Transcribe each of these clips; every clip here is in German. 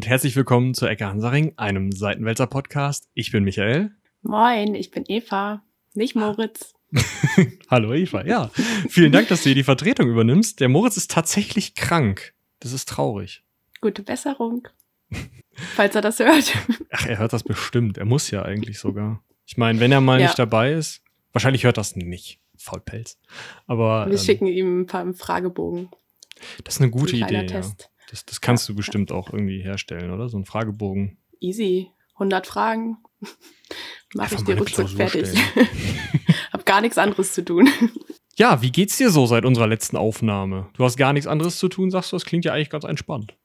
und herzlich willkommen zur Ecke Hansaring, einem Seitenwälzer Podcast. Ich bin Michael. Moin, ich bin Eva, nicht Moritz. Hallo Eva, ja. Vielen Dank, dass du hier die Vertretung übernimmst. Der Moritz ist tatsächlich krank. Das ist traurig. Gute Besserung. Falls er das hört. Ach, er hört das bestimmt. Er muss ja eigentlich sogar. Ich meine, wenn er mal ja. nicht dabei ist, wahrscheinlich hört das nicht. Faulpelz. Aber. Wir ähm, schicken ihm ein paar Fragebogen. Das ist eine gute ein Idee. Ja. Das, das kannst du bestimmt auch irgendwie herstellen, oder? So ein Fragebogen. Easy. 100 Fragen. Mach ich dir ruckzuck fertig. Hab gar nichts anderes zu tun. Ja, wie geht's dir so seit unserer letzten Aufnahme? Du hast gar nichts anderes zu tun, sagst du? Das klingt ja eigentlich ganz entspannt.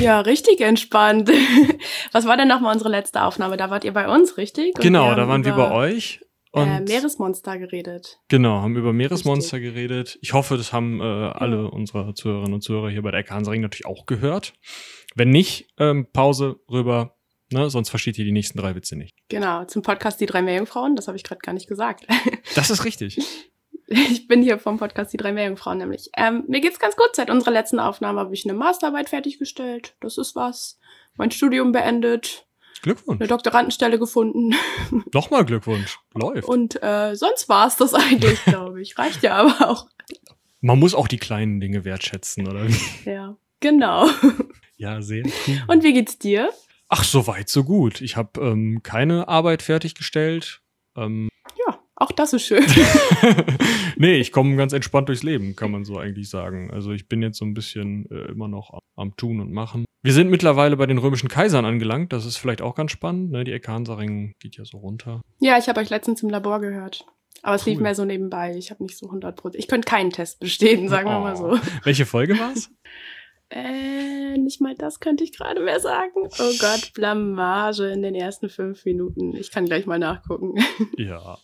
Ja, richtig entspannt. Was war denn nochmal unsere letzte Aufnahme? Da wart ihr bei uns, richtig? Und genau, da waren wir bei euch. Äh, und Meeresmonster geredet. Genau, haben über Meeresmonster richtig. geredet. Ich hoffe, das haben äh, alle ja. unserer Zuhörerinnen und Zuhörer hier bei der Ecke natürlich auch gehört. Wenn nicht, ähm, Pause rüber, ne? sonst versteht ihr die nächsten drei Witze nicht. Genau, zum Podcast Die drei Meerjungfrauen, das habe ich gerade gar nicht gesagt. Das ist richtig. Ich bin hier vom Podcast Die drei Meerjungfrauen nämlich. Ähm, mir geht's ganz gut. Seit unserer letzten Aufnahme habe ich eine Masterarbeit fertiggestellt. Das ist was. Mein Studium beendet. Glückwunsch. Eine Doktorandenstelle gefunden. Nochmal Glückwunsch. Läuft. Und äh, sonst war's das eigentlich, glaube ich. Reicht ja aber auch. Man muss auch die kleinen Dinge wertschätzen, oder wie? Ja, genau. Ja, sehr cool. Und wie geht's dir? Ach, so weit, so gut. Ich habe ähm, keine Arbeit fertiggestellt. Ähm, auch das ist schön. nee, ich komme ganz entspannt durchs Leben, kann man so eigentlich sagen. Also ich bin jetzt so ein bisschen äh, immer noch am, am, Tun und Machen. Wir sind mittlerweile bei den römischen Kaisern angelangt. Das ist vielleicht auch ganz spannend. Ne? Die Ecke Hansaring geht ja so runter. Ja, ich habe euch letztens im Labor gehört. Aber es cool. lief mehr so nebenbei. Ich habe nicht so 100 Prozent. Ich könnte keinen Test bestehen, sagen oh. wir mal so. Oh. Welche Folge war's? Äh, nicht mal das könnte ich gerade mehr sagen. Oh Gott, Blamage in den ersten fünf Minuten. Ich kann gleich mal nachgucken. Ja,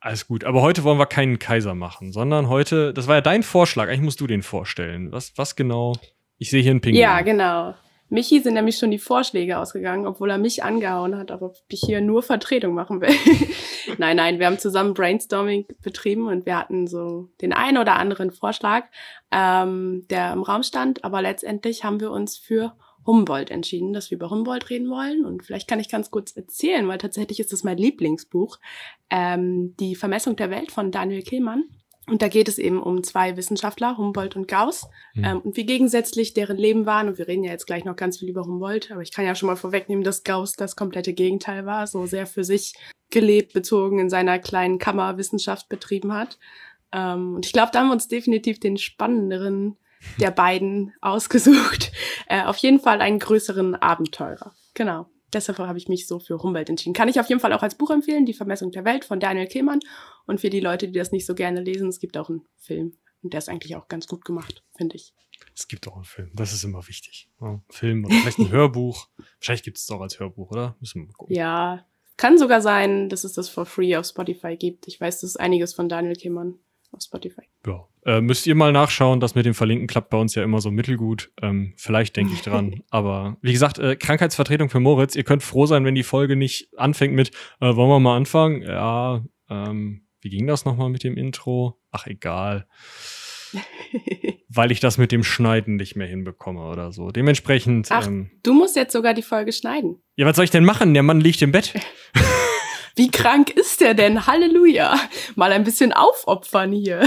alles gut. Aber heute wollen wir keinen Kaiser machen, sondern heute, das war ja dein Vorschlag. Eigentlich musst du den vorstellen. Was, was genau? Ich sehe hier einen Pinguin. Ja, genau. Michi sind nämlich schon die Vorschläge ausgegangen, obwohl er mich angehauen hat, ob ich hier nur Vertretung machen will. nein, nein, wir haben zusammen Brainstorming betrieben und wir hatten so den einen oder anderen Vorschlag, ähm, der im Raum stand, aber letztendlich haben wir uns für Humboldt entschieden, dass wir über Humboldt reden wollen. Und vielleicht kann ich ganz kurz erzählen, weil tatsächlich ist das mein Lieblingsbuch, ähm, Die Vermessung der Welt von Daniel Kehlmann. Und da geht es eben um zwei Wissenschaftler, Humboldt und Gauss, mhm. ähm, und wie gegensätzlich deren Leben waren. Und wir reden ja jetzt gleich noch ganz viel über Humboldt, aber ich kann ja schon mal vorwegnehmen, dass Gauss das komplette Gegenteil war, so sehr für sich gelebt, bezogen in seiner kleinen Kammer Wissenschaft betrieben hat. Ähm, und ich glaube, da haben wir uns definitiv den spannenderen der beiden ausgesucht. Äh, auf jeden Fall einen größeren Abenteurer. Genau. Deshalb habe ich mich so für Humboldt entschieden. Kann ich auf jeden Fall auch als Buch empfehlen, Die Vermessung der Welt von Daniel Kehlmann. Und für die Leute, die das nicht so gerne lesen, es gibt auch einen Film. Und der ist eigentlich auch ganz gut gemacht, finde ich. Es gibt auch einen Film. Das ist immer wichtig. Ja, Film oder vielleicht ein Hörbuch. Wahrscheinlich gibt es es auch als Hörbuch, oder? Müssen wir mal gucken. Ja, kann sogar sein, dass es das for free auf Spotify gibt. Ich weiß, das ist einiges von Daniel Kehlmann auf Spotify. Ja. Äh, müsst ihr mal nachschauen, das mit dem Verlinken klappt bei uns ja immer so mittelgut. Ähm, vielleicht denke ich dran. Aber wie gesagt, äh, Krankheitsvertretung für Moritz. Ihr könnt froh sein, wenn die Folge nicht anfängt mit, äh, wollen wir mal anfangen? Ja, ähm, wie ging das nochmal mit dem Intro? Ach, egal. Weil ich das mit dem Schneiden nicht mehr hinbekomme oder so. Dementsprechend. Ach, ähm, du musst jetzt sogar die Folge schneiden. Ja, was soll ich denn machen? Der Mann liegt im Bett. Wie krank ist der denn? Halleluja. Mal ein bisschen aufopfern hier.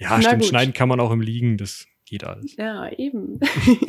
ja, Na stimmt. Gut. Schneiden kann man auch im Liegen. Das geht alles. Ja, eben.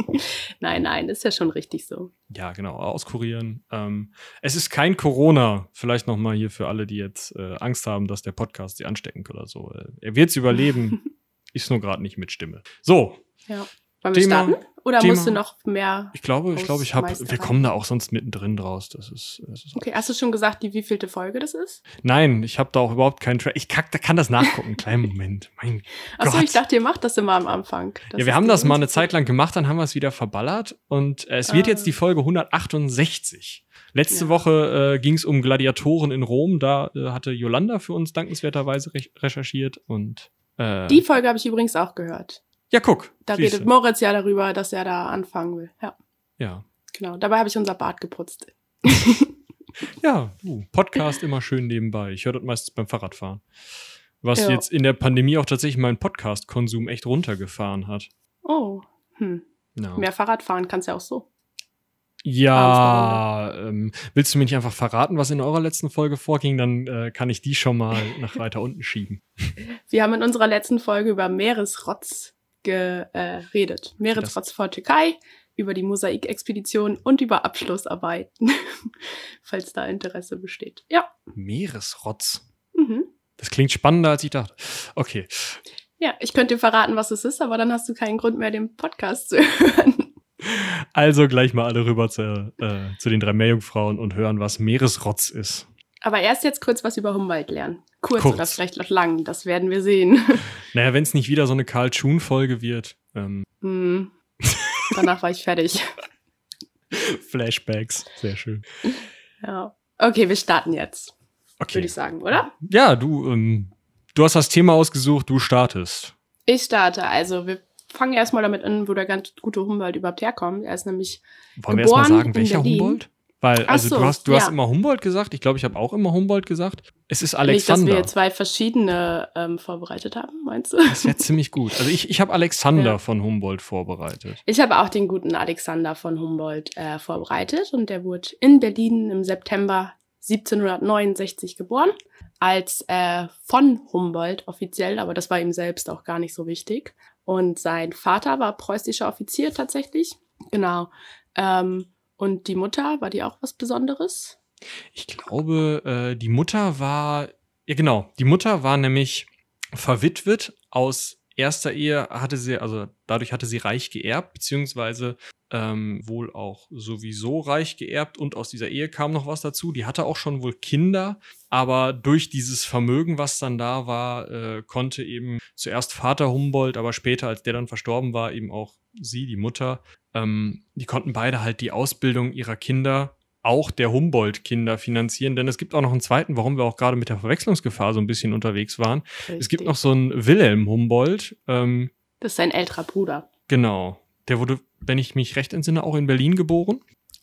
nein, nein, ist ja schon richtig so. Ja, genau. Auskurieren. Ähm, es ist kein Corona. Vielleicht noch mal hier für alle, die jetzt äh, Angst haben, dass der Podcast sie anstecken oder so. Äh, er wird es überleben. ist nur gerade nicht mit Stimme. So. Ja. Wollen wir Thema, starten? Oder Thema, musst du noch mehr? Ich glaube, ich glaube, ich habe. Wir kommen da auch sonst mittendrin draus. Das ist. Das ist okay, hast du schon gesagt, die wievielte Folge das ist? Nein, ich habe da auch überhaupt keinen Track. Ich kack, da kann das nachgucken. Kleinen Moment. Mein Achso, ich dachte, ihr macht das immer am Anfang. Das ja, wir haben das mal eine Zeit lang gemacht, dann haben wir es wieder verballert und äh, es ah. wird jetzt die Folge 168. Letzte ja. Woche äh, ging es um Gladiatoren in Rom. Da äh, hatte Yolanda für uns dankenswerterweise re recherchiert und äh, die Folge habe ich übrigens auch gehört. Ja, guck. Da redet Moritz ja darüber, dass er da anfangen will. Ja. Ja. Genau. Dabei habe ich unser Bad geputzt. ja, uh, Podcast immer schön nebenbei. Ich höre das meistens beim Fahrradfahren. Was ja. jetzt in der Pandemie auch tatsächlich meinen Podcast-Konsum echt runtergefahren hat. Oh. Hm. No. Mehr Fahrrad fahren kannst ja auch so. Ja, ähm, willst du mir nicht einfach verraten, was in eurer letzten Folge vorging? Dann äh, kann ich die schon mal nach weiter unten schieben. Wir haben in unserer letzten Folge über Meeresrotz geredet. Äh, Meeresrotz vor Türkei, über die Mosaikexpedition und über Abschlussarbeiten, falls da Interesse besteht. Ja. Meeresrotz. Mhm. Das klingt spannender, als ich dachte. Okay. Ja, ich könnte dir verraten, was es ist, aber dann hast du keinen Grund mehr, den Podcast zu hören. Also gleich mal alle rüber zu, äh, zu den drei Meerjungfrauen und hören, was Meeresrotz ist. Aber erst jetzt kurz was über Humboldt lernen. Kurz, Kurz. oder vielleicht noch lang, das werden wir sehen. Naja, wenn es nicht wieder so eine Karl Schuhn-Folge wird. Ähm, Hm. Danach war ich fertig. Flashbacks, sehr schön. Ja. Okay, wir starten jetzt, Okay. würde ich sagen, oder? Ja, du, ähm, du hast das Thema ausgesucht, du startest. Ich starte. Also, wir fangen erstmal damit an, wo der ganz gute Humboldt überhaupt herkommt. Er ist nämlich Wollen wir erstmal Geboren sagen, welcher. Humboldt? Weil, also so, du hast, du ja. hast immer Humboldt gesagt. Ich glaube, ich habe auch immer Humboldt gesagt. Es ist nicht, dass Alexander. wir zwei verschiedene ähm, vorbereitet haben, meinst du? das wäre ziemlich gut. Also ich, ich habe Alexander Ja. von Humboldt vorbereitet. Ich habe auch den guten Alexander von Humboldt äh, vorbereitet und der wurde in Berlin im September 1769 geboren, als äh, von Humboldt offiziell, aber das war ihm selbst auch gar nicht so wichtig. Und sein Vater war preußischer Offizier tatsächlich, genau. Ähm, und die Mutter, war die auch was Besonderes? Ich glaube, äh, die Mutter war, ja genau, die Mutter war nämlich verwitwet aus erster Ehe, hatte sie, also dadurch hatte sie reich geerbt, beziehungsweise ähm, wohl auch sowieso reich geerbt und aus dieser Ehe kam noch was dazu. Die hatte auch schon wohl Kinder, aber durch dieses Vermögen, was dann da war, äh, konnte eben zuerst Vater Humboldt, aber später, als der dann verstorben war, eben auch sie, die Mutter, ähm, die konnten beide halt die Ausbildung ihrer Kinder auch der Humboldt-Kinder finanzieren, denn es gibt auch noch einen zweiten, warum wir auch gerade mit der Verwechslungsgefahr so ein bisschen unterwegs waren. Es gibt Richtig. noch so einen Wilhelm Humboldt, ähm, Das ist sein älterer Bruder. genau. Der wurde, wenn ich mich recht entsinne, auch in Berlin geboren.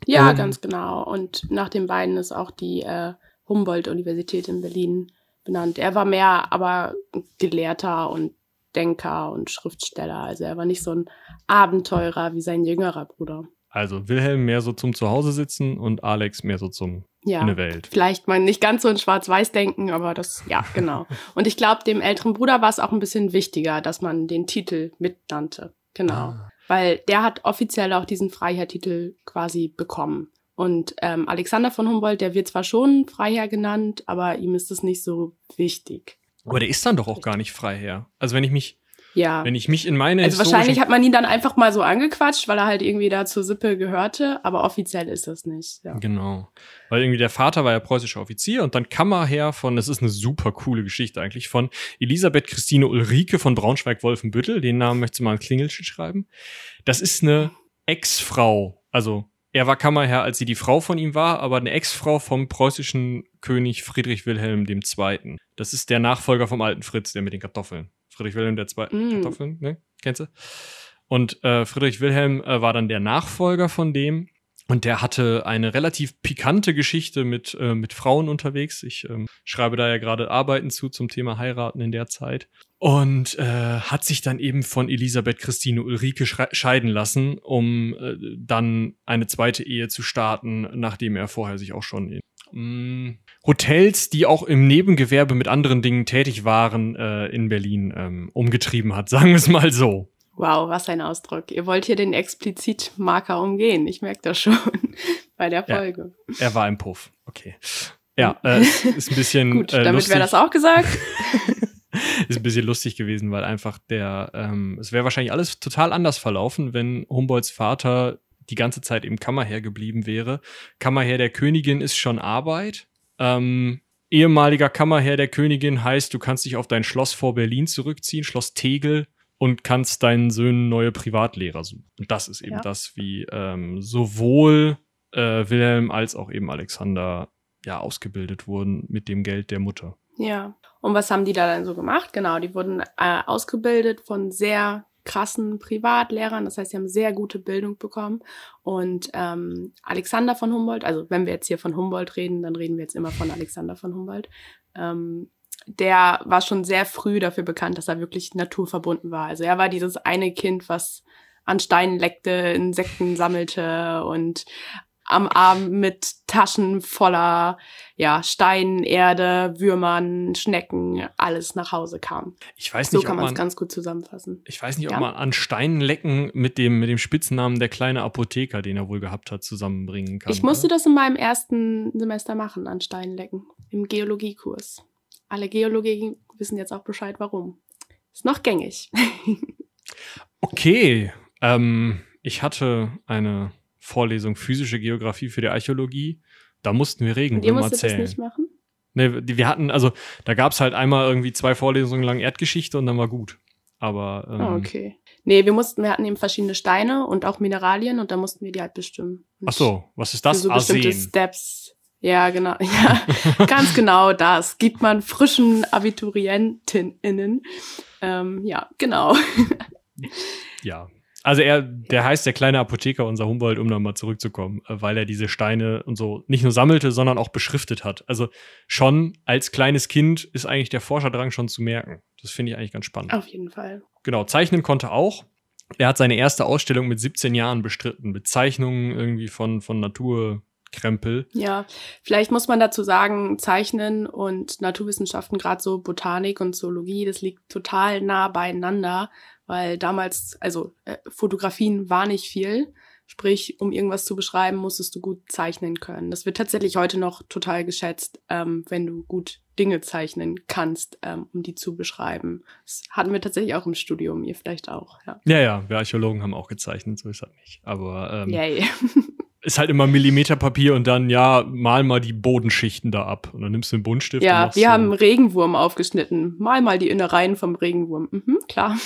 Ja, Ähm, ganz genau. Und nach den beiden ist auch die äh, Humboldt-Universität in Berlin benannt. Er war mehr aber Gelehrter und Denker und Schriftsteller. Also er war nicht so ein Abenteurer wie sein jüngerer Bruder. Also Wilhelm mehr so zum Zuhause sitzen und Alex mehr so zum Ja. in der Welt. Vielleicht mal nicht ganz so in Schwarz-Weiß denken, aber das, ja, genau. Und ich glaube, dem älteren Bruder war es auch ein bisschen wichtiger, dass man den Titel mitnannte. Genau. Ah. weil der hat offiziell auch diesen Freiherrtitel quasi bekommen. Und ähm, Alexander von Humboldt, der wird zwar schon Freiherr genannt, aber ihm ist es nicht so wichtig. Aber der ist dann doch auch gar nicht Freiherr. Also wenn ich mich, Ja. wenn ich mich in meine Also wahrscheinlich hat man ihn dann einfach mal so angequatscht, weil er halt irgendwie da zur Sippe gehörte, aber offiziell ist das nicht. Ja. Genau. Weil irgendwie der Vater war ja preußischer Offizier und dann Kammerherr von, das ist eine super coole Geschichte eigentlich, von Elisabeth Christine Ulrike von Braunschweig-Wolfenbüttel. Den Namen möchtest du mal ein Klingelschild schreiben. Das ist eine Ex-Frau. Also er war Kammerherr, als sie die Frau von ihm war, aber eine Ex-Frau vom preußischen König Friedrich Wilhelm II. Das ist der Nachfolger vom alten Fritz, der mit den Kartoffeln. Friedrich Wilhelm II. Mm. Kartoffeln, ne? Kennst du? Und äh, Friedrich Wilhelm äh, war dann der Nachfolger von dem. Und der hatte eine relativ pikante Geschichte mit, äh, mit Frauen unterwegs. Ich ähm, schreibe da ja gerade Arbeiten zu zum Thema Heiraten in der Zeit. Und äh, hat sich dann eben von Elisabeth Christine Ulrike scheiden lassen, um äh, dann eine zweite Ehe zu starten, nachdem er vorher sich auch schon in mh, Hotels, die auch im Nebengewerbe mit anderen Dingen tätig waren, äh, in Berlin ähm, umgetrieben hat. Sagen wir es mal so. Wow, was ein Ausdruck. Ihr wollt hier den Explizitmarker umgehen. Ich merke das schon bei der Ja. Folge. Er war im Puff. Okay. Ja, äh, es ist ein bisschen Gut, äh, damit wäre das auch gesagt. ist ein bisschen lustig gewesen, weil einfach der, ähm, es wäre wahrscheinlich alles total anders verlaufen, wenn Humboldts Vater die ganze Zeit im Kammerherr geblieben wäre. Kammerherr der Königin ist schon Arbeit. Ähm, ehemaliger Kammerherr der Königin heißt, du kannst dich auf dein Schloss vor Berlin zurückziehen, Schloss Tegel, und kannst deinen Söhnen neue Privatlehrer suchen. Und das ist eben Ja. das, wie ähm, sowohl äh, Wilhelm als auch eben Alexander ja ausgebildet wurden mit dem Geld der Mutter. Ja. Und was haben die da dann so gemacht? Genau, die wurden äh, ausgebildet von sehr krassen Privatlehrern. Das heißt, sie haben sehr gute Bildung bekommen. Und ähm, Alexander von Humboldt, also wenn wir jetzt hier von Humboldt reden, dann reden wir jetzt immer von Alexander von Humboldt. Ähm, der war schon sehr früh dafür bekannt, dass er wirklich naturverbunden war. Also er war dieses eine Kind, was an Steinen leckte, Insekten sammelte und am Abend mit Taschen voller ja, Stein, Erde, Würmern, Schnecken, alles nach Hause kam. Ich weiß nicht, so kann man es ganz gut zusammenfassen. Ich weiß nicht, ja? ob man an Steinen lecken mit dem, mit dem Spitznamen der kleine Apotheker, den er wohl gehabt hat, zusammenbringen kann. Ich musste oder? das in meinem ersten Semester machen, an Steinen lecken, im Geologiekurs. Alle Geologen wissen jetzt auch Bescheid, warum. Ist noch gängig. okay. Ähm, ich hatte eine Vorlesung physische Geografie für die Archäologie. Da mussten wir Regenwürmer zählen. Das nicht machen? Nee, wir hatten, also da gab es halt einmal irgendwie zwei Vorlesungen lang Erdgeschichte und dann war gut. Aber ähm, oh, okay. Nee, wir mussten, wir hatten eben verschiedene Steine und auch Mineralien und da mussten wir die halt bestimmen. Und Ach so, was ist das? So Arsen. bestimmte Steps. Ja, genau. Ja, ganz genau das. Gibt man frischen AbiturientInnen. Ähm, ja, genau. ja, also er, der heißt der kleine Apotheker, unser Humboldt, um nochmal zurückzukommen, äh, weil er diese Steine und so nicht nur sammelte, sondern auch beschriftet hat. Also schon als kleines Kind ist eigentlich der Forscherdrang schon zu merken. Das finde ich eigentlich ganz spannend. Auf jeden Fall. Genau, zeichnen konnte auch. Er hat seine erste Ausstellung mit 17 Jahren bestritten, mit Zeichnungen irgendwie von, von Naturkrempel. Ja, vielleicht muss man dazu sagen, Zeichnen und Naturwissenschaften, gerade so Botanik und Zoologie, das liegt total nah beieinander weil damals, also äh, Fotografien war nicht viel. Sprich, um irgendwas zu beschreiben, musstest du gut zeichnen können. Das wird tatsächlich heute noch total geschätzt, ähm, wenn du gut Dinge zeichnen kannst, ähm, um die zu beschreiben. Das hatten wir tatsächlich auch im Studium, ihr vielleicht auch. Ja, ja, ja wir Archäologen haben auch gezeichnet, so ist das nicht. Aber ähm, Yay. ist halt immer Millimeterpapier und dann, ja, mal mal die Bodenschichten da ab. Und dann nimmst du einen Buntstift. Ja, wir so haben einen Regenwurm aufgeschnitten. Mal mal die Innereien vom Regenwurm. Mhm, klar.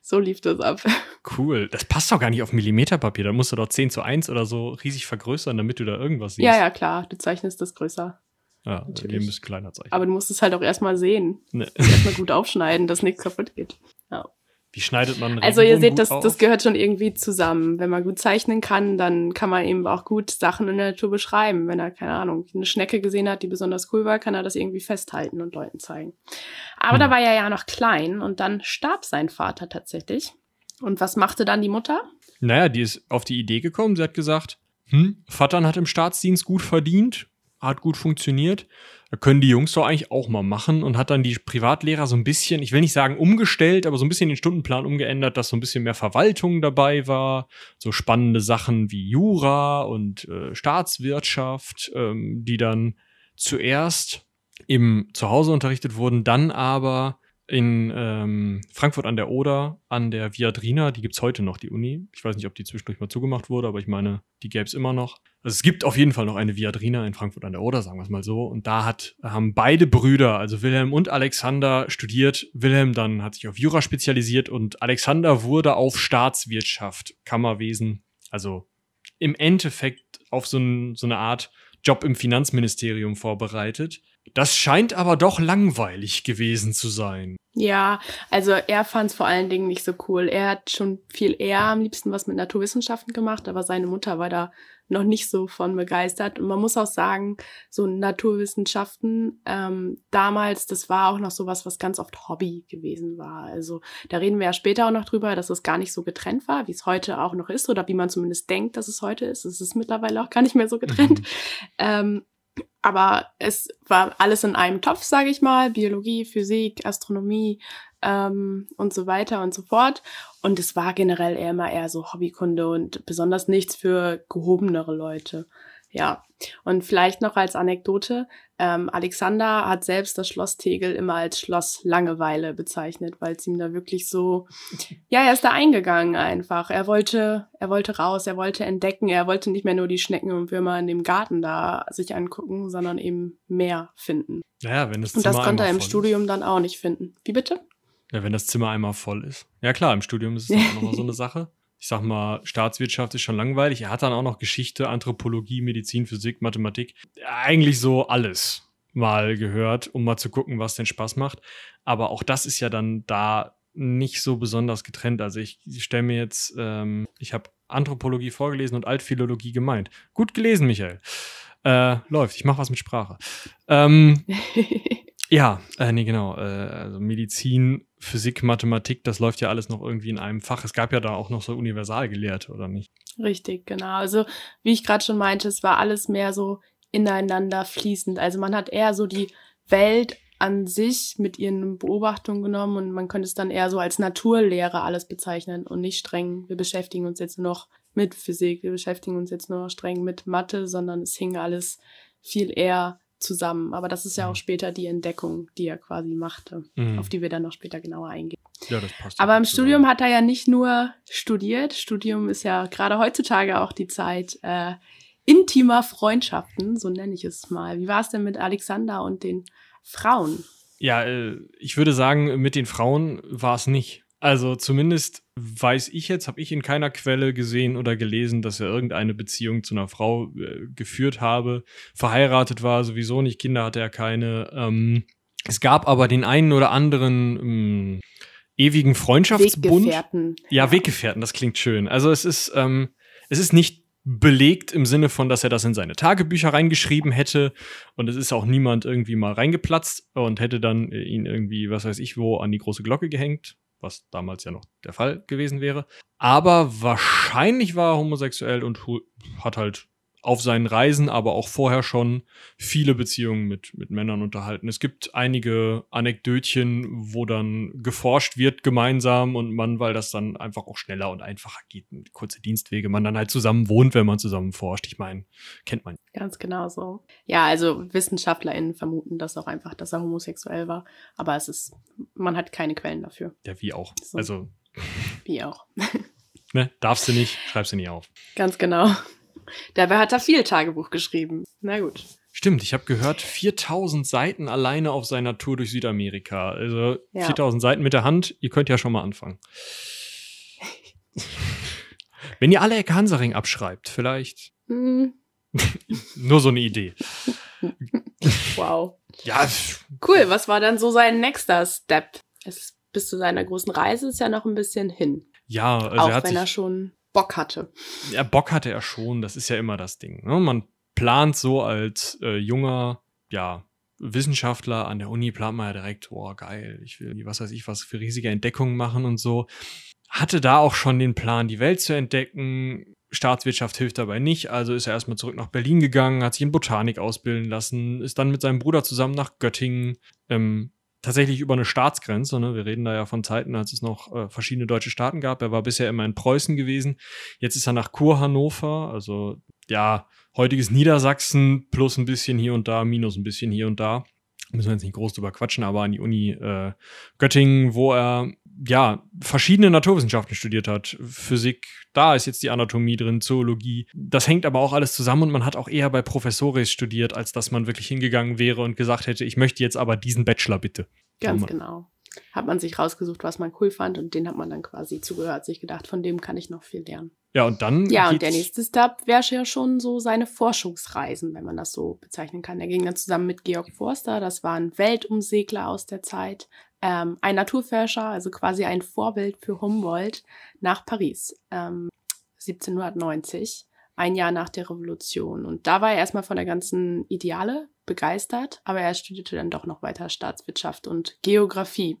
So lief das ab. Cool. Das passt doch gar nicht auf Millimeterpapier. Da musst du doch 10 zu 1 oder so riesig vergrößern, damit du da irgendwas siehst. Ja, ja, klar. Du zeichnest das größer. Ja, Natürlich. wir müssen kleiner zeichnen. Aber du musst es halt auch erstmal sehen. Nee. Erstmal gut aufschneiden, dass nichts kaputt geht. Ja. Wie schneidet man Also ihr seht, das, das gehört schon irgendwie zusammen. Wenn man gut zeichnen kann, dann kann man eben auch gut Sachen in der Natur beschreiben. Wenn er, keine Ahnung, eine Schnecke gesehen hat, die besonders cool war, kann er das irgendwie festhalten und Leuten zeigen. Aber hm. da war er ja noch klein und dann starb sein Vater tatsächlich. Und was machte dann die Mutter? Naja, die ist auf die Idee gekommen. Sie hat gesagt, hm, Vater hat im Staatsdienst gut verdient, hat gut funktioniert. Können die Jungs doch eigentlich auch mal machen und hat dann die Privatlehrer so ein bisschen, ich will nicht sagen umgestellt, aber so ein bisschen den Stundenplan umgeändert, dass so ein bisschen mehr Verwaltung dabei war, so spannende Sachen wie Jura und äh, Staatswirtschaft, ähm, die dann zuerst im Zuhause unterrichtet wurden, dann aber in ähm, Frankfurt an der Oder, an der Viadrina, die gibt's heute noch, die Uni. Ich weiß nicht, ob die zwischendurch mal zugemacht wurde, aber ich meine, die gäb's immer noch. Also es gibt auf jeden Fall noch eine Viadrina in Frankfurt an der Oder, sagen wir es mal so. Und da hat, haben beide Brüder, also Wilhelm und Alexander, studiert. Wilhelm dann hat sich auf Jura spezialisiert und Alexander wurde auf Staatswirtschaft, Kammerwesen, also im Endeffekt auf so, ein, so eine Art Job im Finanzministerium vorbereitet. Das scheint aber doch langweilig gewesen zu sein. Ja, also er fand es vor allen Dingen nicht so cool. Er hat schon viel eher am liebsten was mit Naturwissenschaften gemacht, aber seine Mutter war da noch nicht so von begeistert. Und man muss auch sagen, so Naturwissenschaften ähm, damals, das war auch noch so was, was ganz oft Hobby gewesen war. Also da reden wir ja später auch noch drüber, dass es gar nicht so getrennt war, wie es heute auch noch ist oder wie man zumindest denkt, dass es heute ist. Es ist mittlerweile auch gar nicht mehr so getrennt. Mhm. Ähm, aber es war alles in einem Topf, sage ich mal, Biologie, Physik, Astronomie ähm, und so weiter und so fort. Und es war generell eher immer eher so Hobbykunde und besonders nichts für gehobenere Leute. Ja, und vielleicht noch als Anekdote, ähm, Alexander hat selbst das Schloss Tegel immer als Schloss Langeweile bezeichnet, weil es ihm da wirklich so, ja, er ist da eingegangen einfach. Er wollte, er wollte raus, er wollte entdecken, er wollte nicht mehr nur die Schnecken und Würmer in dem Garten da sich angucken, sondern eben mehr finden. Naja, wenn das Und das konnte er im Studium ist. dann auch nicht finden. Wie bitte? Ja, wenn das Zimmer einmal voll ist. Ja klar, im Studium ist es auch nochmal so eine Sache ich sag mal, Staatswirtschaft ist schon langweilig. Er hat dann auch noch Geschichte, Anthropologie, Medizin, Physik, Mathematik. Eigentlich so alles mal gehört, um mal zu gucken, was denn Spaß macht. Aber auch das ist ja dann da nicht so besonders getrennt. Also ich, ich stelle mir jetzt, ähm, ich habe Anthropologie vorgelesen und Altphilologie gemeint. Gut gelesen, Michael. Äh, läuft, ich mache was mit Sprache. Ähm, Ja, äh, nee, genau. Äh, also Medizin, Physik, Mathematik, das läuft ja alles noch irgendwie in einem Fach. Es gab ja da auch noch so Universalgelehrte, oder nicht? Richtig, genau. Also wie ich gerade schon meinte, es war alles mehr so ineinander fließend. Also man hat eher so die Welt an sich mit ihren Beobachtungen genommen und man könnte es dann eher so als Naturlehre alles bezeichnen und nicht streng, wir beschäftigen uns jetzt nur noch mit Physik, wir beschäftigen uns jetzt nur noch streng mit Mathe, sondern es hing alles viel eher zusammen. Aber das ist ja auch mhm. später die Entdeckung, die er quasi machte, mhm. auf die wir dann noch später genauer eingehen. Ja, das passt. Aber im Studium hat er ja nicht nur studiert. Studium ist ja gerade heutzutage auch die Zeit äh, intimer Freundschaften, so nenne ich es mal. Wie war es denn mit Alexander und den Frauen? Ja, äh, ich würde sagen, mit den Frauen war es nicht. Also zumindest weiß ich jetzt, habe ich in keiner Quelle gesehen oder gelesen, dass er irgendeine Beziehung zu einer Frau äh, geführt habe. Verheiratet war sowieso nicht, Kinder hatte er keine. Ähm, es gab aber den einen oder anderen ähm, ewigen Freundschaftsbund. Weggefährten. Ja, Weggefährten, das klingt schön. Also es ist, ähm, es ist nicht belegt im Sinne von, dass er das in seine Tagebücher reingeschrieben hätte und es ist auch niemand irgendwie mal reingeplatzt und hätte dann ihn irgendwie, was weiß ich wo, an die große Glocke gehängt was damals ja noch der Fall gewesen wäre. Aber wahrscheinlich war er homosexuell und hat halt auf seinen Reisen, aber auch vorher schon viele Beziehungen mit, mit Männern unterhalten. Es gibt einige Anekdötchen, wo dann geforscht wird gemeinsam und man, weil das dann einfach auch schneller und einfacher geht, kurze Dienstwege, man dann halt zusammen wohnt, wenn man zusammen forscht. Ich meine, kennt man. Ganz genau so. Ja, also WissenschaftlerInnen vermuten das auch einfach, dass er homosexuell war. Aber es ist, man hat keine Quellen dafür. Ja, wie auch. So. Also. Wie auch. ne, darfst du nicht, schreibst du nie auf. Ganz genau. Dabei hat er viel Tagebuch geschrieben. Na gut. Stimmt, ich habe gehört, 4000 Seiten alleine auf seiner Tour durch Südamerika. Also ja. 4000 Seiten mit der Hand, ihr könnt ja schon mal anfangen. Wenn ihr alle Ecke Hansaring abschreibt, vielleicht. Mm. Nur so eine Idee. Wow. Ja. Cool, was war dann so sein nächster Step? Es, bis zu seiner großen Reise ist ja noch ein bisschen hin. Ja, also Auch er wenn er schon Bock hatte. Ja, Bock hatte er schon, das ist ja immer das Ding. Ne? Man plant so als äh, junger, ja, Wissenschaftler an der Uni, plant man ja direkt, boah, geil, ich will, was weiß ich, was für riesige Entdeckungen machen und so. Hatte da auch schon den Plan, die Welt zu entdecken. Staatswirtschaft hilft dabei nicht, also ist er erstmal zurück nach Berlin gegangen, hat sich in Botanik ausbilden lassen, ist dann mit seinem Bruder zusammen nach Göttingen, ähm, tatsächlich über eine Staatsgrenze. Ne? Wir reden da ja von Zeiten, als es noch äh, verschiedene deutsche Staaten gab. Er war bisher immer in Preußen gewesen. Jetzt ist er nach Kurhannover, also ja, heutiges Niedersachsen plus ein bisschen hier und da, minus ein bisschen hier und da. Müssen wir jetzt nicht groß drüber quatschen, aber an die Uni äh, Göttingen, wo er ja verschiedene Naturwissenschaften studiert hat. Physik, da ist jetzt die Anatomie drin, Zoologie. Das hängt aber auch alles zusammen und man hat auch eher bei Professores studiert, als dass man wirklich hingegangen wäre und gesagt hätte, ich möchte jetzt aber diesen Bachelor bitte. Ganz genau hat man sich rausgesucht, was man cool fand und den hat man dann quasi zugehört, sich gedacht, von dem kann ich noch viel lernen. Ja, und dann. Ja, und der nächste Step wäre ja schon so seine Forschungsreisen, wenn man das so bezeichnen kann. Er ging dann zusammen mit Georg Forster, das war ein Weltumsegler aus der Zeit, ähm, ein Naturforscher, also quasi ein Vorbild für Humboldt, nach Paris, ähm, 1790 ein Jahr nach der Revolution. Und da war er erstmal von der ganzen Ideale begeistert, aber er studierte dann doch noch weiter Staatswirtschaft und Geografie,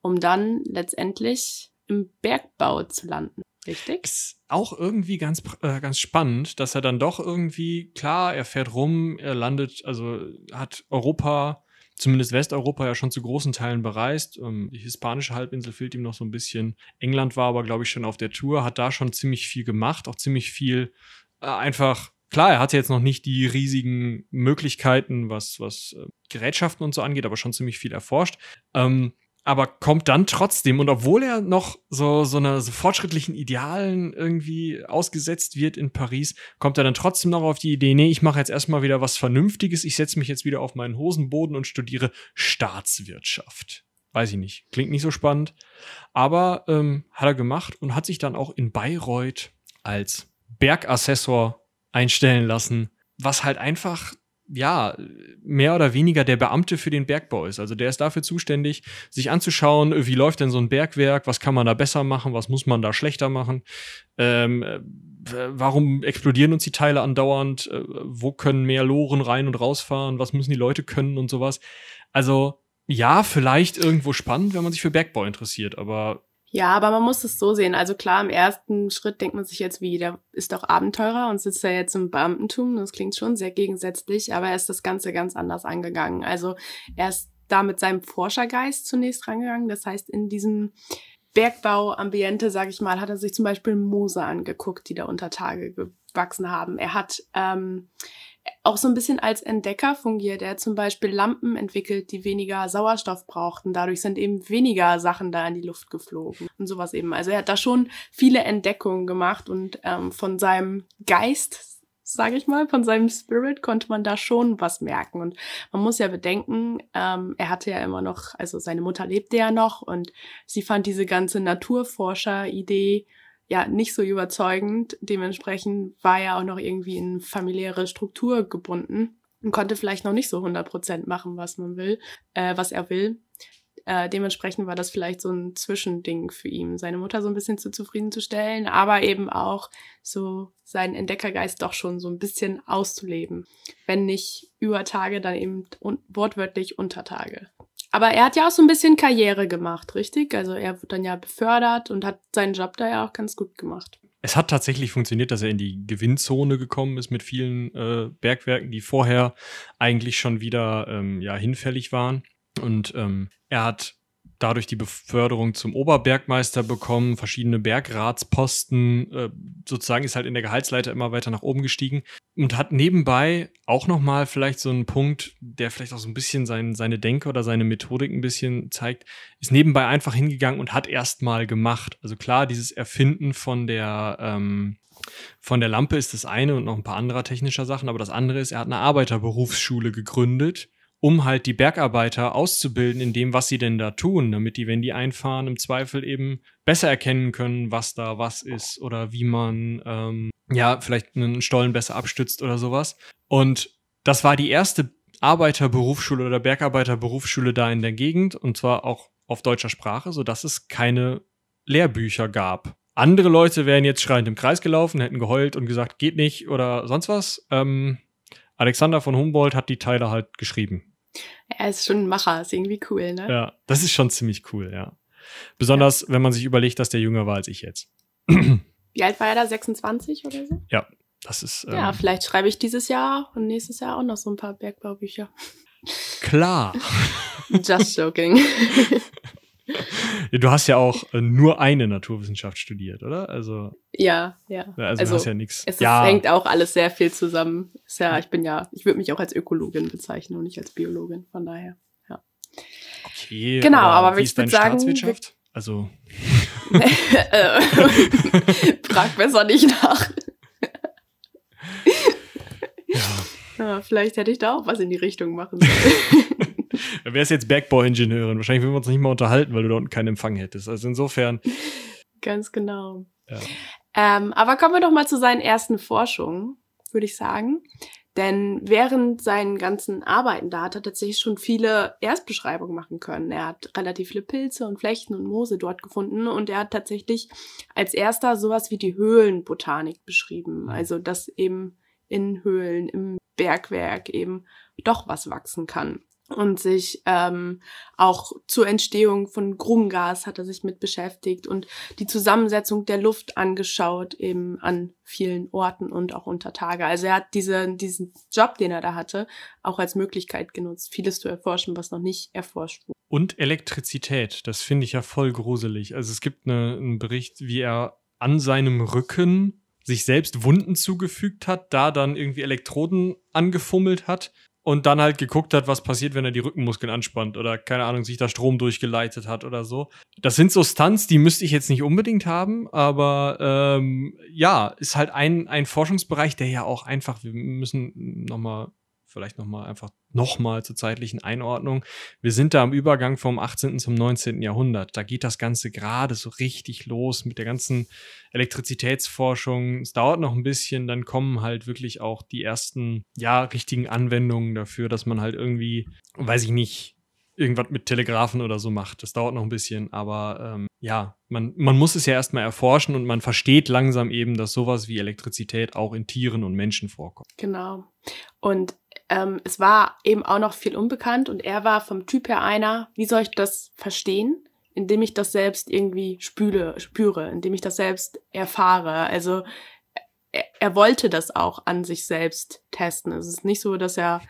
um dann letztendlich im Bergbau zu landen. Richtig? Ist auch irgendwie ganz, äh, ganz spannend, dass er dann doch irgendwie, klar, er fährt rum, er landet, also hat Europa, zumindest Westeuropa ja schon zu großen Teilen bereist. Ähm, die hispanische Halbinsel fehlt ihm noch so ein bisschen. England war aber, glaube ich, schon auf der Tour, hat da schon ziemlich viel gemacht, auch ziemlich viel äh, einfach klar, er hatte jetzt noch nicht die riesigen Möglichkeiten, was, was äh, Gerätschaften und so angeht, aber schon ziemlich viel erforscht. Ähm, aber kommt dann trotzdem, und obwohl er noch so, so einer so fortschrittlichen Idealen irgendwie ausgesetzt wird in Paris, kommt er dann trotzdem noch auf die Idee, nee, ich mache jetzt erstmal wieder was Vernünftiges, ich setze mich jetzt wieder auf meinen Hosenboden und studiere Staatswirtschaft. Weiß ich nicht, klingt nicht so spannend, aber ähm, hat er gemacht und hat sich dann auch in Bayreuth als Bergassessor einstellen lassen, was halt einfach ja, mehr oder weniger der Beamte für den Bergbau ist. Also der ist dafür zuständig, sich anzuschauen, wie läuft denn so ein Bergwerk, was kann man da besser machen, was muss man da schlechter machen, ähm, warum explodieren uns die Teile andauernd? Äh, wo können mehr Loren rein und rausfahren? Was müssen die Leute können und sowas? Also, ja, vielleicht irgendwo spannend, wenn man sich für Bergbau interessiert, aber ja, aber man muss es so sehen. Also klar, im ersten Schritt denkt man sich jetzt, wie, der ist doch Abenteurer und sitzt da jetzt im Beamtentum. Das klingt schon sehr gegensätzlich, aber er ist das Ganze ganz anders angegangen. Also er ist da mit seinem Forschergeist zunächst rangegangen. Das heißt, in diesem Bergbauambiente, sage ich mal, hat er sich zum Beispiel Moose angeguckt, die da unter Tage gewachsen haben. Er hat ähm, auch so ein bisschen als Entdecker fungiert. Er zum Beispiel Lampen entwickelt, die weniger Sauerstoff brauchten. Dadurch sind eben weniger Sachen da in die Luft geflogen und sowas eben. Also er hat da schon viele Entdeckungen gemacht und ähm, von seinem Geist, sage ich mal, von seinem Spirit konnte man da schon was merken. Und man muss ja bedenken, ähm, er hatte ja immer noch, also seine Mutter lebte ja noch und sie fand diese ganze Naturforscher-Idee ja nicht so überzeugend. Dementsprechend war er auch noch irgendwie in familiäre Struktur gebunden und konnte vielleicht noch nicht so 100 Prozent machen, was man will, äh, was er will. Äh, dementsprechend war das vielleicht so ein Zwischending für ihn, seine Mutter so ein bisschen zu zufriedenzustellen, aber eben auch so seinen Entdeckergeist doch schon so ein bisschen auszuleben. Wenn nicht über Tage, dann eben wortwörtlich unter Tage. Aber er hat ja auch so ein bisschen Karriere gemacht, richtig? Also er wird dann ja befördert und hat seinen Job da ja auch ganz gut gemacht. Es hat tatsächlich funktioniert, dass er in die Gewinnzone gekommen ist mit vielen äh, Bergwerken, die vorher eigentlich schon wieder ähm, ja, hinfällig waren. Und ähm, er hat dadurch die Beförderung zum Oberbergmeister bekommen, verschiedene Bergratsposten, äh, sozusagen ist halt in der Gehaltsleiter immer weiter nach oben gestiegen und hat nebenbei auch nochmal vielleicht so einen Punkt, der vielleicht auch so ein bisschen sein, seine Denke oder seine Methodik ein bisschen zeigt, ist nebenbei einfach hingegangen und hat erstmal gemacht. Also klar, dieses Erfinden von der, ähm, von der Lampe ist das eine und noch ein paar anderer technischer Sachen, aber das andere ist, er hat eine Arbeiterberufsschule gegründet um halt die Bergarbeiter auszubilden in dem, was sie denn da tun, damit die, wenn die einfahren, im Zweifel eben besser erkennen können, was da was ist oder wie man ähm, ja vielleicht einen Stollen besser abstützt oder sowas. Und das war die erste Arbeiterberufsschule oder Bergarbeiterberufsschule da in der Gegend und zwar auch auf deutscher Sprache, so dass es keine Lehrbücher gab. Andere Leute wären jetzt schreiend im Kreis gelaufen, hätten geheult und gesagt, geht nicht oder sonst was. Ähm, Alexander von Humboldt hat die Teile halt geschrieben. Er ist schon ein Macher, ist irgendwie cool, ne? Ja, das ist schon ziemlich cool, ja. Besonders, ja. wenn man sich überlegt, dass der jünger war als ich jetzt. Wie alt war er da? 26 oder so? Ja, das ist. Ähm, ja, vielleicht schreibe ich dieses Jahr und nächstes Jahr auch noch so ein paar Bergbaubücher. Klar. Just joking. du hast ja auch äh, nur eine Naturwissenschaft studiert, oder? Also ja, ja. Also, also hast ja nichts. Es ja. hängt auch alles sehr viel zusammen. Ist ja, ich bin ja, ich würde mich auch als Ökologin bezeichnen und nicht als Biologin. Von daher, ja. Okay. Genau, aber, aber wie ich würde sagen, Staatswirtschaft? Also äh, frag besser nicht nach. ja. ja. Vielleicht hätte ich da auch was in die Richtung machen sollen. Wer ist jetzt Bergbauingenieurin? Wahrscheinlich würden wir uns nicht mal unterhalten, weil du da unten keinen Empfang hättest. Also insofern. Ganz genau. Ja. Ähm, aber kommen wir doch mal zu seinen ersten Forschungen, würde ich sagen. Denn während seinen ganzen Arbeiten da hat er tatsächlich schon viele Erstbeschreibungen machen können. Er hat relativ viele Pilze und Flechten und Moose dort gefunden und er hat tatsächlich als erster sowas wie die Höhlenbotanik beschrieben. Mhm. Also, dass eben in Höhlen, im Bergwerk eben doch was wachsen kann und sich ähm, auch zur Entstehung von Grubengas hat er sich mit beschäftigt und die Zusammensetzung der Luft angeschaut, eben an vielen Orten und auch unter Tage. Also er hat diese, diesen Job, den er da hatte, auch als Möglichkeit genutzt, vieles zu erforschen, was noch nicht erforscht wurde. Und Elektrizität, das finde ich ja voll gruselig. Also es gibt eine, einen Bericht, wie er an seinem Rücken sich selbst Wunden zugefügt hat, da dann irgendwie Elektroden angefummelt hat und dann halt geguckt hat, was passiert, wenn er die Rückenmuskeln anspannt oder keine Ahnung, sich da Strom durchgeleitet hat oder so. Das sind so Stunts, die müsste ich jetzt nicht unbedingt haben, aber ähm, ja, ist halt ein, ein Forschungsbereich, der ja auch einfach, wir müssen nochmal vielleicht nochmal einfach nochmal zur zeitlichen Einordnung. Wir sind da am Übergang vom 18. zum 19. Jahrhundert. Da geht das Ganze gerade so richtig los mit der ganzen Elektrizitätsforschung. Es dauert noch ein bisschen, dann kommen halt wirklich auch die ersten, ja, richtigen Anwendungen dafür, dass man halt irgendwie, weiß ich nicht, irgendwas mit Telegrafen oder so macht. Das dauert noch ein bisschen, aber ähm, ja, man, man muss es ja erstmal erforschen und man versteht langsam eben, dass sowas wie Elektrizität auch in Tieren und Menschen vorkommt. Genau. Und ähm, es war eben auch noch viel unbekannt und er war vom Typ her einer, wie soll ich das verstehen? Indem ich das selbst irgendwie spüle, spüre, indem ich das selbst erfahre. Also er, er wollte das auch an sich selbst testen. Es ist nicht so, dass er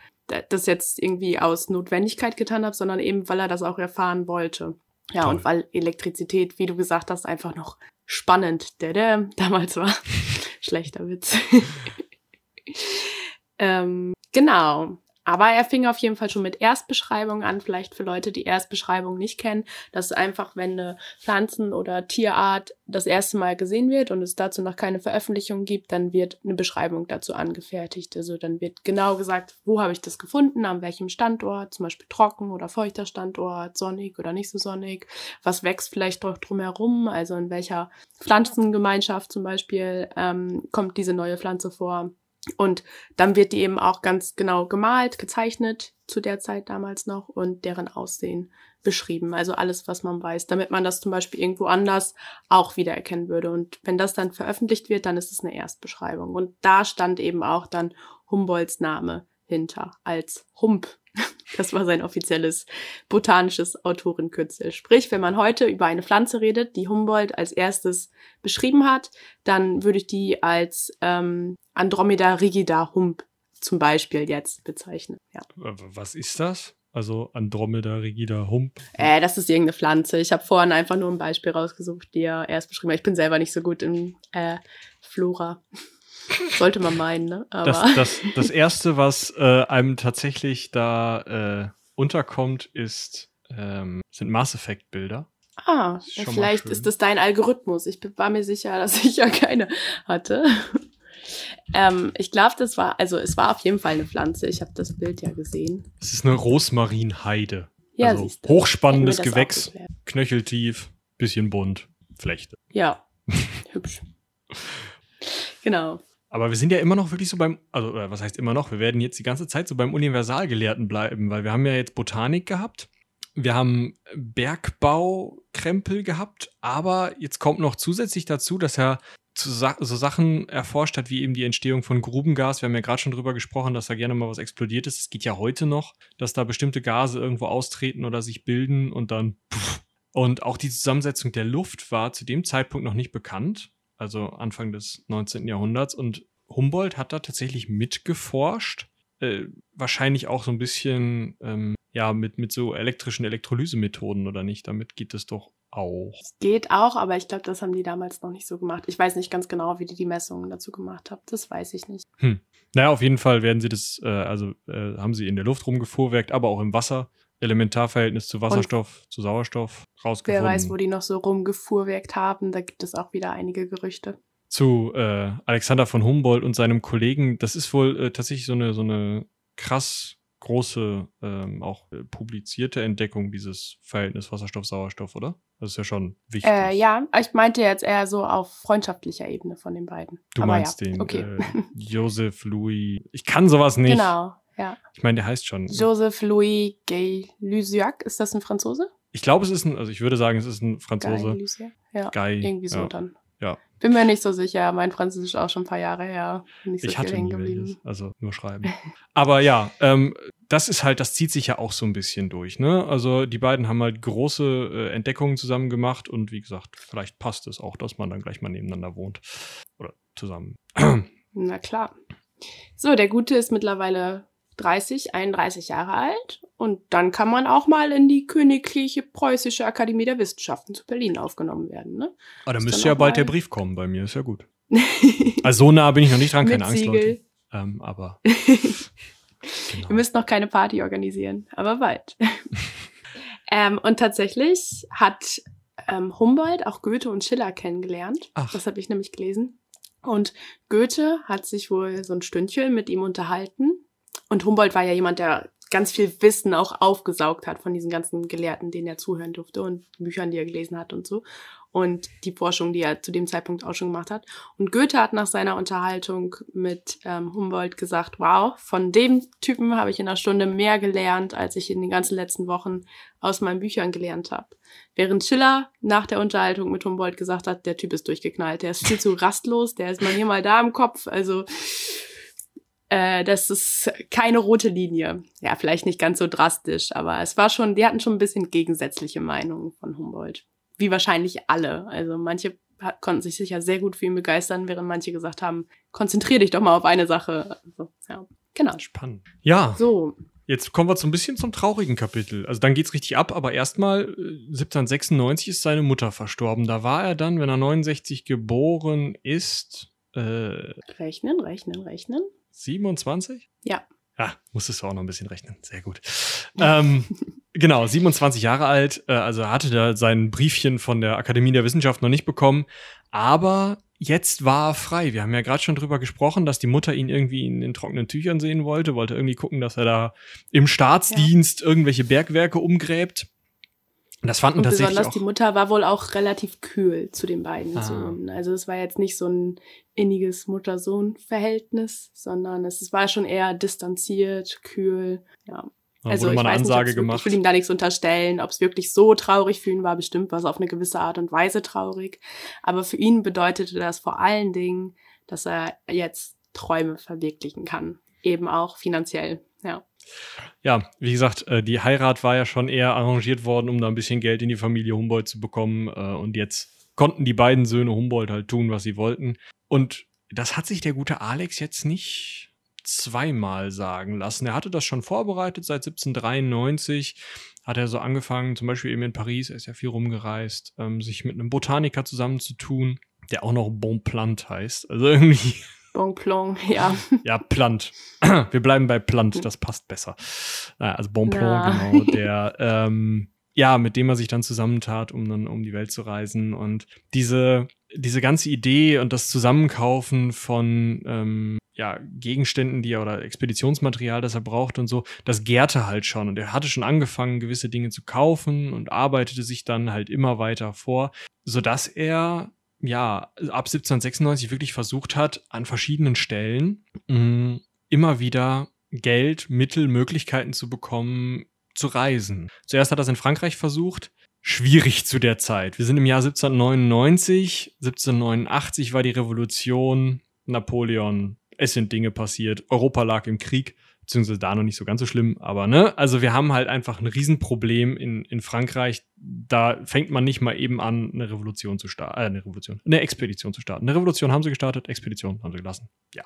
das jetzt irgendwie aus Notwendigkeit getan hat, sondern eben, weil er das auch erfahren wollte. Ja, Toll. und weil Elektrizität, wie du gesagt hast, einfach noch spannend der, der damals war. Schlechter Witz. ähm, genau. Aber er fing auf jeden Fall schon mit Erstbeschreibungen an, vielleicht für Leute, die Erstbeschreibungen nicht kennen. Das ist einfach, wenn eine Pflanzen- oder Tierart das erste Mal gesehen wird und es dazu noch keine Veröffentlichung gibt, dann wird eine Beschreibung dazu angefertigt. Also dann wird genau gesagt, wo habe ich das gefunden, an welchem Standort, zum Beispiel trocken oder feuchter Standort, sonnig oder nicht so sonnig, was wächst vielleicht doch drumherum, also in welcher Pflanzengemeinschaft zum Beispiel ähm, kommt diese neue Pflanze vor und dann wird die eben auch ganz genau gemalt, gezeichnet zu der Zeit damals noch und deren Aussehen beschrieben. Also alles, was man weiß, damit man das zum Beispiel irgendwo anders auch wiedererkennen würde. Und wenn das dann veröffentlicht wird, dann ist es eine Erstbeschreibung. Und da stand eben auch dann Humboldts Name hinter als Hump das war sein offizielles botanisches Autorenkürzel. Sprich, wenn man heute über eine Pflanze redet, die Humboldt als erstes beschrieben hat, dann würde ich die als ähm, Andromeda rigida hump zum Beispiel jetzt bezeichnen. Ja. Was ist das? Also Andromeda rigida hump? Äh, das ist irgendeine Pflanze. Ich habe vorhin einfach nur ein Beispiel rausgesucht, die er erst beschrieben hat. Ich bin selber nicht so gut in äh, Flora. Sollte man meinen, ne? Aber das, das, das Erste, was äh, einem tatsächlich da äh, unterkommt, ist, ähm, sind Mass Effect Bilder. Ah, ja, vielleicht ist das dein Algorithmus. Ich war mir sicher, dass ich ja keine hatte. ähm, ich glaube, das war, also es war auf jeden Fall eine Pflanze. Ich habe das Bild ja gesehen. Es ist eine Rosmarinheide. Ja, also hochspannendes Gewächs, knöcheltief, bisschen bunt, Flechte. Ja, hübsch. Genau. Aber wir sind ja immer noch wirklich so beim, also was heißt immer noch, wir werden jetzt die ganze Zeit so beim Universalgelehrten bleiben, weil wir haben ja jetzt Botanik gehabt, wir haben Bergbaukrempel gehabt, aber jetzt kommt noch zusätzlich dazu, dass er so Sachen erforscht hat, wie eben die Entstehung von Grubengas. Wir haben ja gerade schon drüber gesprochen, dass da gerne mal was explodiert ist. Es geht ja heute noch, dass da bestimmte Gase irgendwo austreten oder sich bilden und dann. Pff. Und auch die Zusammensetzung der Luft war zu dem Zeitpunkt noch nicht bekannt also Anfang des 19. Jahrhunderts. Und Humboldt hat da tatsächlich mitgeforscht. Äh, wahrscheinlich auch so ein bisschen ähm, ja mit, mit so elektrischen Elektrolysemethoden oder nicht. Damit geht es doch auch. Es geht auch, aber ich glaube, das haben die damals noch nicht so gemacht. Ich weiß nicht ganz genau, wie die die Messungen dazu gemacht haben. Das weiß ich nicht. Hm. Naja, auf jeden Fall werden sie das, äh, also äh, haben sie in der Luft rumgefuhrwerkt, aber auch im Wasser. Elementarverhältnis zu Wasserstoff, Und zu Sauerstoff rausgefunden. Wer weiß, wo die noch so rumgefuhrwerkt haben, da gibt es auch wieder einige Gerüchte. Zu äh, Alexander von Humboldt und seinem Kollegen, das ist wohl äh, tatsächlich so eine, so eine krass große, ähm, auch äh, publizierte Entdeckung, dieses Verhältnis Wasserstoff-Sauerstoff, oder? Das ist ja schon wichtig. Äh, ja, ich meinte jetzt eher so auf freundschaftlicher Ebene von den beiden. Du Aber meinst ja, den okay. äh, Joseph Louis. Ich kann sowas nicht. Genau, ja. Ich meine, der heißt schon. Joseph Louis Gay Lusiac, ist das ein Franzose? Ich glaube, es ist ein, also ich würde sagen, es ist ein Franzose. Guy? Ja, Guy, irgendwie so ja. dann. Ja. Bin mir nicht so sicher. Mein Französisch ist auch schon ein paar Jahre her. Nicht so ich hatte nie welches, also nur schreiben. Aber ja, ähm, das ist halt, das zieht sich ja auch so ein bisschen durch. Ne? Also die beiden haben halt große äh, Entdeckungen zusammen gemacht und wie gesagt, vielleicht passt es auch, dass man dann gleich mal nebeneinander wohnt oder zusammen. Na klar. So, der Gute ist mittlerweile 30, 31 Jahre alt und dann kann man auch mal in die Königliche Preußische Akademie der Wissenschaften zu Berlin aufgenommen werden. Ne? Ah, da müsste ja bald der Brief kommen bei mir, ist ja gut. also so nah bin ich noch nicht dran, keine Angst, Leute. Ähm, aber genau. Wir müssen noch keine Party organisieren, aber bald. ähm, und tatsächlich hat ähm, Humboldt auch Goethe und Schiller kennengelernt. Ach. Das habe ich nämlich gelesen. Und Goethe hat sich wohl so ein Stündchen mit ihm unterhalten und Humboldt war ja jemand, der ganz viel Wissen auch aufgesaugt hat von diesen ganzen Gelehrten, denen er zuhören durfte und Büchern, die er gelesen hat und so. und die Forschung, die er zu dem Zeitpunkt auch schon gemacht hat. Und Goethe hat nach seiner Unterhaltung mit ähm, Humboldt gesagt, wow, von dem Typen habe ich in einer Stunde mehr gelernt, als ich in den ganzen letzten Wochen aus meinen Büchern gelernt habe. Während Schiller nach der Unterhaltung mit Humboldt gesagt hat, der Typ ist durchgeknallt, der ist viel zu rastlos, der ist mal hier mal da im Kopf, also äh, das ist keine rote Linie. Ja, vielleicht nicht ganz so drastisch, aber es war schon, die hatten schon ein bisschen gegensätzliche Meinungen von Humboldt wie wahrscheinlich alle. Also manche konnten sich sicher sehr gut für ihn begeistern, während manche gesagt haben, konzentrier dich doch mal auf eine Sache. Also, ja, genau. Spannend. Ja. So. Jetzt kommen wir so ein bisschen zum traurigen Kapitel. Also dann geht's richtig ab, aber erstmal 1796 äh, ist seine Mutter verstorben. Da war er dann, wenn er 69 geboren ist, äh, rechnen, rechnen, rechnen. 27? Ja. Ja, musstest du auch noch ein bisschen rechnen. Sehr gut. ähm, genau, 27 Jahre alt, äh, also hatte da sein Briefchen von der Akademie der Wissenschaft noch nicht bekommen, aber jetzt war er frei. Wir haben ja gerade schon drüber gesprochen, dass die Mutter ihn irgendwie in, in, trockenen Tüchern sehen wollte, wollte irgendwie gucken, dass er da im Staatsdienst ja. irgendwelche Bergwerke umgräbt. Das fanden und tatsächlich besonders auch die Mutter war wohl auch relativ kühl zu den beiden ah. Sohnen. Also es war jetzt nicht so ein inniges Mutter-Sohn-Verhältnis, sondern es war schon eher distanziert, kühl. Ja. Da also wurde mal eine Ansage nicht, gemacht. Ich will ihm da nichts unterstellen, ob es wirklich so traurig für ihn war. Bestimmt war es auf eine gewisse Art und Weise traurig. Aber für ihn bedeutete das vor allen Dingen, dass er jetzt Träume verwirklichen kann. Eben auch finanziell, ja. Ja, wie gesagt, äh, die Heirat war ja schon eher arrangiert worden, um da ein bisschen Geld in die Familie Humboldt zu bekommen. Äh, und jetzt konnten die beiden Söhne Humboldt halt tun, was sie wollten. Und das hat sich der gute Alex jetzt nicht zweimal sagen lassen. Er hatte das schon vorbereitet seit 1793. Hat er so angefangen, zum Beispiel eben in Paris, er ist ja viel rumgereist, ähm, sich mit einem Botaniker zusammenzutun, der auch noch Bonplant heißt. Also irgendwie Bonplon, ja. Ja, Plant. Wir bleiben bei Plant, das passt besser. Also Bonplon, ja. genau, der, ähm, ja, mit dem er sich dann zusammentat, um dann um die Welt zu reisen. Und diese, diese ganze Idee und das Zusammenkaufen von ähm, ja, Gegenständen, die er oder Expeditionsmaterial, das er braucht und so, das gärte halt schon. Und er hatte schon angefangen, gewisse Dinge zu kaufen und arbeitete sich dann halt immer weiter vor, sodass er ja, ab 1796 wirklich versucht hat, an verschiedenen Stellen mh, mm, immer wieder Geld, Mittel, Möglichkeiten zu bekommen, zu reisen. Zuerst hat er es in Frankreich versucht, schwierig zu der Zeit. Wir sind im Jahr 1799, 1789 war die Revolution, Napoleon, es sind Dinge passiert, Europa lag im Krieg beziehungsweise da noch nicht so ganz so schlimm, aber ne, also wir haben halt einfach ein Riesenproblem in, in Frankreich. Da fängt man nicht mal eben an, eine Revolution zu starten, äh, eine Revolution, eine Expedition zu starten. Eine Revolution haben sie gestartet, Expedition haben sie gelassen. Ja.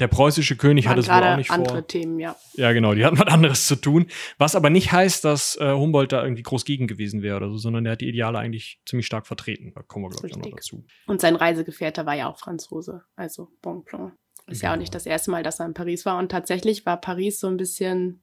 Der preußische König hat es wohl auch nicht andere vor. Themen, ja. Ja, genau, die hatten was anderes zu tun. Was aber nicht heißt, dass äh, Humboldt da irgendwie groß gegen gewesen wäre oder so, sondern er hat die Ideale eigentlich ziemlich stark vertreten. Da kommen wir, glaube ich, auch noch dazu. Und sein Reisegefährte war ja auch Franzose, also Bonpland. Ist ja auch nicht das erste Mal, dass er in Paris war. Und tatsächlich war Paris so ein bisschen,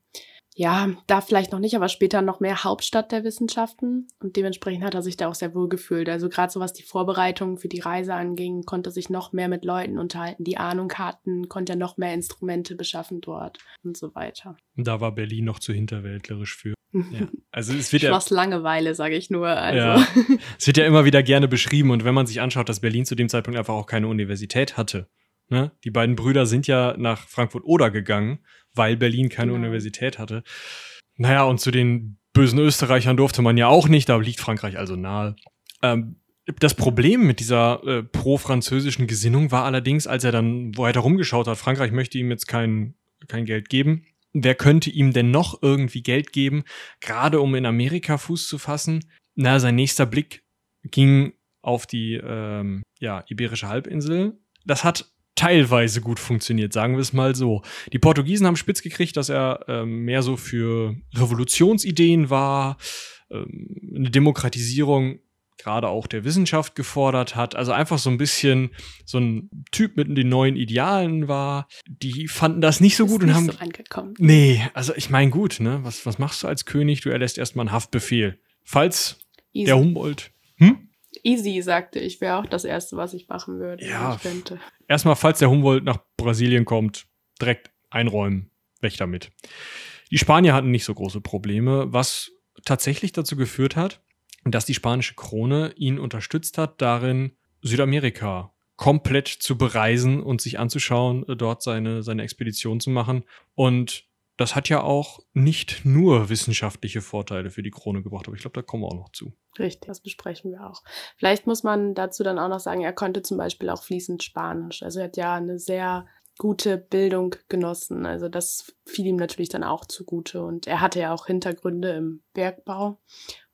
ja, da vielleicht noch nicht, aber später noch mehr Hauptstadt der Wissenschaften. Und dementsprechend hat er sich da auch sehr wohl gefühlt. Also gerade so was die Vorbereitung für die Reise anging, konnte sich noch mehr mit Leuten unterhalten, die Ahnung hatten, konnte er noch mehr Instrumente beschaffen dort und so weiter. Da war Berlin noch zu hinterwäldlerisch für. Ja. Also es wird Schloss ja, Langeweile, sage ich nur. Also. Ja. Es wird ja immer wieder gerne beschrieben und wenn man sich anschaut, dass Berlin zu dem Zeitpunkt einfach auch keine Universität hatte, Ne? Die beiden Brüder sind ja nach Frankfurt-Oder gegangen, weil Berlin keine genau. Universität hatte. Naja, und zu den bösen Österreichern durfte man ja auch nicht, da liegt Frankreich also nahe. Ähm, das Problem mit dieser äh, pro-französischen Gesinnung war allerdings, als er dann weiter rumgeschaut hat, Frankreich möchte ihm jetzt kein, kein Geld geben. Wer könnte ihm denn noch irgendwie Geld geben, gerade um in Amerika Fuß zu fassen? Na, sein nächster Blick ging auf die ähm, ja, Iberische Halbinsel. Das hat teilweise gut funktioniert, sagen wir es mal so. Die Portugiesen haben spitz gekriegt, dass er ähm, mehr so für Revolutionsideen war, ähm, eine Demokratisierung gerade auch der Wissenschaft gefordert hat, also einfach so ein bisschen so ein Typ mit den neuen Idealen war. Die fanden das nicht so gut und haben so angekommen. Nee, also ich meine gut, ne? Was was machst du als König? Du erlässt erstmal einen Haftbefehl. Falls Easy. der Humboldt Easy, sagte ich, wäre auch das Erste, was ich machen würde. Ja. Ich könnte. Erstmal, falls der Humboldt nach Brasilien kommt, direkt einräumen. Weg damit. Die Spanier hatten nicht so große Probleme, was tatsächlich dazu geführt hat, dass die spanische Krone ihn unterstützt hat, darin Südamerika komplett zu bereisen und sich anzuschauen, dort seine, seine Expedition zu machen. Und das hat ja auch nicht nur wissenschaftliche Vorteile für die Krone gebracht, aber ich glaube, da kommen wir auch noch zu. Richtig, das besprechen wir auch. Vielleicht muss man dazu dann auch noch sagen, er konnte zum Beispiel auch fließend Spanisch. Also er hat ja eine sehr gute Bildung genossen. Also das fiel ihm natürlich dann auch zugute. Und er hatte ja auch Hintergründe im Bergbau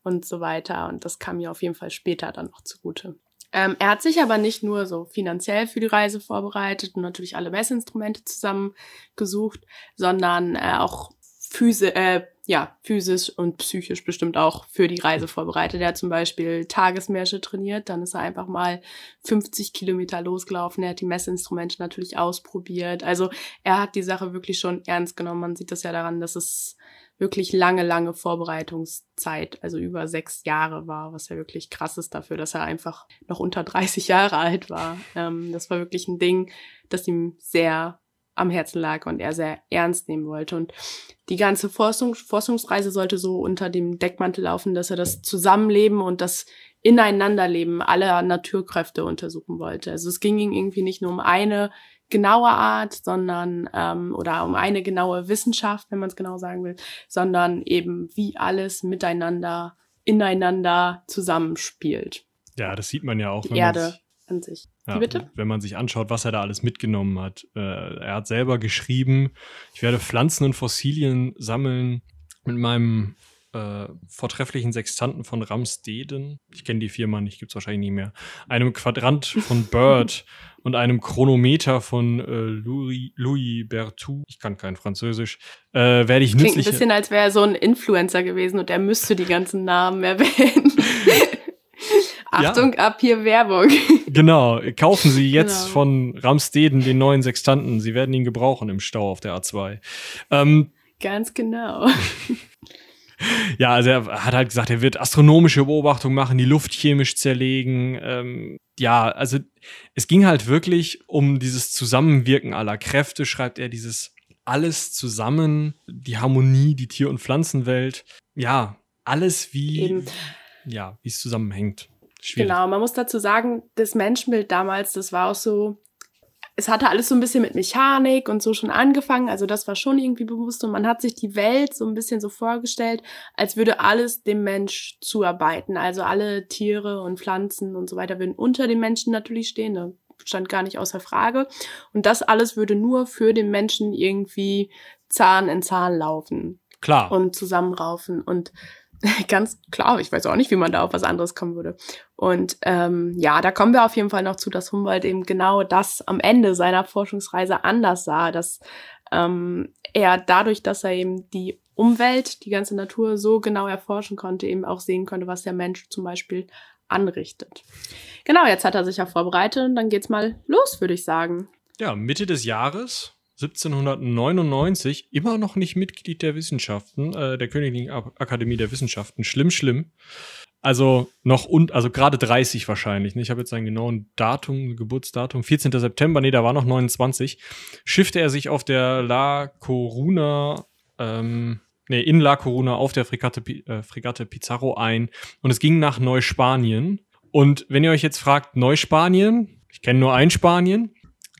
und so weiter. Und das kam mir auf jeden Fall später dann noch zugute. Ähm, er hat sich aber nicht nur so finanziell für die Reise vorbereitet und natürlich alle Messinstrumente zusammengesucht, sondern äh, auch physi äh, ja, physisch und psychisch bestimmt auch für die Reise vorbereitet. Er hat zum Beispiel Tagesmärsche trainiert, dann ist er einfach mal 50 Kilometer losgelaufen. Er hat die Messinstrumente natürlich ausprobiert. Also er hat die Sache wirklich schon ernst genommen. Man sieht das ja daran, dass es wirklich lange, lange Vorbereitungszeit, also über sechs Jahre war, was ja wirklich krass ist dafür, dass er einfach noch unter 30 Jahre alt war. Ähm, das war wirklich ein Ding, das ihm sehr am Herzen lag und er sehr ernst nehmen wollte. Und die ganze Forschung, Forschungsreise sollte so unter dem Deckmantel laufen, dass er das Zusammenleben und das Ineinanderleben aller Naturkräfte untersuchen wollte. Also es ging ihm irgendwie nicht nur um eine genaue Art, sondern ähm, oder um eine genaue Wissenschaft, wenn man es genau sagen will, sondern eben wie alles miteinander, ineinander zusammenspielt. Ja, das sieht man ja auch. Die Erde an sich. Ja, bitte? Wenn man sich anschaut, was er da alles mitgenommen hat. Äh, er hat selber geschrieben, ich werde Pflanzen und Fossilien sammeln mit meinem äh, vortrefflichen Sextanten von Ramsteden. Ich kenne die Firma nicht, gibt's wahrscheinlich nie mehr. Einem Quadrant von Bird und einem Chronometer von äh, Louis, Louis Berthoud. Ich kann kein Französisch. Äh, werde ich Klingt nützlich. ein bisschen, als wäre er so ein Influencer gewesen und er müsste die ganzen Namen erwähnen. Achtung, ja. ab hier Werbung. Genau, kaufen Sie jetzt genau. von Ramsteden den neuen Sextanten. Sie werden ihn gebrauchen im Stau auf der A2. Ähm, Ganz genau. ja, also er hat halt gesagt, er wird astronomische Beobachtungen machen, die Luft chemisch zerlegen. Ähm, ja, also es ging halt wirklich um dieses Zusammenwirken aller Kräfte, schreibt er, dieses alles zusammen, die Harmonie, die Tier- und Pflanzenwelt. Ja, alles wie, Eben. ja, wie es zusammenhängt. Schwierig. Genau, man muss dazu sagen, das Menschenbild damals, das war auch so es hatte alles so ein bisschen mit Mechanik und so schon angefangen, also das war schon irgendwie bewusst und man hat sich die Welt so ein bisschen so vorgestellt, als würde alles dem Mensch zuarbeiten. Also alle Tiere und Pflanzen und so weiter würden unter dem Menschen natürlich stehen, da stand gar nicht außer Frage. Und das alles würde nur für den Menschen irgendwie Zahn in Zahn laufen. Klar. Und zusammenraufen und Ganz klar, ich weiß auch nicht, wie man da auf was anderes kommen würde. Und ähm, ja, da kommen wir auf jeden Fall noch zu, dass Humboldt eben genau das am Ende seiner Forschungsreise anders sah, dass ähm, er dadurch, dass er eben die Umwelt, die ganze Natur so genau erforschen konnte, eben auch sehen konnte, was der Mensch zum Beispiel anrichtet. Genau, jetzt hat er sich ja vorbereitet und dann geht's mal los, würde ich sagen. Ja, Mitte des Jahres 1799 immer noch nicht Mitglied der Wissenschaften, äh, der Königlichen Akademie der Wissenschaften. Schlimm, schlimm. Also noch und also gerade 30 wahrscheinlich. Ne? Ich habe jetzt ein genauen Datum, Geburtsdatum, 14. September, nee, da war noch 29. Schiffte er sich auf der La Coruna, ähm, nee, in La Coruna auf der Fregatte, äh, Fregatte Pizarro ein und es ging nach Neuspanien. Und wenn ihr euch jetzt fragt, Neuspanien, ich kenne nur ein Spanien,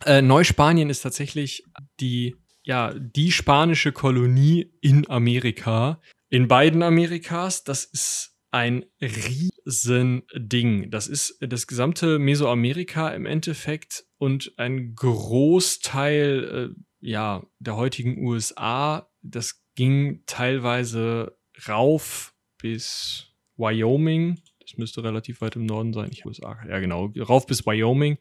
äh, Neuspanien ist tatsächlich die, ja, die spanische Kolonie in Amerika. In beiden Amerikas, das ist ein Riesending. Das ist das gesamte Mesoamerika im Endeffekt und ein Großteil äh, ja, der heutigen USA. Das ging teilweise rauf bis Wyoming. Das müsste relativ weit im Norden sein. Ich USA. Ja, genau. Rauf bis Wyoming.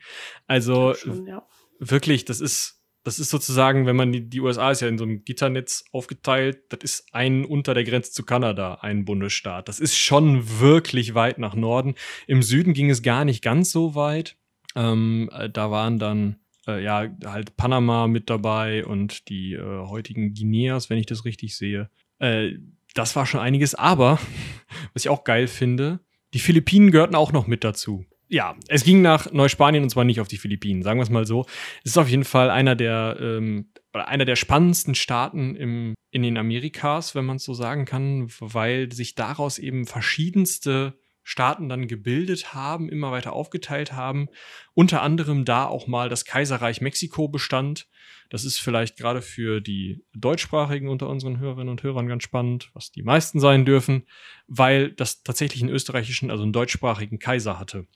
Also schon, ja wirklich, das ist, das ist sozusagen, wenn man die, die USA ist ja in so einem Gitternetz aufgeteilt, das ist ein unter der Grenze zu Kanada, ein Bundesstaat. Das ist schon wirklich weit nach Norden. Im Süden ging es gar nicht ganz so weit. Ähm, äh, da waren dann äh, ja halt Panama mit dabei und die äh, heutigen Guineas, wenn ich das richtig sehe. Äh, das war schon einiges, aber was ich auch geil finde, die Philippinen gehörten auch noch mit dazu ja, es ging nach Neuspanien und zwar nicht auf die Philippinen, sagen wir es mal so. Es ist auf jeden Fall einer der, ähm, einer der spannendsten Staaten im, in den Amerikas, wenn man es so sagen kann, weil sich daraus eben verschiedenste Staaten dann gebildet haben, immer weiter aufgeteilt haben. Unter anderem da auch mal das Kaiserreich Mexiko bestand. Das ist vielleicht gerade für die Deutschsprachigen unter unseren Hörerinnen und Hörern ganz spannend, was die meisten sein dürfen, weil das tatsächlich einen österreichischen, also einen deutschsprachigen Kaiser hatte.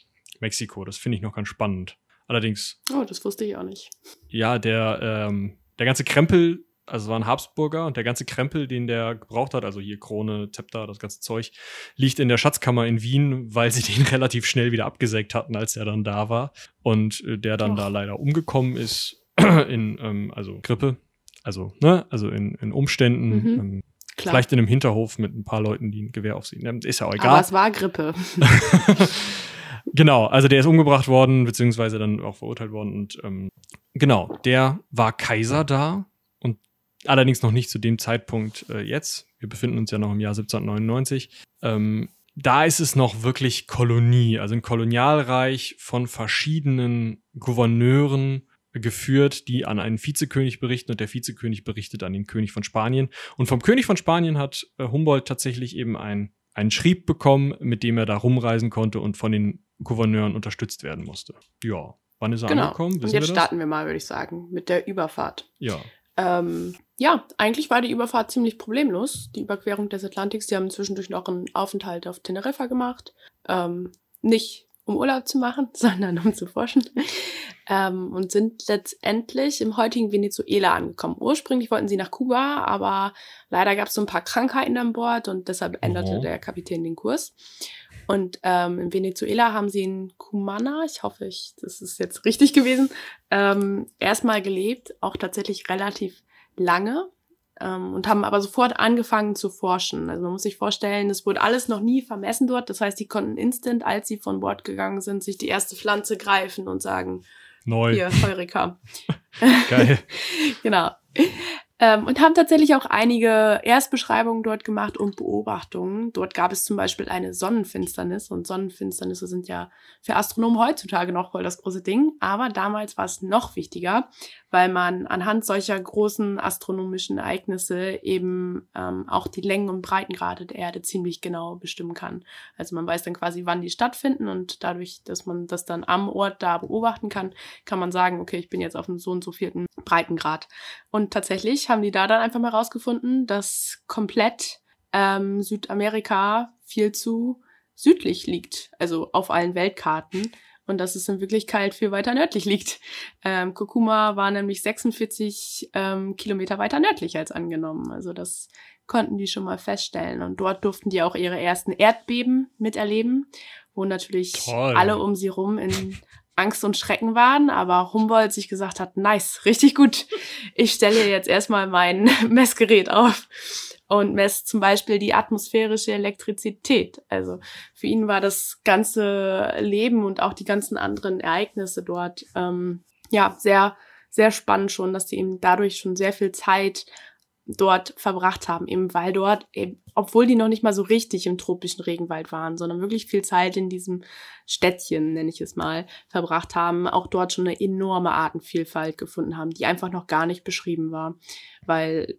Mexiko, das finde ich noch ganz spannend. Allerdings. Oh, das wusste ich auch nicht. Ja, der, ähm, der ganze Krempel also war ein Habsburger und der ganze Krempel, den der gebraucht hat, also hier Krone, Zepter, das ganze Zeug, liegt in der Schatzkammer in Wien, weil sie den relativ schnell wieder abgesägt hatten, als er dann da war. Und äh, der dann Och. da leider umgekommen ist in, ähm, also Grippe, also, ne, also in, in Umständen, mhm. ähm, vielleicht in einem Hinterhof mit ein paar Leuten, die ein Gewehr auf sie nehmen. Ist ja auch egal. Aber es war Grippe. genau, also der ist umgebracht worden, beziehungsweise dann auch verurteilt worden. Und ähm, genau, der war Kaiser da Allerdings noch nicht zu dem Zeitpunkt äh, jetzt. Wir befinden uns ja noch im Jahr 1799. Ähm, da ist es noch wirklich Kolonie, also ein Kolonialreich von verschiedenen Gouverneuren geführt, die an einen Vizekönig berichten und der Vizekönig berichtet an den König von Spanien. Und vom König von Spanien hat äh, Humboldt tatsächlich eben ein, einen Schrieb bekommen, mit dem er da rumreisen konnte und von den Gouverneuren unterstützt werden musste. Ja, wann ist er genau. angekommen? Wissen und jetzt wir starten wir mal, würde ich sagen, mit der Überfahrt. Ja. Ähm, ja, eigentlich war die Überfahrt ziemlich problemlos. Die Überquerung des Atlantiks, die haben zwischendurch noch einen Aufenthalt auf Teneriffa gemacht. Ähm, nicht um Urlaub zu machen, sondern um zu forschen. ähm, und sind letztendlich im heutigen Venezuela angekommen. Ursprünglich wollten sie nach Kuba, aber leider gab es so ein paar Krankheiten an Bord und deshalb änderte mhm. der Kapitän den Kurs. Und ähm, in Venezuela haben sie in Cumana, ich hoffe, ich, das ist jetzt richtig gewesen, ähm, erstmal gelebt, auch tatsächlich relativ lange ähm, und haben aber sofort angefangen zu forschen. Also man muss sich vorstellen, es wurde alles noch nie vermessen dort. Das heißt, die konnten instant, als sie von Bord gegangen sind, sich die erste Pflanze greifen und sagen, Neu. Hier, Heureka. Geil. genau. Ähm, und haben tatsächlich auch einige Erstbeschreibungen dort gemacht und Beobachtungen. Dort gab es zum Beispiel eine Sonnenfinsternis und Sonnenfinsternisse sind ja für Astronomen heutzutage noch voll das große Ding. Aber damals war es noch wichtiger, weil man anhand solcher großen astronomischen Ereignisse eben ähm, auch die Längen und Breitengrade der Erde ziemlich genau bestimmen kann. Also man weiß dann quasi, wann die stattfinden und dadurch, dass man das dann am Ort da beobachten kann, kann man sagen, okay, ich bin jetzt auf einem so und so vierten Breitengrad. Und tatsächlich haben die da dann einfach mal rausgefunden, dass komplett ähm, Südamerika viel zu südlich liegt, also auf allen Weltkarten und dass es in Wirklichkeit viel weiter nördlich liegt. Ähm, Kokuma war nämlich 46 ähm, Kilometer weiter nördlich als angenommen. Also das konnten die schon mal feststellen. Und dort durften die auch ihre ersten Erdbeben miterleben, wo natürlich Toll. alle um sie rum in Angst und Schrecken waren, aber Humboldt sich gesagt hat, nice, richtig gut. Ich stelle jetzt erstmal mein Messgerät auf und messt zum Beispiel die atmosphärische Elektrizität. Also für ihn war das ganze Leben und auch die ganzen anderen Ereignisse dort ähm, ja sehr sehr spannend schon, dass die ihm dadurch schon sehr viel Zeit dort verbracht haben, eben weil dort, eben, obwohl die noch nicht mal so richtig im tropischen Regenwald waren, sondern wirklich viel Zeit in diesem Städtchen, nenne ich es mal, verbracht haben, auch dort schon eine enorme Artenvielfalt gefunden haben, die einfach noch gar nicht beschrieben war, weil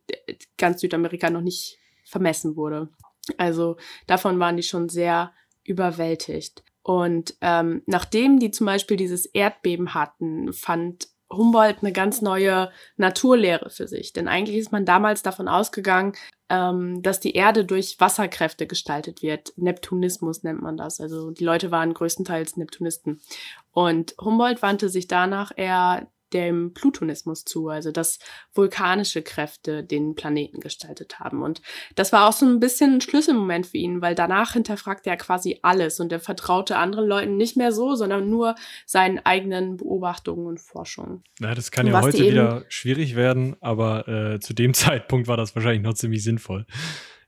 ganz Südamerika noch nicht vermessen wurde. Also davon waren die schon sehr überwältigt. Und ähm, nachdem die zum Beispiel dieses Erdbeben hatten, fand Humboldt eine ganz neue Naturlehre für sich. Denn eigentlich ist man damals davon ausgegangen, ähm, dass die Erde durch Wasserkräfte gestaltet wird. Neptunismus nennt man das. Also die Leute waren größtenteils Neptunisten. Und Humboldt wandte sich danach eher dem Plutonismus zu, also dass vulkanische Kräfte den Planeten gestaltet haben. Und das war auch so ein bisschen ein Schlüsselmoment für ihn, weil danach hinterfragte er quasi alles und er vertraute anderen Leuten nicht mehr so, sondern nur seinen eigenen Beobachtungen und Forschungen. Ja, das kann ja heute wieder schwierig werden, aber äh, zu dem Zeitpunkt war das wahrscheinlich noch ziemlich sinnvoll.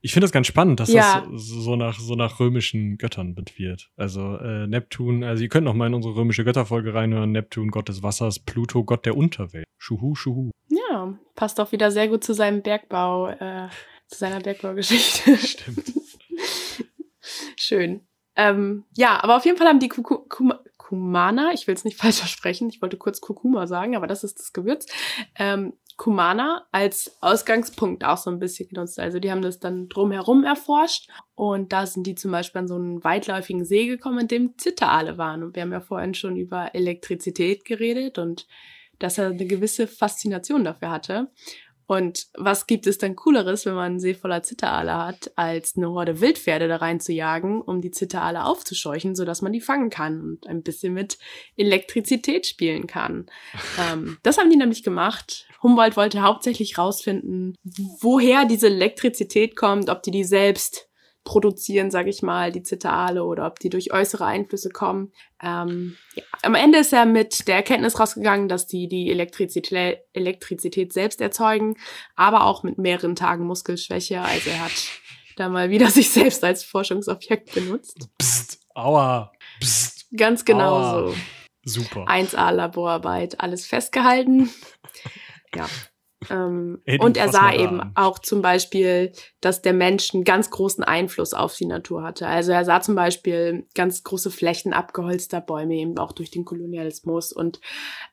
Ich finde das ganz spannend, dass ja. das so nach, so nach römischen Göttern wird. Also äh, Neptun, also ihr könnt noch mal in unsere römische Götterfolge reinhören. Neptun, Gott des Wassers, Pluto, Gott der Unterwelt. Schuhu, schuhu. Ja, passt auch wieder sehr gut zu seinem Bergbau, äh, zu seiner Bergbaugeschichte. Stimmt. Schön. Ähm, ja, aber auf jeden Fall haben die Kuku Kumana, ich will es nicht falsch versprechen, ich wollte kurz Kurkuma sagen, aber das ist das Gewürz, ähm, Kumana als Ausgangspunkt auch so ein bisschen genutzt. Also die haben das dann drumherum erforscht und da sind die zum Beispiel an so einen weitläufigen See gekommen, in dem Zitterale waren. Und wir haben ja vorhin schon über Elektrizität geredet und dass er eine gewisse Faszination dafür hatte. Und was gibt es dann Cooleres, wenn man einen See voller Zitteraale hat, als eine Horde Wildpferde da rein zu jagen, um die Zitteraale aufzuscheuchen, sodass man die fangen kann und ein bisschen mit Elektrizität spielen kann. ähm, das haben die nämlich gemacht. Humboldt wollte hauptsächlich rausfinden, woher diese Elektrizität kommt, ob die die selbst produzieren, sage ich mal, die Zitterale oder ob die durch äußere Einflüsse kommen. Ähm, ja. Am Ende ist er mit der Erkenntnis rausgegangen, dass die die Elektrizität, Elektrizität selbst erzeugen, aber auch mit mehreren Tagen Muskelschwäche. Also er hat da mal wieder sich selbst als Forschungsobjekt benutzt. Psst, aua, psst. Ganz genau aua. so. Super. 1A-Laborarbeit, alles festgehalten. Ja, ähm, und er sah eben auch zum Beispiel, dass der Mensch einen ganz großen Einfluss auf die Natur hatte. Also er sah zum Beispiel ganz große Flächen abgeholzter Bäume, eben auch durch den Kolonialismus. Und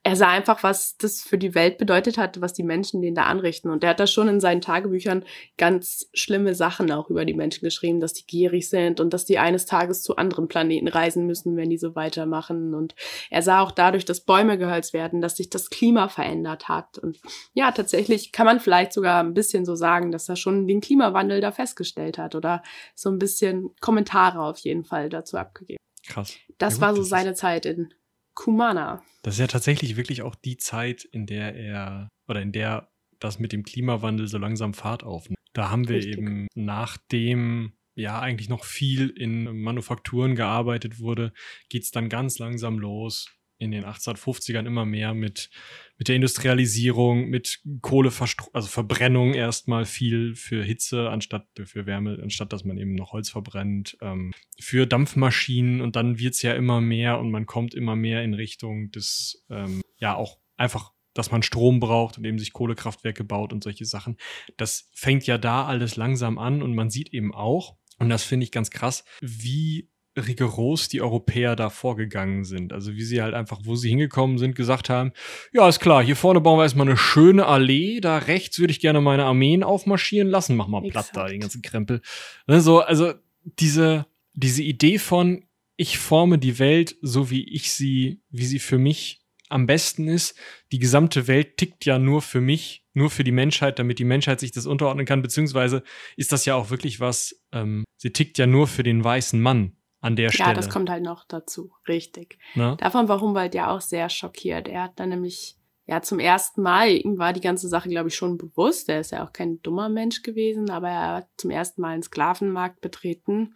er sah einfach, was das für die Welt bedeutet hat, was die Menschen den da anrichten. Und er hat da schon in seinen Tagebüchern ganz schlimme Sachen auch über die Menschen geschrieben, dass die gierig sind und dass die eines Tages zu anderen Planeten reisen müssen, wenn die so weitermachen. Und er sah auch dadurch, dass Bäume gehölzt werden, dass sich das Klima verändert hat. Und ja, tatsächlich tatsächlich kann man vielleicht sogar ein bisschen so sagen, dass er schon den Klimawandel da festgestellt hat oder so ein bisschen Kommentare auf jeden Fall dazu abgegeben. Krass. Das ja, war so seine Zeit in Kumana. Das ist ja tatsächlich wirklich auch die Zeit, in der er oder in der das mit dem Klimawandel so langsam Fahrt aufnimmt. Da haben wir Richtig. eben nachdem ja eigentlich noch viel in Manufakturen gearbeitet wurde, geht es dann ganz langsam los in den 1850ern immer mehr mit, mit der Industrialisierung, mit Kohle, also Verbrennung erstmal viel für Hitze anstatt für Wärme, anstatt dass man eben noch Holz verbrennt, ähm, für Dampfmaschinen und dann wird's ja immer mehr und man kommt immer mehr in Richtung des, ähm, ja auch einfach dass man Strom braucht und eben sich Kohlekraftwerke baut und solche Sachen. Das fängt ja da alles langsam an und man sieht eben auch, und das finde ich ganz krass, wie rigoros die Europäer da vorgegangen sind. Also wie sie halt einfach, wo sie hingekommen sind, gesagt haben, ja, ist klar, hier vorne bauen wir erstmal eine schöne Allee, da rechts würde ich gerne meine Armeen aufmarschieren lassen, mach mal platt da, den ganzen Krempel. Also, also diese, diese Idee von, ich forme die Welt so, wie ich sie, wie sie für mich am besten ist. Die gesamte Welt tickt ja nur für mich, nur für die Menschheit, damit die Menschheit sich das unterordnen kann, beziehungsweise ist das ja auch wirklich was, ähm, sie tickt ja nur für den weißen Mann an der Stelle. Ja, das kommt halt noch dazu, richtig. Na? Davon war Humboldt ja auch sehr schockiert. Er hat dann nämlich, ja, zum ersten Mal, ihm war die ganze Sache, glaube ich, schon bewusst. Er ist ja auch kein dummer Mensch gewesen, aber er hat zum ersten Mal einen Sklavenmarkt betreten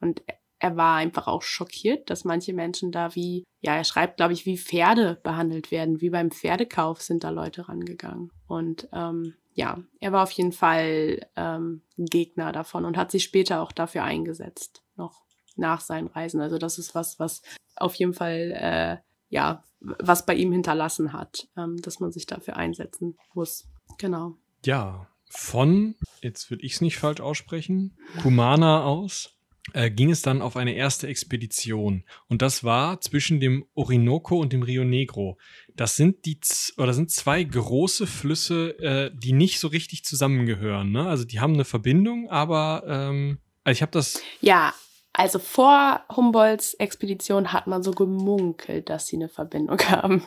und er war einfach auch schockiert, dass manche Menschen da wie, ja, er schreibt, glaube ich, wie Pferde behandelt werden, wie beim Pferdekauf sind da Leute rangegangen. Und ähm, ja, er war auf jeden Fall ähm, ein Gegner davon und hat sich später auch dafür eingesetzt, noch nach seinen Reisen. Also das ist was, was auf jeden Fall, äh, ja, was bei ihm hinterlassen hat, ähm, dass man sich dafür einsetzen muss. Genau. Ja, von, jetzt würde ich es nicht falsch aussprechen, Kumana aus äh, ging es dann auf eine erste Expedition. Und das war zwischen dem Orinoco und dem Rio Negro. Das sind die oder sind zwei große Flüsse, äh, die nicht so richtig zusammengehören. Ne? Also die haben eine Verbindung, aber ähm, also ich habe das. Ja, also vor Humboldts Expedition hat man so gemunkelt, dass sie eine Verbindung haben.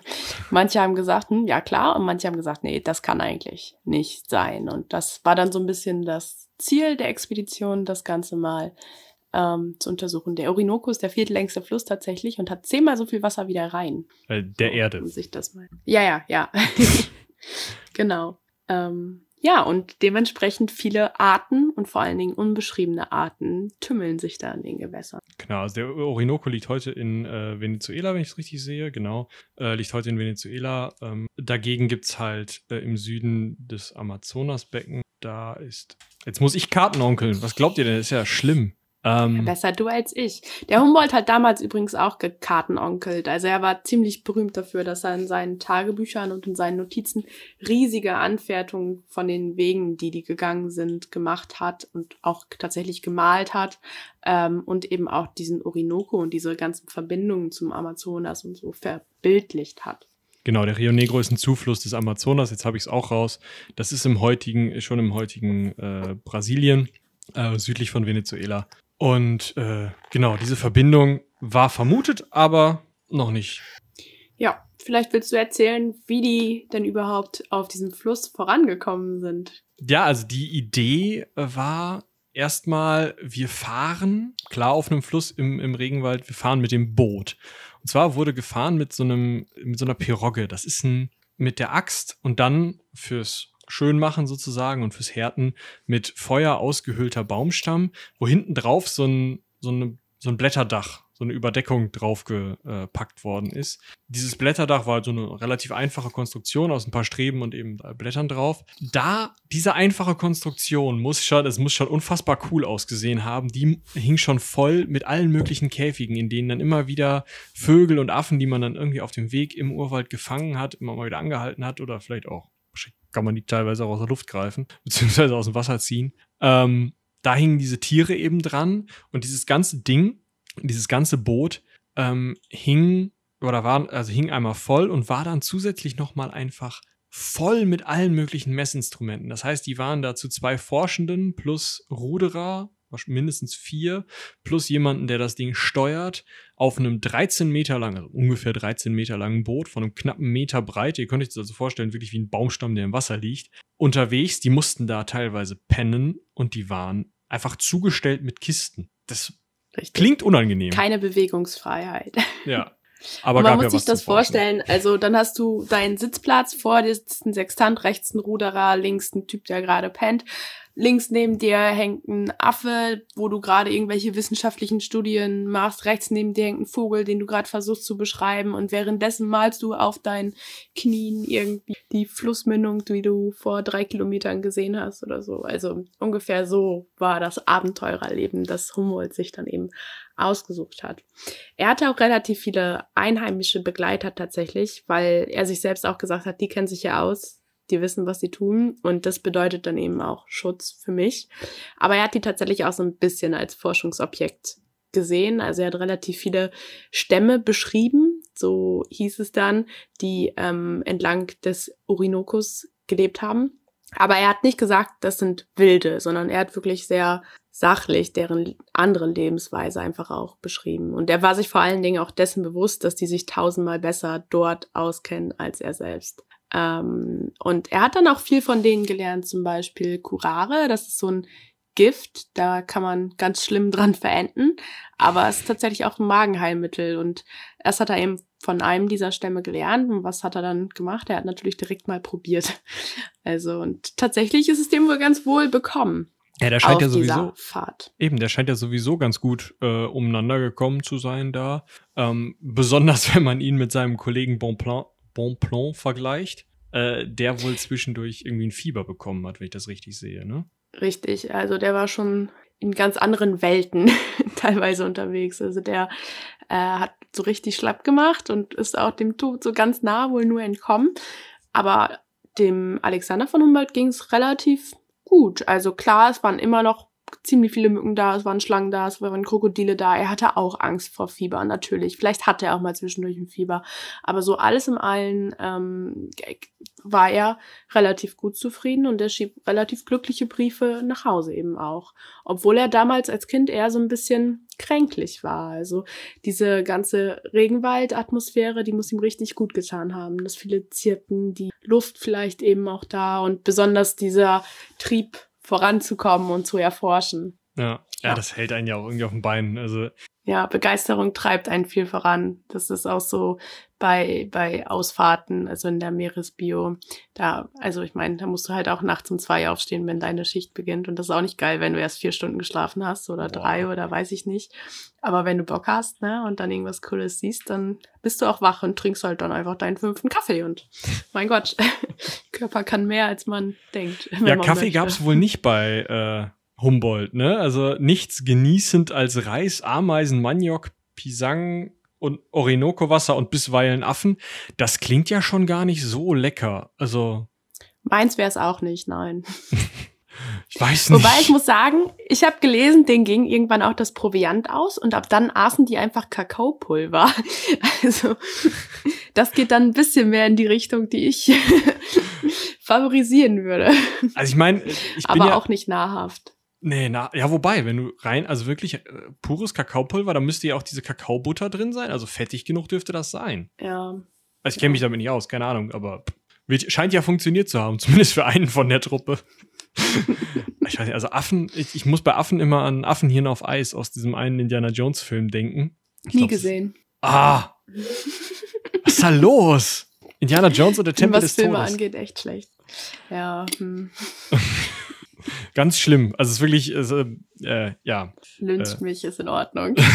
Manche haben gesagt, hm, ja klar, und manche haben gesagt, nee, das kann eigentlich nicht sein. Und das war dann so ein bisschen das Ziel der Expedition, das Ganze mal ähm, zu untersuchen. Der Orinoco ist der viertlängste Fluss tatsächlich und hat zehnmal so viel Wasser wieder rein. Äh, der Erde. Um sich das mal. Ja, ja, ja. genau. Ähm, ja, und dementsprechend viele Arten und vor allen Dingen unbeschriebene Arten tümmeln sich da in den Gewässern. Genau, also der Orinoco liegt heute in äh, Venezuela, wenn ich es richtig sehe, genau. Äh, liegt heute in Venezuela. Ähm, dagegen gibt es halt äh, im Süden des Amazonasbecken, da ist. Jetzt muss ich Karten onkeln. Was glaubt ihr denn? Das ist ja schlimm. Ähm, Besser du als ich. Der Humboldt hat damals übrigens auch gekartenonkelt. Also er war ziemlich berühmt dafür, dass er in seinen Tagebüchern und in seinen Notizen riesige Anfertigungen von den Wegen, die die gegangen sind, gemacht hat und auch tatsächlich gemalt hat. Ähm, und eben auch diesen Orinoco und diese ganzen Verbindungen zum Amazonas und so verbildlicht hat. Genau, der Rio Negro ist ein Zufluss des Amazonas. Jetzt habe ich es auch raus. Das ist im heutigen, schon im heutigen äh, Brasilien, äh, südlich von Venezuela. Und äh, genau, diese Verbindung war vermutet, aber noch nicht. Ja, vielleicht willst du erzählen, wie die denn überhaupt auf diesem Fluss vorangekommen sind. Ja, also die Idee war erstmal, wir fahren, klar auf einem Fluss im, im Regenwald, wir fahren mit dem Boot. Und zwar wurde gefahren mit so einem, mit so einer Pirogge. Das ist ein, mit der Axt und dann fürs Schönmachen sozusagen und fürs Härten mit Feuer ausgehöhlter Baumstamm, wo hinten drauf so ein, so, eine, so ein Blätterdach, so eine Überdeckung draufgepackt worden ist. Dieses Blätterdach war so eine relativ einfache Konstruktion aus ein paar Streben und eben Blättern drauf. Da, diese einfache Konstruktion muss schon, es muss schon unfassbar cool ausgesehen haben. Die hing schon voll mit allen möglichen Käfigen, in denen dann immer wieder Vögel und Affen, die man dann irgendwie auf dem Weg im Urwald gefangen hat, immer mal wieder angehalten hat oder vielleicht auch kann man die teilweise auch aus der Luft greifen, beziehungsweise aus dem Wasser ziehen. Ähm, da hingen diese Tiere eben dran und dieses ganze Ding, dieses ganze Boot ähm, hing oder war, also hing einmal voll und war dann zusätzlich nochmal einfach voll mit allen möglichen Messinstrumenten. Das heißt, die waren da zu zwei Forschenden plus Ruderer mindestens vier, plus jemanden, der das Ding steuert, auf einem 13 Meter langen, also ungefähr 13 Meter langen Boot von einem knappen Meter Breite. Ihr könnt euch das also vorstellen, wirklich wie ein Baumstamm, der im Wasser liegt. Unterwegs, die mussten da teilweise pennen und die waren einfach zugestellt mit Kisten. Das Richtig. klingt unangenehm. Keine Bewegungsfreiheit. Ja. Aber man muss sich das vorstellen. Also dann hast du deinen Sitzplatz vor dir sitzt ein Sextant, rechts ein Ruderer, links ein Typ, der gerade pennt links neben dir hängt ein Affe, wo du gerade irgendwelche wissenschaftlichen Studien machst, rechts neben dir hängt ein Vogel, den du gerade versuchst zu beschreiben und währenddessen malst du auf deinen Knien irgendwie die Flussmündung, die du vor drei Kilometern gesehen hast oder so. Also ungefähr so war das Abenteurerleben, das Humboldt sich dann eben ausgesucht hat. Er hatte auch relativ viele einheimische Begleiter tatsächlich, weil er sich selbst auch gesagt hat, die kennen sich ja aus, die wissen, was sie tun. Und das bedeutet dann eben auch Schutz für mich. Aber er hat die tatsächlich auch so ein bisschen als Forschungsobjekt gesehen. Also er hat relativ viele Stämme beschrieben, so hieß es dann, die ähm, entlang des Orinokus gelebt haben. Aber er hat nicht gesagt, das sind Wilde, sondern er hat wirklich sehr sachlich deren andere Lebensweise einfach auch beschrieben. Und er war sich vor allen Dingen auch dessen bewusst, dass die sich tausendmal besser dort auskennen als er selbst. Ähm, und er hat dann auch viel von denen gelernt, zum Beispiel Curare, das ist so ein Gift, da kann man ganz schlimm dran verenden, aber es ist tatsächlich auch ein Magenheilmittel und erst hat er eben von einem dieser Stämme gelernt und was hat er dann gemacht? Er hat natürlich direkt mal probiert. Also und tatsächlich ist es dem wohl ganz wohl bekommen. Ja, der scheint ja sowieso. Fahrt. Eben, der scheint ja sowieso ganz gut äh, umeinander gekommen zu sein da. Ähm, besonders wenn man ihn mit seinem Kollegen Bonplan Bonplan vergleicht, äh, der wohl zwischendurch irgendwie ein Fieber bekommen hat, wenn ich das richtig sehe, ne? Richtig, also der war schon in ganz anderen Welten teilweise unterwegs. Also der äh, hat so richtig schlapp gemacht und ist auch dem Tod so ganz nah wohl nur entkommen. Aber dem Alexander von Humboldt ging es relativ gut. Also klar, es waren immer noch ziemlich viele Mücken da, es waren Schlangen da, es waren Krokodile da. Er hatte auch Angst vor Fieber, natürlich. Vielleicht hatte er auch mal zwischendurch ein Fieber. Aber so alles im Allen ähm, war er relativ gut zufrieden und er schrieb relativ glückliche Briefe nach Hause eben auch. Obwohl er damals als Kind eher so ein bisschen kränklich war. Also diese ganze Regenwaldatmosphäre, die muss ihm richtig gut getan haben. Das viele Zirpen, die Luft vielleicht eben auch da und besonders dieser Trieb voranzukommen und zu erforschen. Ja, ja, das hält einen ja auch irgendwie auf den Beinen. Also ja, Begeisterung treibt einen viel voran. Das ist auch so bei bei Ausfahrten, also in der Meeresbio. Da, also ich meine, da musst du halt auch nachts um zwei aufstehen, wenn deine Schicht beginnt. Und das ist auch nicht geil, wenn du erst vier Stunden geschlafen hast oder drei oder weiß ich nicht. Aber wenn du Bock hast, ne, und dann irgendwas Cooles siehst, dann bist du auch wach und trinkst halt dann einfach deinen fünften Kaffee. Und mein Gott, Körper kann mehr, als man denkt. Ja, Kaffee möchte. gab's wohl nicht bei äh Humboldt, ne? Also nichts genießend als Reis, Ameisen, Maniok, Pisang und Orinoco-Wasser und bisweilen Affen. Das klingt ja schon gar nicht so lecker. Also. Meins wäre es auch nicht, nein. Ich weiß nicht. Wobei ich muss sagen, ich habe gelesen, denen ging irgendwann auch das Proviant aus und ab dann aßen die einfach Kakaopulver. Also das geht dann ein bisschen mehr in die Richtung, die ich favorisieren würde. Also ich meine, Aber ja, auch nicht nahrhaft. Nee, na, ja, wobei, wenn du rein, also wirklich äh, pures Kakaopulver, dann müsste ja auch diese Kakaobutter drin sein. Also fettig genug dürfte das sein. Ja. Also ich kenne mich damit nicht aus, keine Ahnung, aber wird, scheint ja funktioniert zu haben, zumindest für einen von der Truppe. ich weiß nicht, also Affen, ich, ich muss bei Affen immer an Affenhirn auf Eis aus diesem einen Indiana Jones Film denken. Ich Nie glaub, gesehen. Ah! Was ist da los? Indiana Jones und der Tempel Was des Filme Todes. angeht, echt schlecht. Ja, hm. Ganz schlimm. Also es ist wirklich, es, äh, äh, ja. lyncht Äh. mich, ist in Ordnung.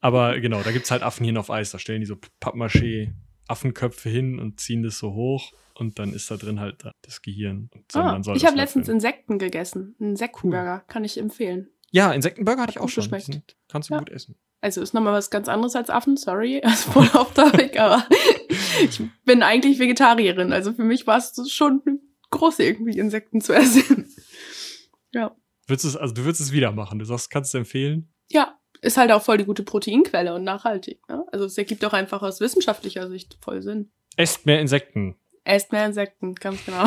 Aber genau, da gibt's halt Affenhirn auf Eis. Da stellen die so Pappmaché Affenköpfe hin und ziehen das so hoch und dann ist da drin halt das Gehirn. Und so, Ah, ich habe letztens. Insekten gegessen. Insektenburger, kann ich empfehlen. Ja, Insektenburger hatte ich auch schon. Sind, kannst du Ja. gut essen. Also ist nochmal was ganz anderes als Affen, sorry, also voll off topic, aber ich bin eigentlich Vegetarierin. Also für mich war es schon groß, irgendwie Insekten zu essen. Ja. Würdest du es, also du würdest es wieder machen. Du sagst, kannst du empfehlen? Ja, ist halt auch voll die gute Proteinquelle und nachhaltig. Ne? Also es ergibt auch einfach aus wissenschaftlicher Sicht voll Sinn. Esst mehr Insekten. Esst mehr Insekten, ganz genau.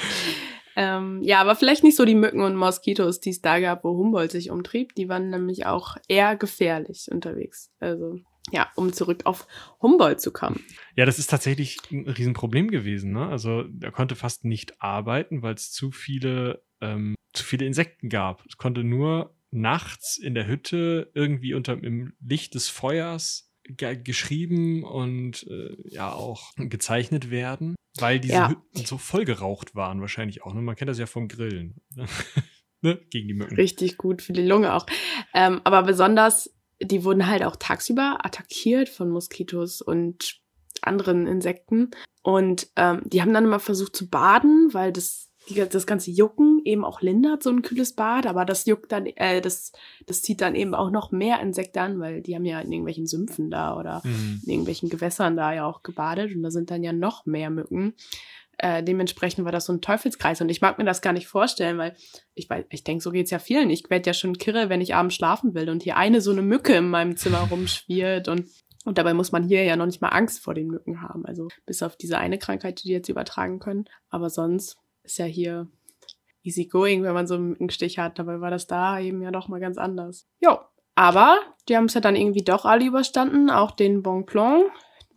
ähm, ja, aber vielleicht nicht so die Mücken und Moskitos, die es da gab, wo Humboldt sich umtrieb. Die waren nämlich auch eher gefährlich unterwegs. Also ja, um zurück auf Humboldt zu kommen. Ja, das ist tatsächlich ein Riesenproblem gewesen. Ne? Also er konnte fast nicht arbeiten, weil es zu viele, ähm, zu viele Insekten gab. Es konnte nur nachts in der Hütte irgendwie unter im Licht des Feuers ge geschrieben und äh, ja auch gezeichnet werden, weil diese Ja. Hütten so voll geraucht waren wahrscheinlich auch. Ne? Man kennt das ja vom Grillen. ne? Gegen die Mücken. Richtig gut für die Lunge auch. Ähm, aber besonders, die wurden halt auch tagsüber attackiert von Moskitos und anderen Insekten. Und ähm, die haben dann immer versucht zu baden, weil das, das ganze Jucken eben auch lindert, so ein kühles Bad. Aber das juckt dann, äh, das, das zieht dann eben auch noch mehr Insekten an, weil die haben ja in irgendwelchen Sümpfen da oder Mhm. in irgendwelchen Gewässern da ja auch gebadet und da sind dann ja noch mehr Mücken. Äh, dementsprechend war das so ein Teufelskreis und ich mag mir das gar nicht vorstellen, weil ich ich denke, so geht's ja vielen. Ich werde ja schon kirre, wenn ich abends schlafen will und hier eine so eine Mücke in meinem Zimmer rumschwirrt und und dabei muss man hier ja noch nicht mal Angst vor den Mücken haben. Also bis auf diese eine Krankheit, die die jetzt übertragen können. Aber sonst ist ja hier easy going, wenn man so einen Mückenstich hat. Dabei war das da eben ja doch mal ganz anders. Jo, aber die haben es ja dann irgendwie doch alle überstanden. Auch den Bonplan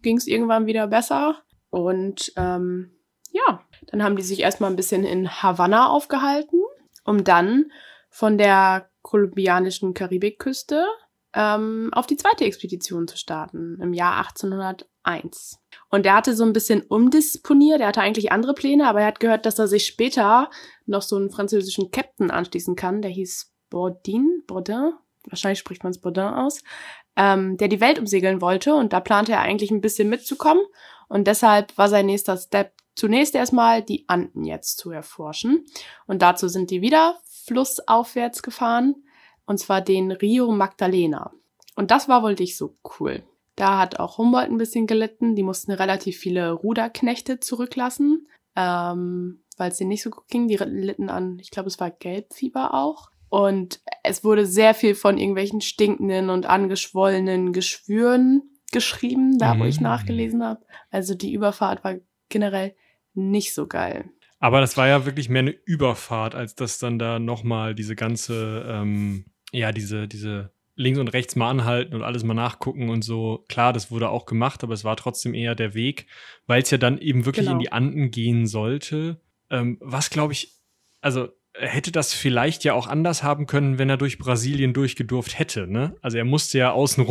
ging es irgendwann wieder besser. Und ähm, ja, dann haben die sich erstmal ein bisschen in Havanna aufgehalten, um dann von der kolumbianischen Karibikküste ähm, auf die zweite Expedition zu starten im Jahr 1801. Und er hatte so ein bisschen umdisponiert. Er hatte eigentlich andere Pläne, aber er hat gehört, dass er sich später noch so einen französischen Captain anschließen kann. Der hieß Bourdin, Bourdin, wahrscheinlich spricht man es Bourdin aus, ähm, der die Welt umsegeln wollte. Und da plante er eigentlich ein bisschen mitzukommen. Und deshalb war sein nächster Step zunächst erstmal die Anden jetzt zu erforschen. Und dazu sind die wieder flussaufwärts gefahren. Und zwar den Rio Magdalena. Und das war wohl nicht so cool. Da hat auch Humboldt ein bisschen gelitten. Die mussten relativ viele Ruderknechte zurücklassen, ähm, weil es denen nicht so gut ging. Die litten an, ich glaube, es war Gelbfieber auch. Und es wurde sehr viel von irgendwelchen stinkenden und angeschwollenen Geschwüren geschrieben, da wo ich Mhm. nachgelesen habe. Also die Überfahrt war generell nicht so geil. Aber das war ja wirklich mehr eine Überfahrt, als dass dann da nochmal diese ganze, ähm, ja, diese, diese links und rechts mal anhalten und alles mal nachgucken und so. Klar, das wurde auch gemacht, aber es war trotzdem eher der Weg, weil es ja dann eben wirklich Genau. in die Anden gehen sollte. Ähm, was glaube ich, also hätte das vielleicht ja auch anders haben können, wenn er durch Brasilien durchgedurft hätte, ne? Also er musste ja außen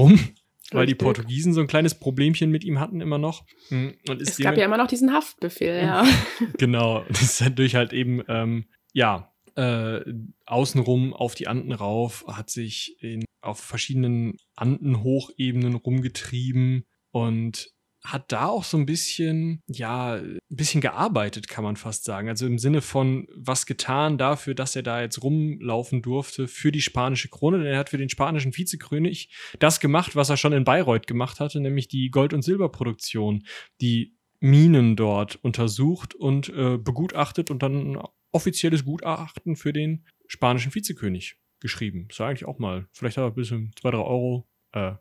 weil die. Portugiesen so ein kleines Problemchen mit ihm hatten immer noch. Mm, Und ist Es gab ja immer noch diesen Haftbefehl, ja. Genau, das ist dadurch halt eben, ähm, ja, äh, außenrum auf die Anden rauf, hat sich in, auf verschiedenen Andenhochebenen rumgetrieben und hat da auch so ein bisschen, ja, ein bisschen gearbeitet, kann man fast sagen. Also im Sinne von was getan dafür, dass er da jetzt rumlaufen durfte für die spanische Krone. Denn er hat für den spanischen Vizekönig das gemacht, was er schon in Bayreuth gemacht hatte, nämlich die Gold- und Silberproduktion, die Minen dort untersucht und äh, begutachtet und dann ein offizielles Gutachten für den spanischen Vizekönig geschrieben. Das war eigentlich auch mal. Vielleicht hat er ein bisschen zwei, drei Euro äh,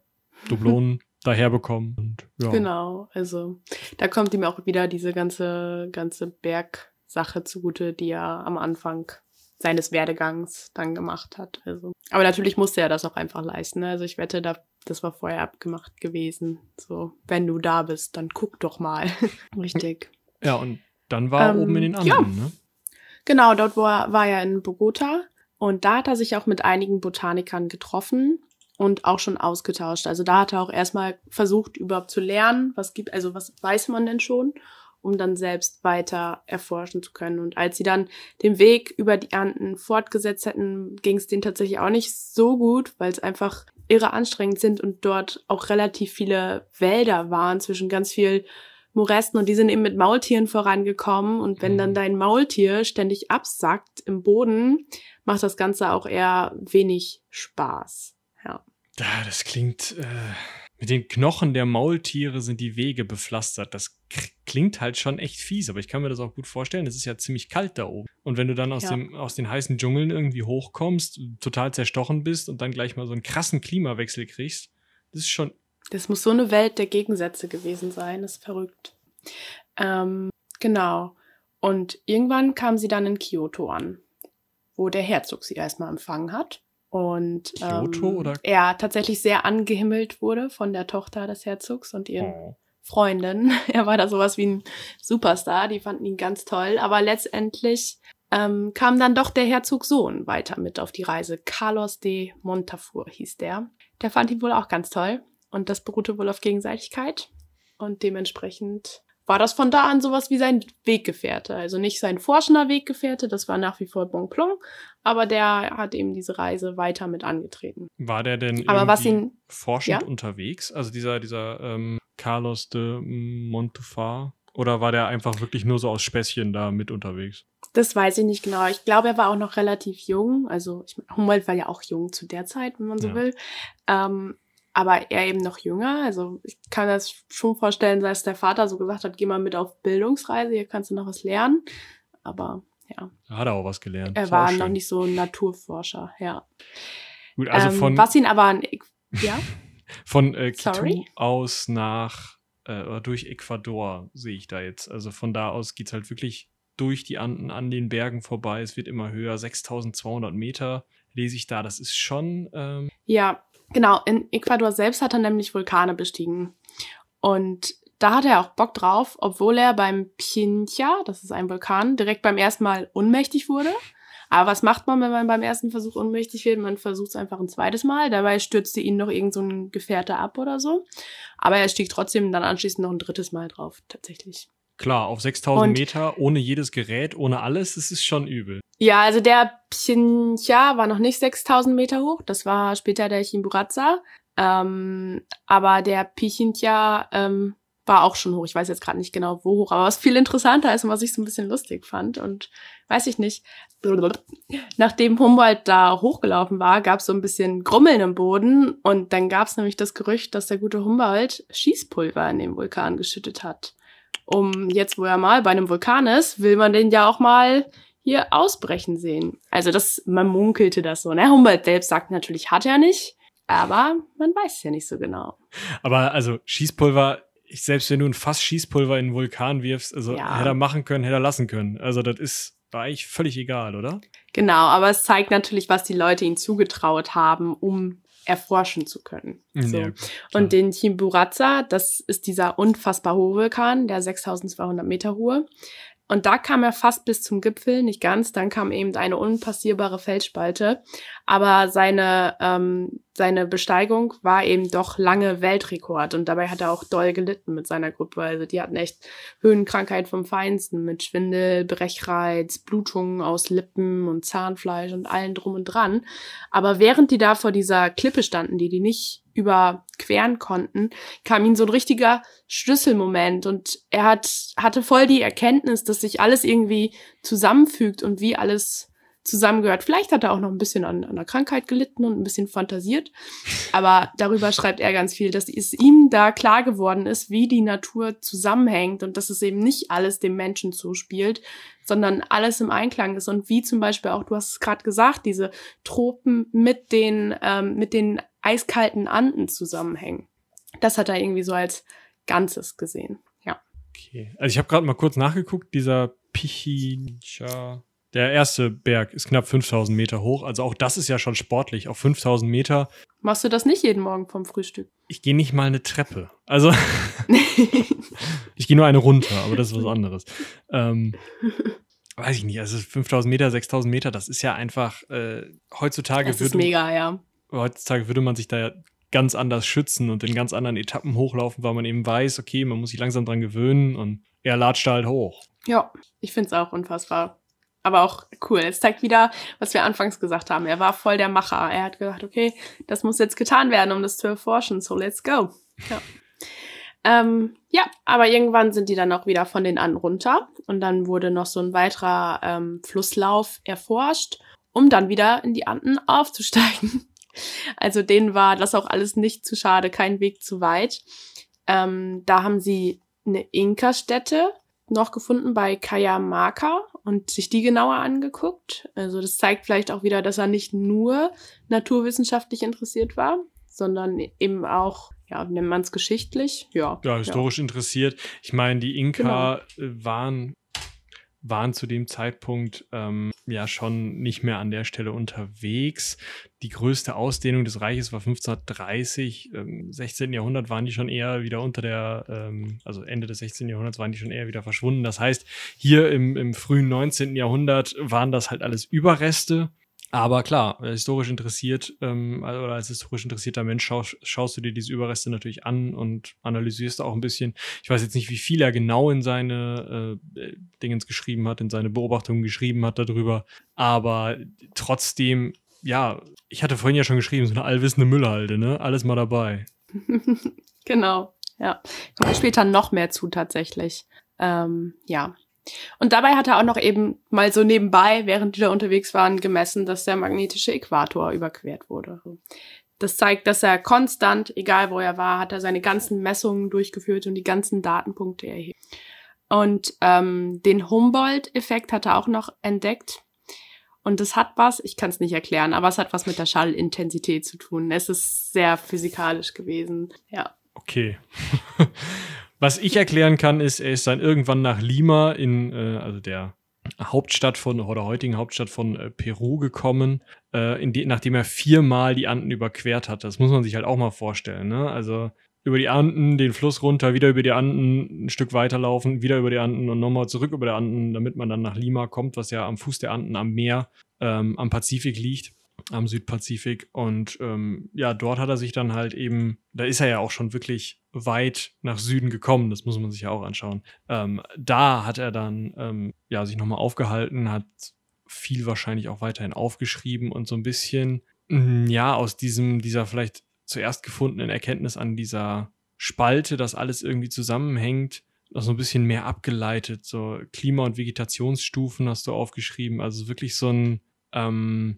Dublonen daherbekommen. Und, ja. Genau, also da kommt ihm auch wieder diese ganze, ganze Bergsache zugute, die er am Anfang seines Werdegangs dann gemacht hat. Also, aber natürlich musste er das auch einfach leisten. Ne? Also ich wette, da, das war vorher abgemacht gewesen. So, wenn du da bist, dann guck doch mal. Richtig. Ja, und dann war er ähm, oben in den Anden, ja. ne? Genau, dort war, war er in Bogota und da hat er sich auch mit einigen Botanikern getroffen und auch schon ausgetauscht. Also da hat er auch erstmal versucht, überhaupt zu lernen, was gibt, also was weiß man denn schon, um dann selbst weiter erforschen zu können. Und als sie dann den Weg über die Anden fortgesetzt hätten, ging es denen tatsächlich auch nicht so gut, weil es einfach irre anstrengend sind und dort auch relativ viele Wälder waren zwischen ganz viel Moresten und die sind eben mit Maultieren vorangekommen und wenn dann mhm. dein Maultier ständig absackt im Boden, macht das Ganze auch eher wenig Spaß. Ja, das klingt. Äh, mit den Knochen der Maultiere sind die Wege bepflastert. Das klingt halt schon echt fies, aber ich kann mir das auch gut vorstellen. Es ist ja ziemlich kalt da oben. Und wenn du dann aus, ja. dem, aus den heißen Dschungeln irgendwie hochkommst, total zerstochen bist und dann gleich mal so einen krassen Klimawechsel kriegst, das ist schon. Das muss so eine Welt der Gegensätze gewesen sein. Das ist verrückt. Ähm, genau. Und irgendwann kam sie dann in Kyoto an, wo der Herzog sie erstmal empfangen hat und Kyoto, ähm, oder? er tatsächlich sehr angehimmelt wurde von der Tochter des Herzogs und ihren oh. Freundin. Er war da sowas wie ein Superstar, die fanden ihn ganz toll, aber letztendlich ähm, kam dann doch der Herzogssohn weiter mit auf die Reise. Carlos de Montafur hieß der. Der fand ihn wohl auch ganz toll und das beruhte wohl auf Gegenseitigkeit und dementsprechend war das von da an sowas wie sein Weggefährte. Also nicht sein forschender Weggefährte, das war nach wie vor Bonplan, aber der hat eben diese Reise weiter mit angetreten. War der denn aber was ihn, forschend ja? unterwegs? Also dieser, dieser ähm, Carlos de Montufar? Oder war der einfach wirklich nur so aus Späßchen da mit unterwegs? Das weiß ich nicht genau. Ich glaube, er war auch noch relativ jung. Also ich, Humboldt war ja auch jung zu der Zeit, wenn man so ja. will. Ähm, aber er eben noch jünger. Also ich kann das schon vorstellen, dass der Vater so gesagt hat, geh mal mit auf Bildungsreise, hier kannst du noch was lernen. Aber ja. Da hat er auch was gelernt. Er war noch nicht so ein Naturforscher, ja. Gut, also ähm, von. Was ihn aber an, ja? von äh, Kitu aus nach äh, oder durch Ecuador sehe ich da jetzt. Also von da aus geht's halt wirklich durch die Anden an den Bergen vorbei. Es wird immer höher, 6200 Meter lese ich da. Das ist schon. Ähm ja, Genau, in Ecuador selbst hat er nämlich Vulkane bestiegen. Und da hat er auch Bock drauf, obwohl er beim Pincha, das ist ein Vulkan, direkt beim ersten Mal unmächtig wurde. Aber was macht man, wenn man beim ersten Versuch unmächtig wird? Man versucht es einfach ein zweites Mal. Dabei stürzte ihn noch irgend so ein Gefährte ab oder so. Aber er stieg trotzdem dann anschließend noch ein drittes Mal drauf, tatsächlich. Klar, auf 6000 Meter, ohne jedes Gerät, ohne alles, das ist schon übel. Ja, also der Pchincha war noch nicht 6000 Meter hoch, das war später der Chimburatsa. Ähm, aber der Pichincha ähm, war auch schon hoch. Ich weiß jetzt gerade nicht genau, wo hoch, aber was viel interessanter ist und was ich so ein bisschen lustig fand und weiß ich nicht. Nachdem Humboldt da hochgelaufen war, gab es so ein bisschen Grummeln im Boden und dann gab es nämlich das Gerücht, dass der gute Humboldt Schießpulver in den Vulkan geschüttet hat um jetzt, wo er mal bei einem Vulkan ist, will man den ja auch mal hier ausbrechen sehen. Also das, man munkelte das so, ne? Humboldt selbst sagt natürlich, hat er nicht, aber man weiß es ja nicht so genau. Aber also Schießpulver, ich, selbst wenn du ein Fass Schießpulver in einen Vulkan wirfst, also ja. hätte er machen können, hätte er lassen können. Also das ist war eigentlich völlig egal, oder? Genau, aber es zeigt natürlich, was die Leute ihm zugetraut haben, um erforschen zu können. So. Ja, und den Chimborazo, das ist dieser unfassbar hohe Vulkan, der 6200 Meter hohe. Und da kam er fast bis zum Gipfel, nicht ganz. Dann kam eben eine unpassierbare Felsspalte. Aber seine, ähm, seine Besteigung war eben doch lange Weltrekord. Und dabei hat er auch doll gelitten mit seiner Gruppe. Also die hatten echt Höhenkrankheit vom Feinsten mit Schwindel, Brechreiz, Blutungen aus Lippen und Zahnfleisch und allen drum und dran. Aber während die da vor dieser Klippe standen, die die nicht überqueren konnten, kam ihm so ein richtiger Schlüsselmoment und er hat, hatte voll die Erkenntnis, dass sich alles irgendwie zusammenfügt und wie alles zusammengehört. Vielleicht hat er auch noch ein bisschen an, an einer Krankheit gelitten und ein bisschen fantasiert. Aber darüber schreibt er ganz viel, dass es ihm da klar geworden ist, wie die Natur zusammenhängt und dass es eben nicht alles dem Menschen zuspielt, sondern alles im Einklang ist. Und wie zum Beispiel auch, du hast es gerade gesagt, diese Tropen mit den, ähm, mit den eiskalten Anden zusammenhängen. Das hat er irgendwie so als Ganzes gesehen. Ja. Okay. Also ich habe gerade mal kurz nachgeguckt, dieser Pichincha, der erste Berg ist knapp 5000 Meter hoch. Also auch das ist ja schon sportlich. Auf 5000 Meter. Machst du das nicht jeden Morgen vom Frühstück? Ich gehe nicht mal eine Treppe. Also ich gehe nur eine runter, aber das ist was anderes. Ähm, weiß ich nicht. Also 5000 Meter, 6000 Meter, das ist ja einfach äh, heutzutage. Das ist mega, ja. Heutzutage würde man sich da ja ganz anders schützen und in ganz anderen Etappen hochlaufen, weil man eben weiß, okay, man muss sich langsam dran gewöhnen und er latscht halt hoch. Ja, ich finde es auch unfassbar. Aber auch cool. Es zeigt wieder, was wir anfangs gesagt haben. Er war voll der Macher. Er hat gesagt, okay, das muss jetzt getan werden, um das zu erforschen. So let's go. Ja. Ähm, ja, aber irgendwann sind die dann auch wieder von den Anden runter und dann wurde noch so ein weiterer ähm, Flusslauf erforscht, um dann wieder in die Anden aufzusteigen. Also denen war das auch alles nicht zu schade, kein Weg zu weit. Ähm, da haben sie eine Inka-Stätte noch gefunden bei Kayamaka und sich die genauer angeguckt. Also das zeigt vielleicht auch wieder, dass er nicht nur naturwissenschaftlich interessiert war, sondern eben auch, ja, nennt man es geschichtlich? Ja. Ja, historisch ja. interessiert. Ich meine, die Inka genau. waren waren zu dem Zeitpunkt ähm, ja schon nicht mehr an der Stelle unterwegs. Die größte Ausdehnung des Reiches war 1530. Im 16. Jahrhundert waren die schon eher wieder unter der, ähm, also Ende des 16. Jahrhunderts waren die schon eher wieder verschwunden. Das heißt, hier im, im frühen 19. Jahrhundert waren das halt alles Überreste aber klar, historisch interessiert ähm, also, oder als historisch interessierter Mensch schaust, schaust du dir diese Überreste natürlich an und analysierst auch ein bisschen. Ich weiß jetzt nicht, wie viel er genau in seine äh, Dingens geschrieben hat, in seine Beobachtungen geschrieben hat darüber. Aber trotzdem, ja, ich hatte vorhin ja schon geschrieben, so eine allwissende Müllhalde, ne? Alles mal dabei. genau, ja. Kommt später noch mehr zu tatsächlich. Ähm, ja, und dabei hat er auch noch eben mal so nebenbei, während die da unterwegs waren, gemessen, dass der magnetische Äquator überquert wurde. Das zeigt, dass er konstant, egal wo er war, hat er seine ganzen Messungen durchgeführt und die ganzen Datenpunkte erhebt. Und ähm, den Humboldt-Effekt hat er auch noch entdeckt. Und das hat was, ich kann es nicht erklären, aber es hat was mit der Schallintensität zu tun. Es ist sehr physikalisch gewesen, ja. Okay. Was ich erklären kann, ist, er ist dann irgendwann nach Lima in, äh, also der Hauptstadt von, oder heutigen Hauptstadt von äh, Peru gekommen, äh, in die, nachdem er viermal die Anden überquert hat. Das muss man sich halt auch mal vorstellen, ne? Also über die Anden, den Fluss runter, wieder über die Anden, ein Stück weiterlaufen, wieder über die Anden und nochmal zurück über die Anden, damit man dann nach Lima kommt, was ja am Fuß der Anden am Meer, ähm, am Pazifik liegt am Südpazifik. Und ähm, ja, dort hat er sich dann halt eben, da ist er ja auch schon wirklich weit nach Süden gekommen, das muss man sich ja auch anschauen. Ähm, da hat er dann ähm, ja sich nochmal aufgehalten, hat viel wahrscheinlich auch weiterhin aufgeschrieben und so ein bisschen, mm, ja, aus diesem, dieser vielleicht zuerst gefundenen Erkenntnis an dieser Spalte, dass alles irgendwie zusammenhängt, noch so ein bisschen mehr abgeleitet. So Klima- und Vegetationsstufen hast du aufgeschrieben. Also wirklich so ein ähm,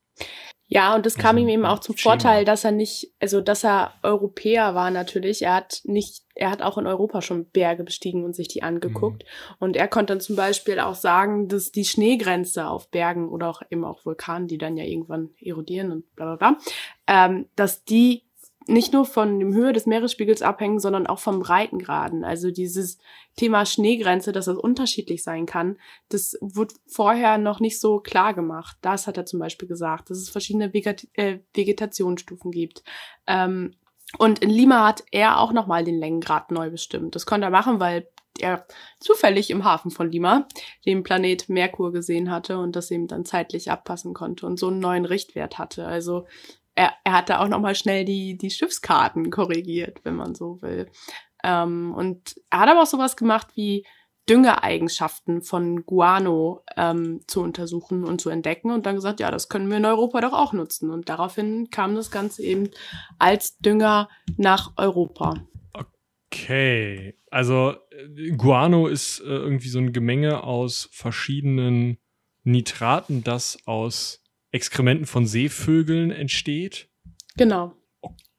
ja, und das kam also, ihm eben auch zum Schema. Vorteil, dass er nicht, also dass er Europäer war natürlich. Er hat nicht, er hat auch in Europa schon Berge bestiegen und sich die angeguckt. Mhm. Und er konnte dann zum Beispiel auch sagen, dass die Schneegrenze auf Bergen oder auch eben auch Vulkanen, die dann ja irgendwann erodieren und bla bla bla, ähm, dass die nicht nur von dem Höhe des Meeresspiegels abhängen, sondern auch vom Breitengraden. Also dieses Thema Schneegrenze, dass das unterschiedlich sein kann, das wurde vorher noch nicht so klar gemacht. Das hat er zum Beispiel gesagt, dass es verschiedene Veget äh, Vegetationsstufen gibt. Ähm, und in Lima hat er auch nochmal den Längengrad neu bestimmt. Das konnte er machen, weil er zufällig im Hafen von Lima den Planet Merkur gesehen hatte und das eben dann zeitlich abpassen konnte und so einen neuen Richtwert hatte. Also er, er hat da auch nochmal schnell die, die Schiffskarten korrigiert, wenn man so will. Ähm, und er hat aber auch sowas gemacht wie Düngereigenschaften von Guano ähm, zu untersuchen und zu entdecken und dann gesagt, ja, das können wir in Europa doch auch nutzen. Und daraufhin kam das Ganze eben als Dünger nach Europa. Okay, also äh, Guano ist äh, irgendwie so ein Gemenge aus verschiedenen Nitraten, das aus Exkrementen von Seevögeln entsteht. Genau.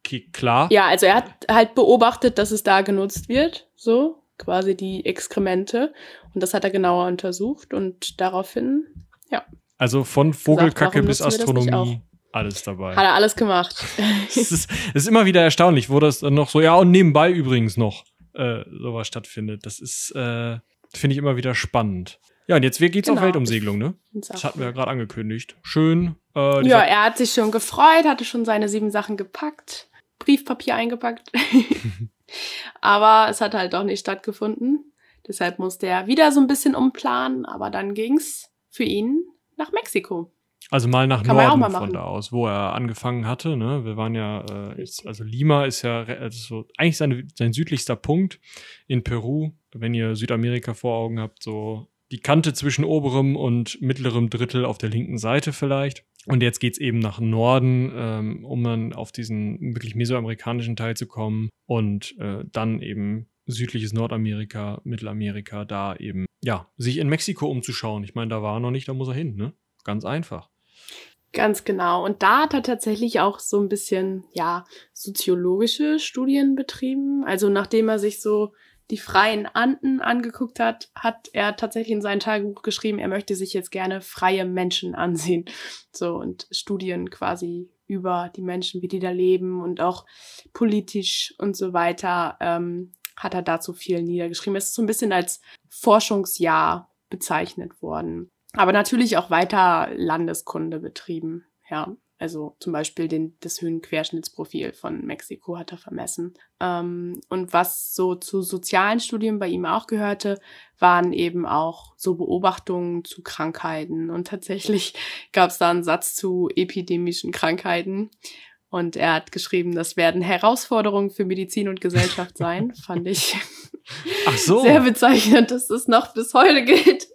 Okay, klar. Ja, also er hat halt beobachtet, dass es da genutzt wird, so quasi die Exkremente. Und das hat er genauer untersucht und daraufhin, ja. Also von Vogelkacke gesagt, bis Astronomie alles dabei. Hat er alles gemacht. Es ist, ist, immer wieder erstaunlich, wo das dann noch so, ja, und nebenbei übrigens noch äh, sowas stattfindet. Das ist, äh, finde ich immer wieder spannend. Ja, und jetzt geht's genau. auf Weltumsegelung, ne? Das hatten wir ja gerade angekündigt. Schön. Äh, ja, er hat sich schon gefreut, hatte schon seine sieben Sachen gepackt, Briefpapier eingepackt. aber es hat halt doch nicht stattgefunden. Deshalb musste er wieder so ein bisschen umplanen, aber dann ging's für ihn nach Mexiko. Also mal nach Kann Norden mal von da aus, wo er angefangen hatte. Ne? Wir waren ja, äh, jetzt, also Lima ist ja also eigentlich seine, sein südlichster Punkt in Peru. Wenn ihr Südamerika vor Augen habt, so die Kante zwischen oberem und mittlerem Drittel auf der linken Seite vielleicht. Und jetzt geht's eben nach Norden, ähm, um dann auf diesen wirklich mesoamerikanischen Teil zu kommen und äh, dann eben südliches Nordamerika, Mittelamerika, da eben, ja, sich in Mexiko umzuschauen. Ich meine, da war er noch nicht, da muss er hin, ne? Ganz einfach. Ganz genau. Und da hat er tatsächlich auch so ein bisschen, ja, soziologische Studien betrieben. Also nachdem er sich so die freien Anden angeguckt hat, hat er tatsächlich in sein Tagebuch geschrieben, er möchte sich jetzt gerne freie Menschen ansehen. So und Studien quasi über die Menschen, wie die da leben und auch politisch und so weiter, ähm, hat er dazu viel niedergeschrieben. Es ist so ein bisschen als Forschungsjahr bezeichnet worden aber natürlich auch weiter Landeskunde betrieben. Ja, also zum Beispiel den, das Höhenquerschnittsprofil von Mexiko hat er vermessen. Ähm, und was so zu sozialen Studien bei ihm auch gehörte, waren eben auch so Beobachtungen zu Krankheiten. Und tatsächlich gab es da einen Satz zu epidemischen Krankheiten. Und er hat geschrieben, das werden Herausforderungen für Medizin und Gesellschaft sein. Fand ich Ach so. sehr bezeichnend, dass das noch bis heute gilt.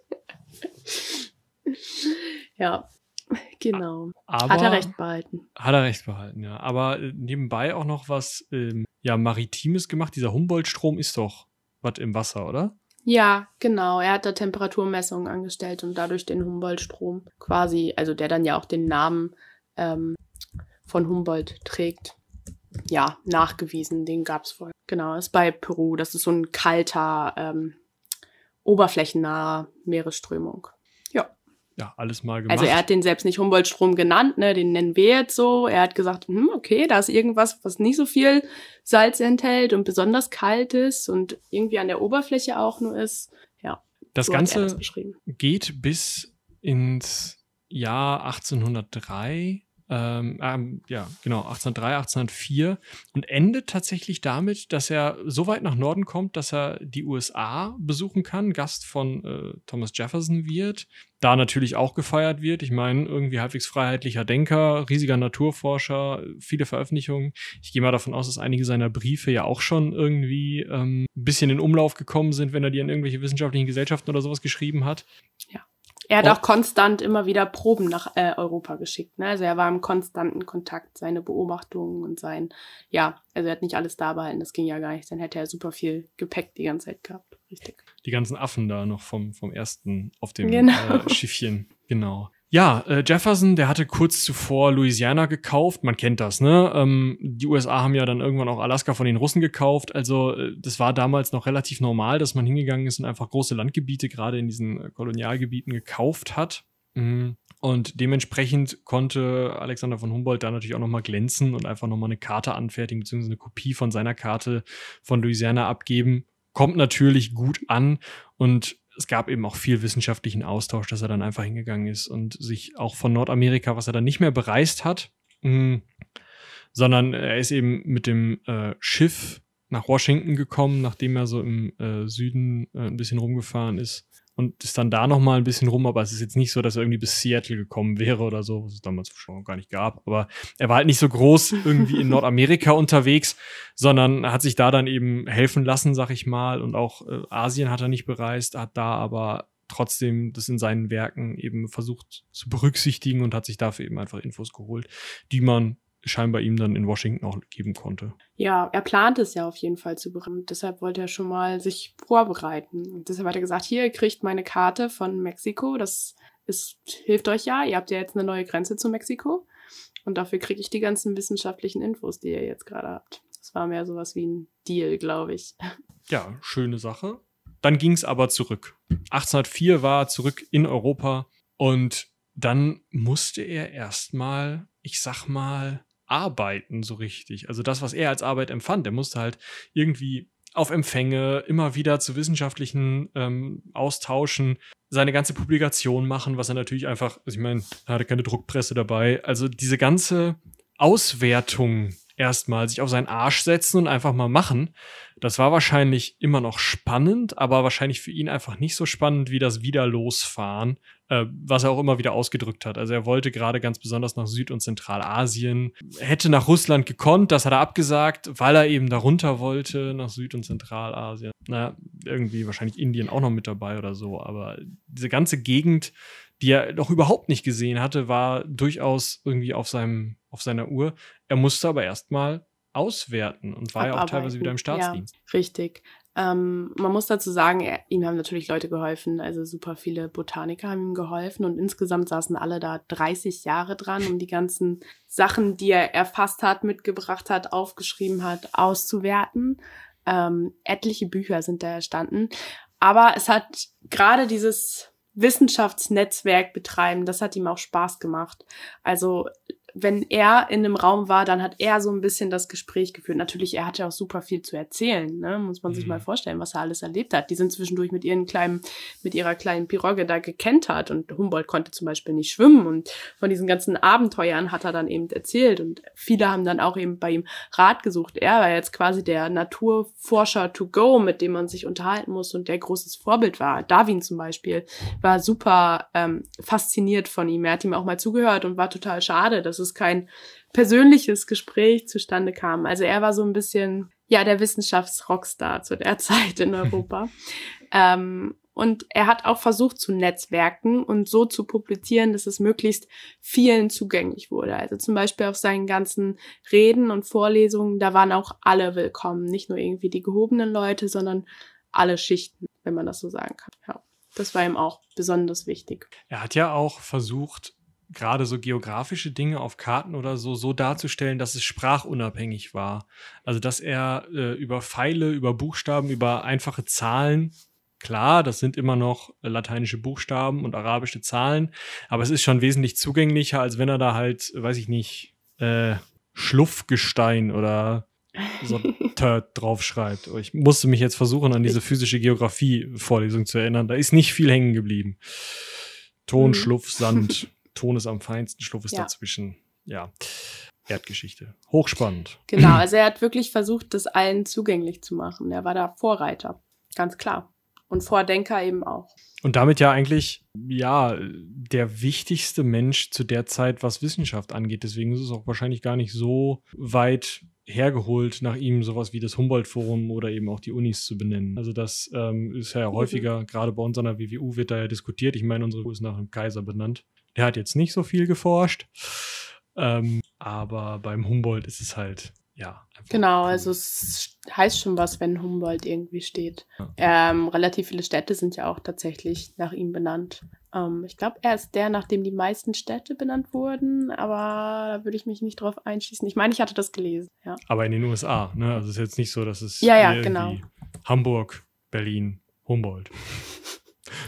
Ja, genau. Aber hat er recht behalten. Hat er recht behalten, ja. Aber äh, nebenbei auch noch was ähm, ja, Maritimes gemacht. Dieser Humboldt-Strom ist doch was im Wasser, oder? Ja, genau. Er hat da Temperaturmessungen angestellt und dadurch den Humboldt-Strom quasi, also der dann ja auch den Namen ähm, von Humboldt trägt, ja, nachgewiesen. Den gab es vorher. Genau, ist bei Peru. Das ist so ein kalter, ähm, oberflächennaher Meeresströmung ja, alles mal gemacht. Also er hat den selbst nicht Humboldt-Strom genannt, ne, den nennen wir jetzt so. Er hat gesagt, hm, okay, da ist irgendwas, was nicht so viel Salz enthält und besonders kalt ist und irgendwie an der Oberfläche auch nur ist. Ja. Das so Ganze das geht bis ins Jahr 1803 ähm, ähm, ja, genau, 1803, 1804 und endet tatsächlich damit, dass er so weit nach Norden kommt, dass er die USA besuchen kann, Gast von äh, Thomas Jefferson wird, da natürlich auch gefeiert wird. Ich meine, irgendwie halbwegs freiheitlicher Denker, riesiger Naturforscher, viele Veröffentlichungen. Ich gehe mal davon aus, dass einige seiner Briefe ja auch schon irgendwie ähm, ein bisschen in Umlauf gekommen sind, wenn er die an irgendwelche wissenschaftlichen Gesellschaften oder sowas geschrieben hat. Ja. Er hat oh. auch konstant immer wieder Proben nach äh, Europa geschickt. Ne? Also er war im konstanten Kontakt, seine Beobachtungen und sein, ja, also er hat nicht alles da behalten, das ging ja gar nicht. Dann hätte er super viel Gepäck die ganze Zeit gehabt. Richtig. Die ganzen Affen da noch vom, vom ersten auf dem genau. äh, Schiffchen. Genau. Ja, äh, Jefferson, der hatte kurz zuvor Louisiana gekauft. Man kennt das, ne? Ähm, die USA haben ja dann irgendwann auch Alaska von den Russen gekauft. Also äh, das war damals noch relativ normal, dass man hingegangen ist und einfach große Landgebiete gerade in diesen äh, Kolonialgebieten gekauft hat. Mhm. Und dementsprechend konnte Alexander von Humboldt da natürlich auch nochmal glänzen und einfach nochmal eine Karte anfertigen, beziehungsweise eine Kopie von seiner Karte von Louisiana abgeben. Kommt natürlich gut an und es gab eben auch viel wissenschaftlichen Austausch, dass er dann einfach hingegangen ist und sich auch von Nordamerika, was er dann nicht mehr bereist hat, mm, sondern er ist eben mit dem äh, Schiff nach Washington gekommen, nachdem er so im äh, Süden äh, ein bisschen rumgefahren ist und ist dann da noch mal ein bisschen rum, aber es ist jetzt nicht so, dass er irgendwie bis Seattle gekommen wäre oder so, was es damals schon gar nicht gab. Aber er war halt nicht so groß irgendwie in Nordamerika unterwegs, sondern hat sich da dann eben helfen lassen, sag ich mal. Und auch äh, Asien hat er nicht bereist, hat da aber trotzdem das in seinen Werken eben versucht zu berücksichtigen und hat sich dafür eben einfach Infos geholt, die man scheinbar ihm dann in Washington auch geben konnte. Ja, er plant es ja auf jeden Fall zu bereiten. Deshalb wollte er schon mal sich vorbereiten. Und deshalb hat er gesagt, hier, ihr kriegt meine Karte von Mexiko. Das es hilft euch ja, ihr habt ja jetzt eine neue Grenze zu Mexiko und dafür kriege ich die ganzen wissenschaftlichen Infos, die ihr jetzt gerade habt. Das war mehr sowas wie ein Deal, glaube ich. Ja, schöne Sache. Dann ging es aber zurück. 1804 war er zurück in Europa und dann musste er erstmal, ich sag mal, arbeiten so richtig. Also das, was er als Arbeit empfand. Er musste halt irgendwie auf Empfänge, immer wieder zu wissenschaftlichen ähm, Austauschen, seine ganze Publikation machen, was er natürlich einfach, also ich meine, er hatte keine Druckpresse dabei. Also diese ganze Auswertung erstmal sich auf seinen Arsch setzen und einfach mal machen. Das war wahrscheinlich immer noch spannend, aber wahrscheinlich für ihn einfach nicht so spannend wie das Wiederlosfahren, äh, was er auch immer wieder ausgedrückt hat. Also er wollte gerade ganz besonders nach Süd- und Zentralasien, hätte nach Russland gekonnt, das hat er abgesagt, weil er eben darunter wollte, nach Süd- und Zentralasien. Na, irgendwie wahrscheinlich Indien auch noch mit dabei oder so, aber diese ganze Gegend, die er noch überhaupt nicht gesehen hatte, war durchaus irgendwie auf seinem, auf seiner Uhr. Er musste aber erstmal auswerten und war Abarbeiten. ja auch teilweise wieder im Staatsdienst. Ja, richtig. Ähm, man muss dazu sagen, er, ihm haben natürlich Leute geholfen, also super viele Botaniker haben ihm geholfen und insgesamt saßen alle da 30 Jahre dran, um die ganzen Sachen, die er erfasst hat, mitgebracht hat, aufgeschrieben hat, auszuwerten. Ähm, etliche Bücher sind da erstanden. Aber es hat gerade dieses Wissenschaftsnetzwerk betreiben, das hat ihm auch Spaß gemacht. Also wenn er in einem Raum war, dann hat er so ein bisschen das Gespräch geführt. Natürlich, er hatte auch super viel zu erzählen, ne? muss man sich mhm. mal vorstellen, was er alles erlebt hat. Die sind zwischendurch mit ihren kleinen, mit ihrer kleinen Pirogge da gekentert und Humboldt konnte zum Beispiel nicht schwimmen und von diesen ganzen Abenteuern hat er dann eben erzählt und viele haben dann auch eben bei ihm Rat gesucht. Er war jetzt quasi der Naturforscher to go, mit dem man sich unterhalten muss und der großes Vorbild war. Darwin zum Beispiel war super ähm, fasziniert von ihm. Er hat ihm auch mal zugehört und war total schade, dass es kein persönliches Gespräch zustande kam. Also er war so ein bisschen, ja, der Wissenschaftsrockstar zu der Zeit in Europa. ähm, und er hat auch versucht zu netzwerken und so zu publizieren, dass es möglichst vielen zugänglich wurde. Also zum Beispiel auf seinen ganzen Reden und Vorlesungen, da waren auch alle willkommen. Nicht nur irgendwie die gehobenen Leute, sondern alle Schichten, wenn man das so sagen kann. Ja, das war ihm auch besonders wichtig. Er hat ja auch versucht, gerade so geografische Dinge auf Karten oder so so darzustellen, dass es sprachunabhängig war. Also dass er äh, über Pfeile, über Buchstaben, über einfache Zahlen, klar, das sind immer noch äh, lateinische Buchstaben und arabische Zahlen, aber es ist schon wesentlich zugänglicher, als wenn er da halt, weiß ich nicht, äh, Schluffgestein oder so Turd draufschreibt. Ich musste mich jetzt versuchen, an diese physische Geografie-Vorlesung zu erinnern. Da ist nicht viel hängen geblieben. Ton, mhm. Schluff, Sand. Ton ist am feinsten, Schluff ist ja. dazwischen. Ja. Erdgeschichte. Hochspannend. Genau, also er hat wirklich versucht, das allen zugänglich zu machen. Er war da Vorreiter, ganz klar. Und Vordenker eben auch. Und damit ja eigentlich, ja, der wichtigste Mensch zu der Zeit, was Wissenschaft angeht. Deswegen ist es auch wahrscheinlich gar nicht so weit hergeholt, nach ihm sowas wie das Humboldt-Forum oder eben auch die Unis zu benennen. Also das ähm, ist ja häufiger, mhm. gerade bei uns an der WWU wird da ja diskutiert. Ich meine, unsere ist nach dem Kaiser benannt. Der hat jetzt nicht so viel geforscht. Ähm, aber beim Humboldt ist es halt, ja. Genau, also es heißt schon was, wenn Humboldt irgendwie steht. Ja. Ähm, relativ viele Städte sind ja auch tatsächlich nach ihm benannt. Ähm, ich glaube, er ist der, nach dem die meisten Städte benannt wurden, aber da würde ich mich nicht drauf einschließen. Ich meine, ich hatte das gelesen, ja. Aber in den USA, ne? Also es ist jetzt nicht so, dass es ja, ja, genau. Hamburg, Berlin, Humboldt.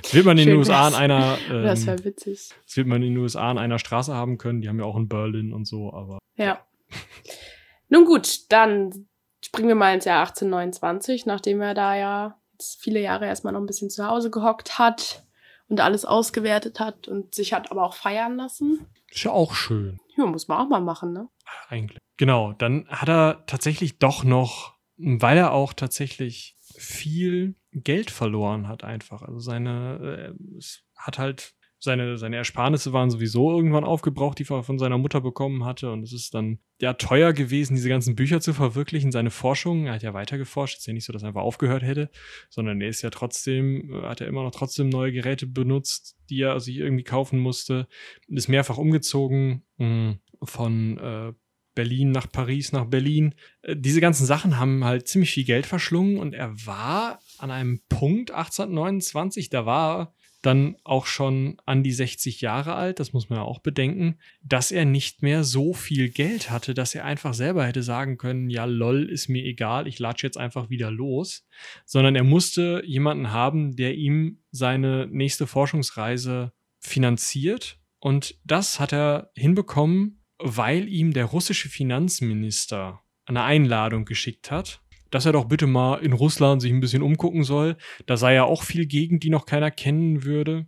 Das wird man in den USA an einer. Ähm, das wäre witzig. Das wird man in den USA an einer Straße haben können. Die haben ja auch in Berlin und so, aber. Ja. Nun gut, dann springen wir mal ins Jahr 1829, nachdem er da ja jetzt viele Jahre erstmal noch ein bisschen zu Hause gehockt hat und alles ausgewertet hat und sich hat aber auch feiern lassen. Ist ja auch schön. Ja, muss man auch mal machen, ne? Eigentlich. Genau, dann hat er tatsächlich doch noch, weil er auch tatsächlich viel Geld verloren hat einfach. Also seine, äh, es hat halt seine, seine Ersparnisse waren sowieso irgendwann aufgebraucht, die er von seiner Mutter bekommen hatte. Und es ist dann ja teuer gewesen, diese ganzen Bücher zu verwirklichen. Seine Forschung, er hat ja weiter geforscht, ist ja nicht so, dass er einfach aufgehört hätte, sondern er ist ja trotzdem, äh, hat er immer noch trotzdem neue Geräte benutzt, die er sich irgendwie kaufen musste. Ist mehrfach umgezogen mm, von äh, Berlin nach Paris nach Berlin. Äh, diese ganzen Sachen haben halt ziemlich viel Geld verschlungen und er war an einem Punkt 1829, da war dann auch schon an die 60 Jahre alt, das muss man ja auch bedenken, dass er nicht mehr so viel Geld hatte, dass er einfach selber hätte sagen können, ja, lol, ist mir egal, ich latsche jetzt einfach wieder los, sondern er musste jemanden haben, der ihm seine nächste Forschungsreise finanziert und das hat er hinbekommen, weil ihm der russische Finanzminister eine Einladung geschickt hat dass er doch bitte mal in Russland sich ein bisschen umgucken soll. Da sei ja auch viel Gegend, die noch keiner kennen würde.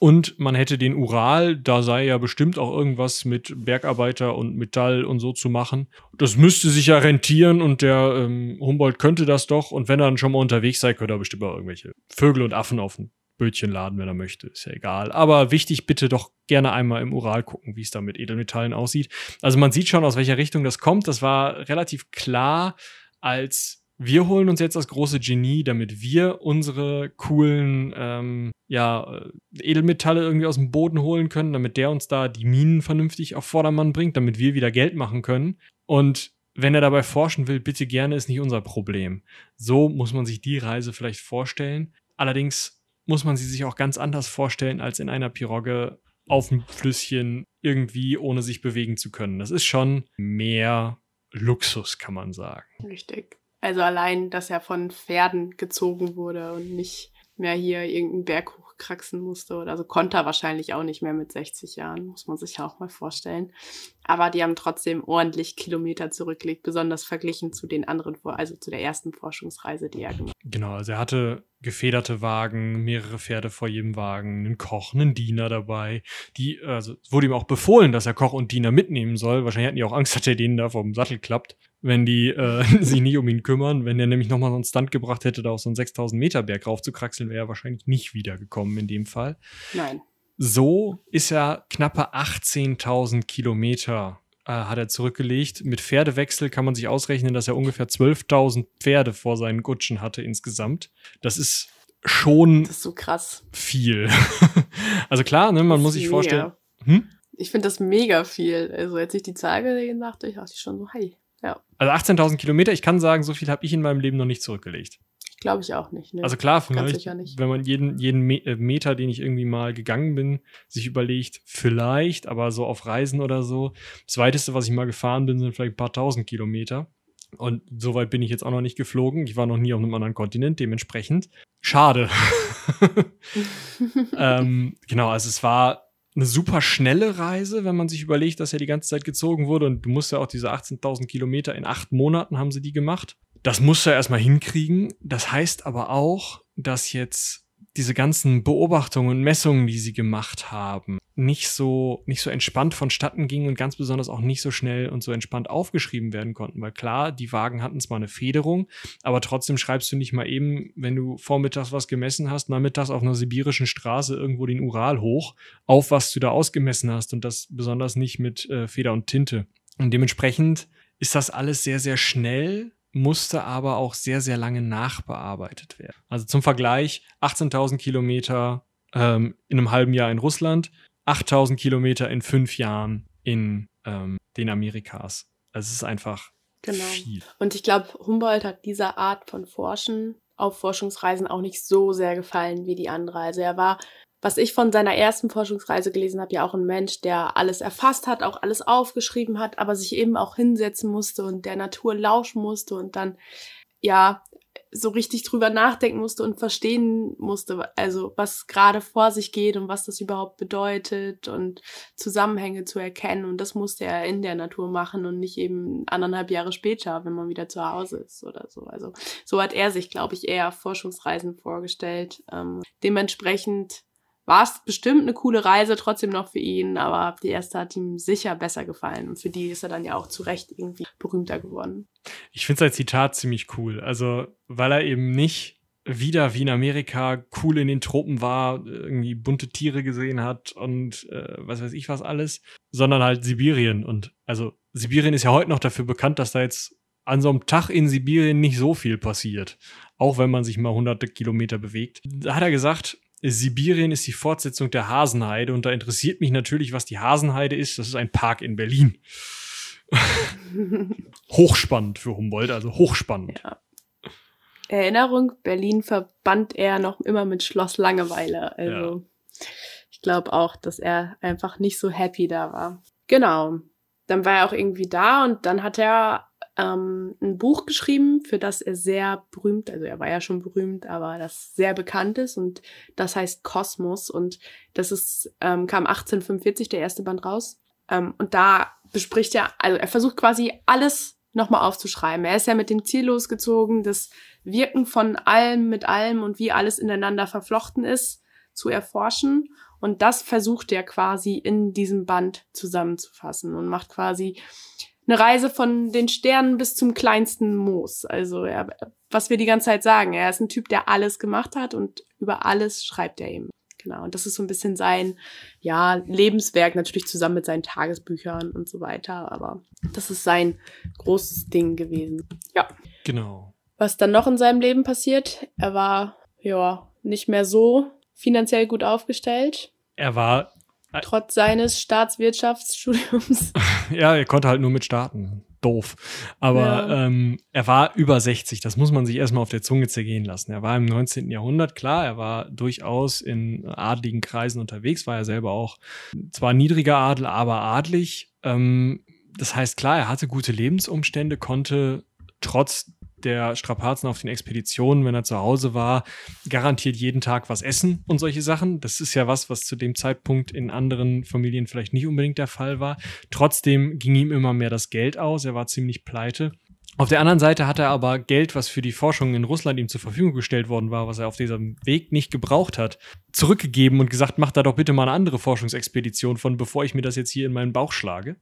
Und man hätte den Ural, da sei ja bestimmt auch irgendwas mit Bergarbeiter und Metall und so zu machen. Das müsste sich ja rentieren und der ähm, Humboldt könnte das doch. Und wenn er dann schon mal unterwegs sei, könnte er bestimmt auch irgendwelche Vögel und Affen auf ein Bötchen laden, wenn er möchte. Ist ja egal. Aber wichtig, bitte doch gerne einmal im Ural gucken, wie es da mit Edelmetallen aussieht. Also man sieht schon, aus welcher Richtung das kommt. Das war relativ klar als wir holen uns jetzt das große Genie, damit wir unsere coolen ähm, ja, Edelmetalle irgendwie aus dem Boden holen können, damit der uns da die Minen vernünftig auf Vordermann bringt, damit wir wieder Geld machen können. Und wenn er dabei forschen will, bitte gerne, ist nicht unser Problem. So muss man sich die Reise vielleicht vorstellen. Allerdings muss man sie sich auch ganz anders vorstellen, als in einer Pirogge auf dem Flüsschen irgendwie ohne sich bewegen zu können. Das ist schon mehr Luxus, kann man sagen. Richtig. Also allein, dass er von Pferden gezogen wurde und nicht mehr hier irgendeinen Berg hochkraxen musste oder so, konnte er wahrscheinlich auch nicht mehr mit 60 Jahren, muss man sich ja auch mal vorstellen. Aber die haben trotzdem ordentlich Kilometer zurückgelegt, besonders verglichen zu den anderen, also zu der ersten Forschungsreise, die er gemacht hat. Genau, also er hatte gefederte Wagen, mehrere Pferde vor jedem Wagen, einen Koch, einen Diener dabei. Die, also es wurde ihm auch befohlen, dass er Koch und Diener mitnehmen soll. Wahrscheinlich hatten die auch Angst, dass er denen da vom Sattel klappt wenn die äh, sich nicht um ihn kümmern. Wenn er nämlich nochmal so einen Stunt gebracht hätte, da auf so einen 6000 Meter Berg raufzukraxeln, wäre er wahrscheinlich nicht wiedergekommen in dem Fall. Nein. So ist er knappe 18.000 Kilometer äh, hat er zurückgelegt. Mit Pferdewechsel kann man sich ausrechnen, dass er ungefähr 12.000 Pferde vor seinen Gutschen hatte insgesamt. Das ist schon das ist so krass. viel. also klar, ne, man muss sich mega. vorstellen. Hm? Ich finde das mega viel. Also als ich die Zahl gesehen dachte, ich schon so, hey, ja. Also 18.000 Kilometer, ich kann sagen, so viel habe ich in meinem Leben noch nicht zurückgelegt. Glaube ich auch nicht. Ne? Also klar, vielleicht, wenn man jeden, jeden äh, Meter, den ich irgendwie mal gegangen bin, sich überlegt, vielleicht, aber so auf Reisen oder so. Das weiteste, was ich mal gefahren bin, sind vielleicht ein paar tausend Kilometer. Und so weit bin ich jetzt auch noch nicht geflogen. Ich war noch nie auf einem anderen Kontinent, dementsprechend. Schade. ähm, genau, also es war eine super schnelle Reise, wenn man sich überlegt, dass er die ganze Zeit gezogen wurde. Und du musst ja auch diese 18.000 Kilometer in acht Monaten haben sie die gemacht. Das musst du ja erstmal hinkriegen. Das heißt aber auch, dass jetzt diese ganzen Beobachtungen und Messungen, die sie gemacht haben, nicht so, nicht so entspannt vonstatten gingen und ganz besonders auch nicht so schnell und so entspannt aufgeschrieben werden konnten. Weil klar, die Wagen hatten zwar eine Federung, aber trotzdem schreibst du nicht mal eben, wenn du vormittags was gemessen hast, nachmittags auf einer sibirischen Straße irgendwo den Ural hoch, auf was du da ausgemessen hast und das besonders nicht mit äh, Feder und Tinte. Und dementsprechend ist das alles sehr, sehr schnell musste aber auch sehr, sehr lange nachbearbeitet werden. Also zum Vergleich 18.000 Kilometer ähm, in einem halben Jahr in Russland, 8.000 Kilometer in fünf Jahren in ähm, den Amerikas. Also es ist einfach genau. viel. Und ich glaube, Humboldt hat dieser Art von Forschen auf Forschungsreisen auch nicht so sehr gefallen wie die andere. Also er war was ich von seiner ersten Forschungsreise gelesen habe, ja auch ein Mensch, der alles erfasst hat, auch alles aufgeschrieben hat, aber sich eben auch hinsetzen musste und der Natur lauschen musste und dann ja so richtig drüber nachdenken musste und verstehen musste, also was gerade vor sich geht und was das überhaupt bedeutet und Zusammenhänge zu erkennen. Und das musste er in der Natur machen und nicht eben anderthalb Jahre später, wenn man wieder zu Hause ist oder so. Also so hat er sich, glaube ich, eher Forschungsreisen vorgestellt. Ähm, dementsprechend war es bestimmt eine coole Reise trotzdem noch für ihn, aber die erste hat ihm sicher besser gefallen und für die ist er dann ja auch zu Recht irgendwie berühmter geworden. Ich finde sein Zitat ziemlich cool, also weil er eben nicht wieder wie in Amerika cool in den Tropen war, irgendwie bunte Tiere gesehen hat und äh, was weiß ich was alles, sondern halt Sibirien und also Sibirien ist ja heute noch dafür bekannt, dass da jetzt an so einem Tag in Sibirien nicht so viel passiert, auch wenn man sich mal hunderte Kilometer bewegt. Da hat er gesagt, Sibirien ist die Fortsetzung der Hasenheide und da interessiert mich natürlich, was die Hasenheide ist. Das ist ein Park in Berlin. hochspannend für Humboldt, also hochspannend. Ja. Erinnerung, Berlin verband er noch immer mit Schloss Langeweile. Also ja. ich glaube auch, dass er einfach nicht so happy da war. Genau. Dann war er auch irgendwie da und dann hat er ähm, ein Buch geschrieben, für das er sehr berühmt, also er war ja schon berühmt, aber das sehr bekannt ist und das heißt Kosmos und das ist, ähm, kam 1845 der erste Band raus. Ähm, und da bespricht er, also er versucht quasi alles nochmal aufzuschreiben. Er ist ja mit dem Ziel losgezogen, das Wirken von allem mit allem und wie alles ineinander verflochten ist, zu erforschen. Und das versucht er quasi in diesem Band zusammenzufassen und macht quasi eine Reise von den Sternen bis zum kleinsten Moos. Also er, was wir die ganze Zeit sagen, er ist ein Typ, der alles gemacht hat und über alles schreibt er eben. Genau. Und das ist so ein bisschen sein, ja, Lebenswerk, natürlich zusammen mit seinen Tagesbüchern und so weiter. Aber das ist sein großes Ding gewesen. Ja. Genau. Was dann noch in seinem Leben passiert, er war, ja, nicht mehr so finanziell gut aufgestellt. Er war Trotz seines Staatswirtschaftsstudiums. ja, er konnte halt nur mit starten. Doof. Aber ja. ähm, er war über 60, das muss man sich erstmal auf der Zunge zergehen lassen. Er war im 19. Jahrhundert, klar, er war durchaus in adligen Kreisen unterwegs, war er selber auch zwar niedriger Adel, aber adlig. Ähm, das heißt, klar, er hatte gute Lebensumstände, konnte trotz der Strapazen auf den Expeditionen, wenn er zu Hause war, garantiert jeden Tag was essen und solche Sachen. Das ist ja was, was zu dem Zeitpunkt in anderen Familien vielleicht nicht unbedingt der Fall war. Trotzdem ging ihm immer mehr das Geld aus. Er war ziemlich pleite. Auf der anderen Seite hat er aber Geld, was für die Forschung in Russland ihm zur Verfügung gestellt worden war, was er auf diesem Weg nicht gebraucht hat, zurückgegeben und gesagt, mach da doch bitte mal eine andere Forschungsexpedition von, bevor ich mir das jetzt hier in meinen Bauch schlage.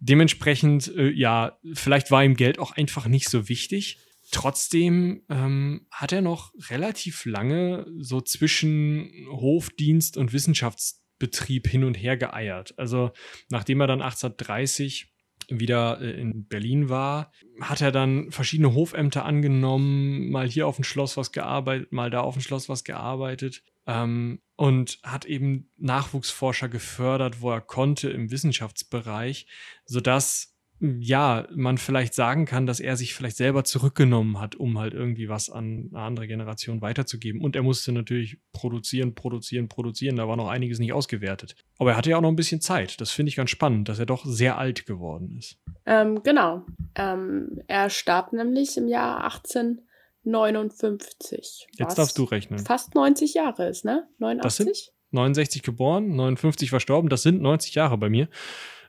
Dementsprechend, äh, ja, vielleicht war ihm Geld auch einfach nicht so wichtig. Trotzdem ähm, hat er noch relativ lange so zwischen Hofdienst und Wissenschaftsbetrieb hin und her geeiert. Also nachdem er dann 1830 wieder äh, in Berlin war, hat er dann verschiedene Hofämter angenommen, mal hier auf dem Schloss was gearbeitet, mal da auf dem Schloss was gearbeitet ähm, und hat eben Nachwuchsforscher gefördert, wo er konnte im Wissenschaftsbereich, sodass ja, man vielleicht sagen kann, dass er sich vielleicht selber zurückgenommen hat, um halt irgendwie was an eine andere Generation weiterzugeben. Und er musste natürlich produzieren, produzieren, produzieren. Da war noch einiges nicht ausgewertet. Aber er hatte ja auch noch ein bisschen Zeit. Das finde ich ganz spannend, dass er doch sehr alt geworden ist. Ähm, genau. Ähm, er starb nämlich im Jahr 1859. Jetzt darfst du rechnen. Fast 90 Jahre ist, ne? 89? Das sind 69 geboren, 59 verstorben. Das sind 90 Jahre bei mir.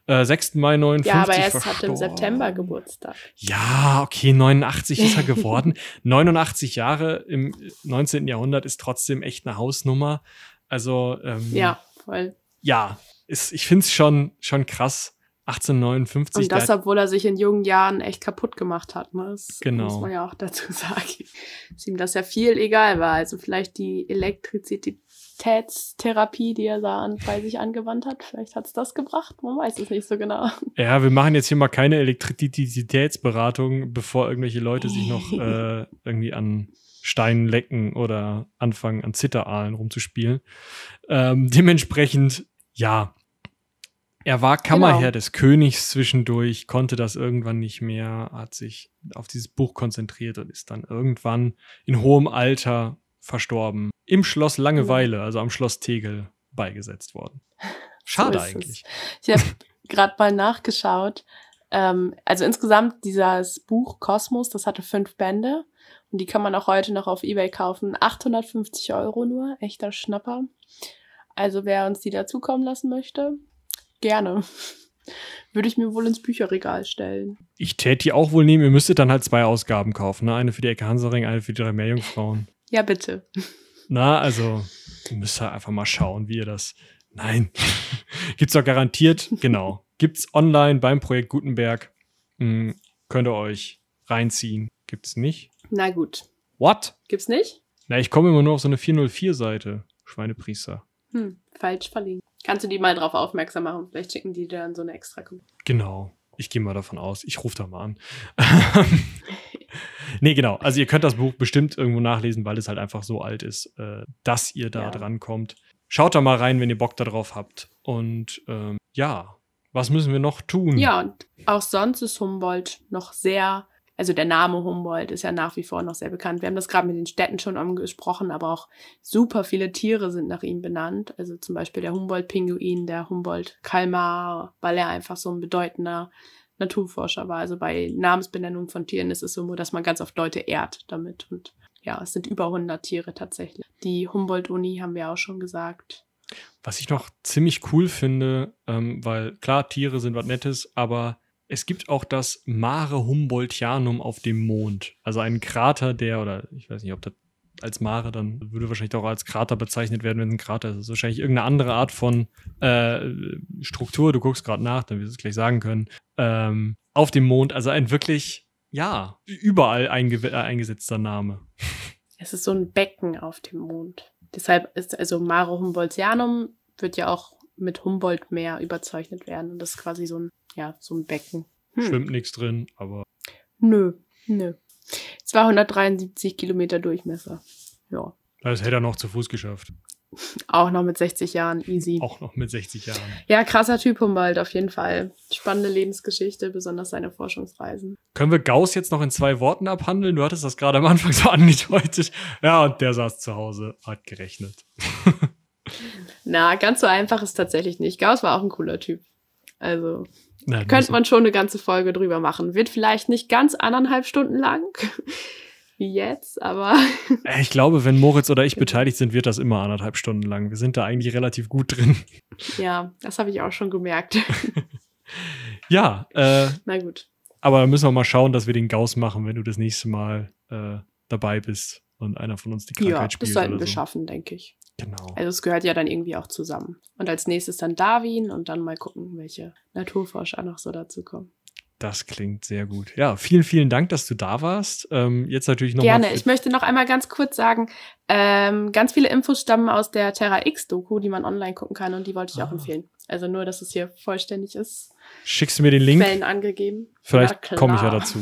Äh, 6. Mai 59 Ja, aber er hat im September Geburtstag. Ja, okay, 89 ist er geworden. 89 Jahre im 19. Jahrhundert ist trotzdem echt eine Hausnummer. Also ähm, Ja, voll. Ja, ist, ich finde es schon, schon krass. 1859. Und das, obwohl er sich in jungen Jahren echt kaputt gemacht hat. Ne? Das genau. muss man ja auch dazu sagen. Dass ihm das ja viel egal war. Also vielleicht die Elektrizität Elektrizitätstherapie, die er da an, bei sich angewandt hat. Vielleicht hat es das gebracht, man weiß es nicht so genau. Ja, wir machen jetzt hier mal keine Elektrizitätsberatung, bevor irgendwelche Leute sich noch äh, irgendwie an Steinen lecken oder anfangen an Zitteralen rumzuspielen. Ähm, dementsprechend, ja, er war Kammerherr genau. des Königs zwischendurch, konnte das irgendwann nicht mehr, hat sich auf dieses Buch konzentriert und ist dann irgendwann in hohem Alter verstorben. Im Schloss Langeweile, also am Schloss Tegel, beigesetzt worden. Schade so eigentlich. Es. Ich habe gerade mal nachgeschaut. Ähm, also insgesamt dieses Buch Kosmos, das hatte fünf Bände und die kann man auch heute noch auf eBay kaufen. 850 Euro nur, echter Schnapper. Also wer uns die dazukommen lassen möchte, gerne. Würde ich mir wohl ins Bücherregal stellen. Ich täte die auch wohl nehmen. Ihr müsstet dann halt zwei Ausgaben kaufen. Ne? Eine für die Ecke Hansering, eine für die drei Meerjungfrauen. Ja, bitte. Na, also, ihr müsst halt einfach mal schauen, wie ihr das. Nein. Gibt's doch garantiert, genau. Gibt's online beim Projekt Gutenberg. Hm, könnt ihr euch reinziehen. Gibt's nicht? Na gut. What? Gibt's nicht? Na, ich komme immer nur auf so eine 404-Seite. Schweinepriester. Hm, falsch verlinkt. Kannst du die mal drauf aufmerksam machen? Vielleicht schicken die dir dann so eine extra. Genau. Ich gehe mal davon aus. Ich rufe da mal an. nee, genau. Also ihr könnt das Buch bestimmt irgendwo nachlesen, weil es halt einfach so alt ist, äh, dass ihr da ja. dran kommt. Schaut da mal rein, wenn ihr Bock darauf habt. Und ähm, ja, was müssen wir noch tun? Ja, und auch sonst ist Humboldt noch sehr also der Name Humboldt ist ja nach wie vor noch sehr bekannt. Wir haben das gerade mit den Städten schon angesprochen, aber auch super viele Tiere sind nach ihm benannt. Also zum Beispiel der Humboldt-Pinguin, der Humboldt-Kalmar, weil er einfach so ein bedeutender Naturforscher war. Also bei Namensbenennung von Tieren ist es so, dass man ganz oft Leute ehrt damit. Und ja, es sind über 100 Tiere tatsächlich. Die Humboldt-Uni haben wir auch schon gesagt. Was ich noch ziemlich cool finde, ähm, weil klar, Tiere sind was Nettes, aber es gibt auch das Mare Humboldtianum auf dem Mond. Also ein Krater, der, oder ich weiß nicht, ob das als Mare dann würde wahrscheinlich auch als Krater bezeichnet werden, wenn es ein Krater ist. Das ist wahrscheinlich irgendeine andere Art von äh, Struktur. Du guckst gerade nach, dann wirst du es gleich sagen können. Ähm, auf dem Mond, also ein wirklich, ja, überall einge äh, eingesetzter Name. Es ist so ein Becken auf dem Mond. Deshalb ist also Mare Humboldtianum wird ja auch mit Humboldt-Meer überzeichnet werden. Und das ist quasi so ein, ja, so ein Becken. Hm. Schwimmt nichts drin, aber. Nö, nö. 273 Kilometer Durchmesser. Ja. Das hätte er noch zu Fuß geschafft. Auch noch mit 60 Jahren, easy. Auch noch mit 60 Jahren. Ja, krasser Typ Humboldt auf jeden Fall. Spannende Lebensgeschichte, besonders seine Forschungsreisen. Können wir Gauss jetzt noch in zwei Worten abhandeln? Du hattest das gerade am Anfang so angedeutet. Ja, und der saß zu Hause, hat gerechnet. Na, ganz so einfach ist tatsächlich nicht. Gauss war auch ein cooler Typ. Also Na, könnte man schon eine ganze Folge drüber machen. Wird vielleicht nicht ganz anderthalb Stunden lang wie jetzt, aber. Äh, ich glaube, wenn Moritz oder ich beteiligt sind, wird das immer anderthalb Stunden lang. Wir sind da eigentlich relativ gut drin. Ja, das habe ich auch schon gemerkt. ja. Äh, Na gut. Aber da müssen wir mal schauen, dass wir den Gauss machen, wenn du das nächste Mal äh, dabei bist und einer von uns die Krankheit ja, spielt. Ja, das sollten wir so. schaffen, denke ich. Genau. Also es gehört ja dann irgendwie auch zusammen. Und als nächstes dann Darwin und dann mal gucken, welche Naturforscher noch so dazu kommen. Das klingt sehr gut. Ja, vielen, vielen Dank, dass du da warst. Ähm, jetzt natürlich noch Gerne. Ich möchte noch einmal ganz kurz sagen, ähm, ganz viele Infos stammen aus der Terra X-Doku, die man online gucken kann und die wollte ich ah. auch empfehlen. Also nur, dass es hier vollständig ist. Schickst du mir den Link? Quellen angegeben. Vielleicht komme ich ja dazu.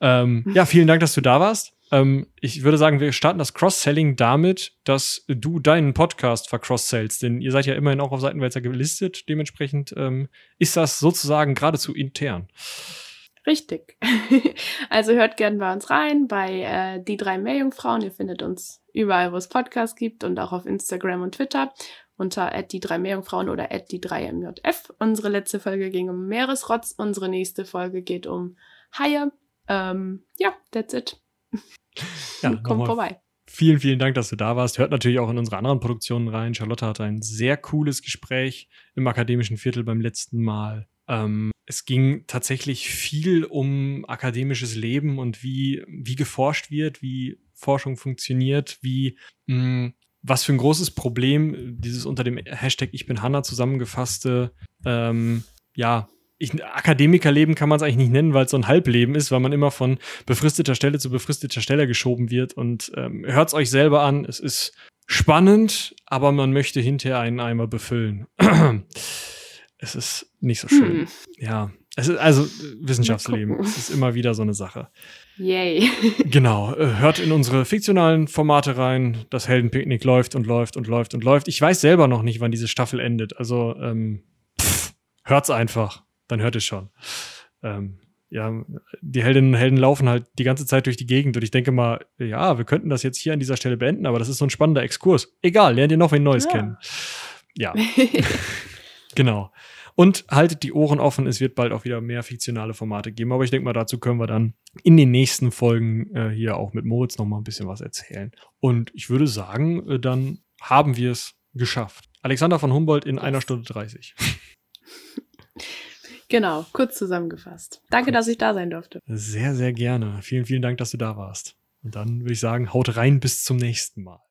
Ähm, ja, vielen Dank, dass du da warst. Ähm, ich würde sagen, wir starten das Cross-Selling damit, dass du deinen Podcast vercross-sellst, denn ihr seid ja immerhin auch auf Seitenwälzer gelistet. Dementsprechend ähm, ist das sozusagen geradezu intern. Richtig. also hört gerne bei uns rein, bei äh, die drei Meerjungfrauen. Ihr findet uns überall, wo es Podcasts gibt und auch auf Instagram und Twitter unter die drei Meerjungfrauen oder die drei MJF. Unsere letzte Folge ging um Meeresrotz, unsere nächste Folge geht um Haie. Ähm, ja, that's it. Ja, Kommt vorbei. Vielen, vielen Dank, dass du da warst. Hört natürlich auch in unsere anderen Produktionen rein. Charlotte hatte ein sehr cooles Gespräch im akademischen Viertel beim letzten Mal. Ähm, es ging tatsächlich viel um akademisches Leben und wie, wie geforscht wird, wie Forschung funktioniert, wie mh, hm, was für ein großes Problem dieses unter dem Hashtag Ich bin Hanna zusammengefasste ähm, ja, ich, Akademikerleben kann man es eigentlich nicht nennen, weil es so ein Halbleben ist, weil man immer von befristeter Stelle zu befristeter Stelle geschoben wird. Und ähm, hört es euch selber an, es ist spannend, aber man möchte hinterher einen Eimer befüllen. es ist nicht so schön. Hm. Ja, es ist also Wissenschaftsleben. Es ist immer wieder so eine Sache. Yay. genau. Äh, hört in unsere fiktionalen Formate rein. Das Heldenpicknick läuft und läuft und läuft und läuft. Ich weiß selber noch nicht, wann diese Staffel endet. Also ähm, pff, hört's einfach dann hört es schon. Ähm, ja, die Heldinnen und Helden laufen halt die ganze Zeit durch die Gegend und ich denke mal, ja, wir könnten das jetzt hier an dieser Stelle beenden, aber das ist so ein spannender Exkurs. Egal, lernt ihr noch wen Neues ja. kennen. Ja. genau. Und haltet die Ohren offen, es wird bald auch wieder mehr fiktionale Formate geben, aber ich denke mal, dazu können wir dann in den nächsten Folgen äh, hier auch mit Moritz noch mal ein bisschen was erzählen. Und ich würde sagen, äh, dann haben wir es geschafft. Alexander von Humboldt in einer Stunde 30. Genau, kurz zusammengefasst. Danke, kurz. dass ich da sein durfte. Sehr, sehr gerne. Vielen, vielen Dank, dass du da warst. Und dann würde ich sagen, haut rein bis zum nächsten Mal.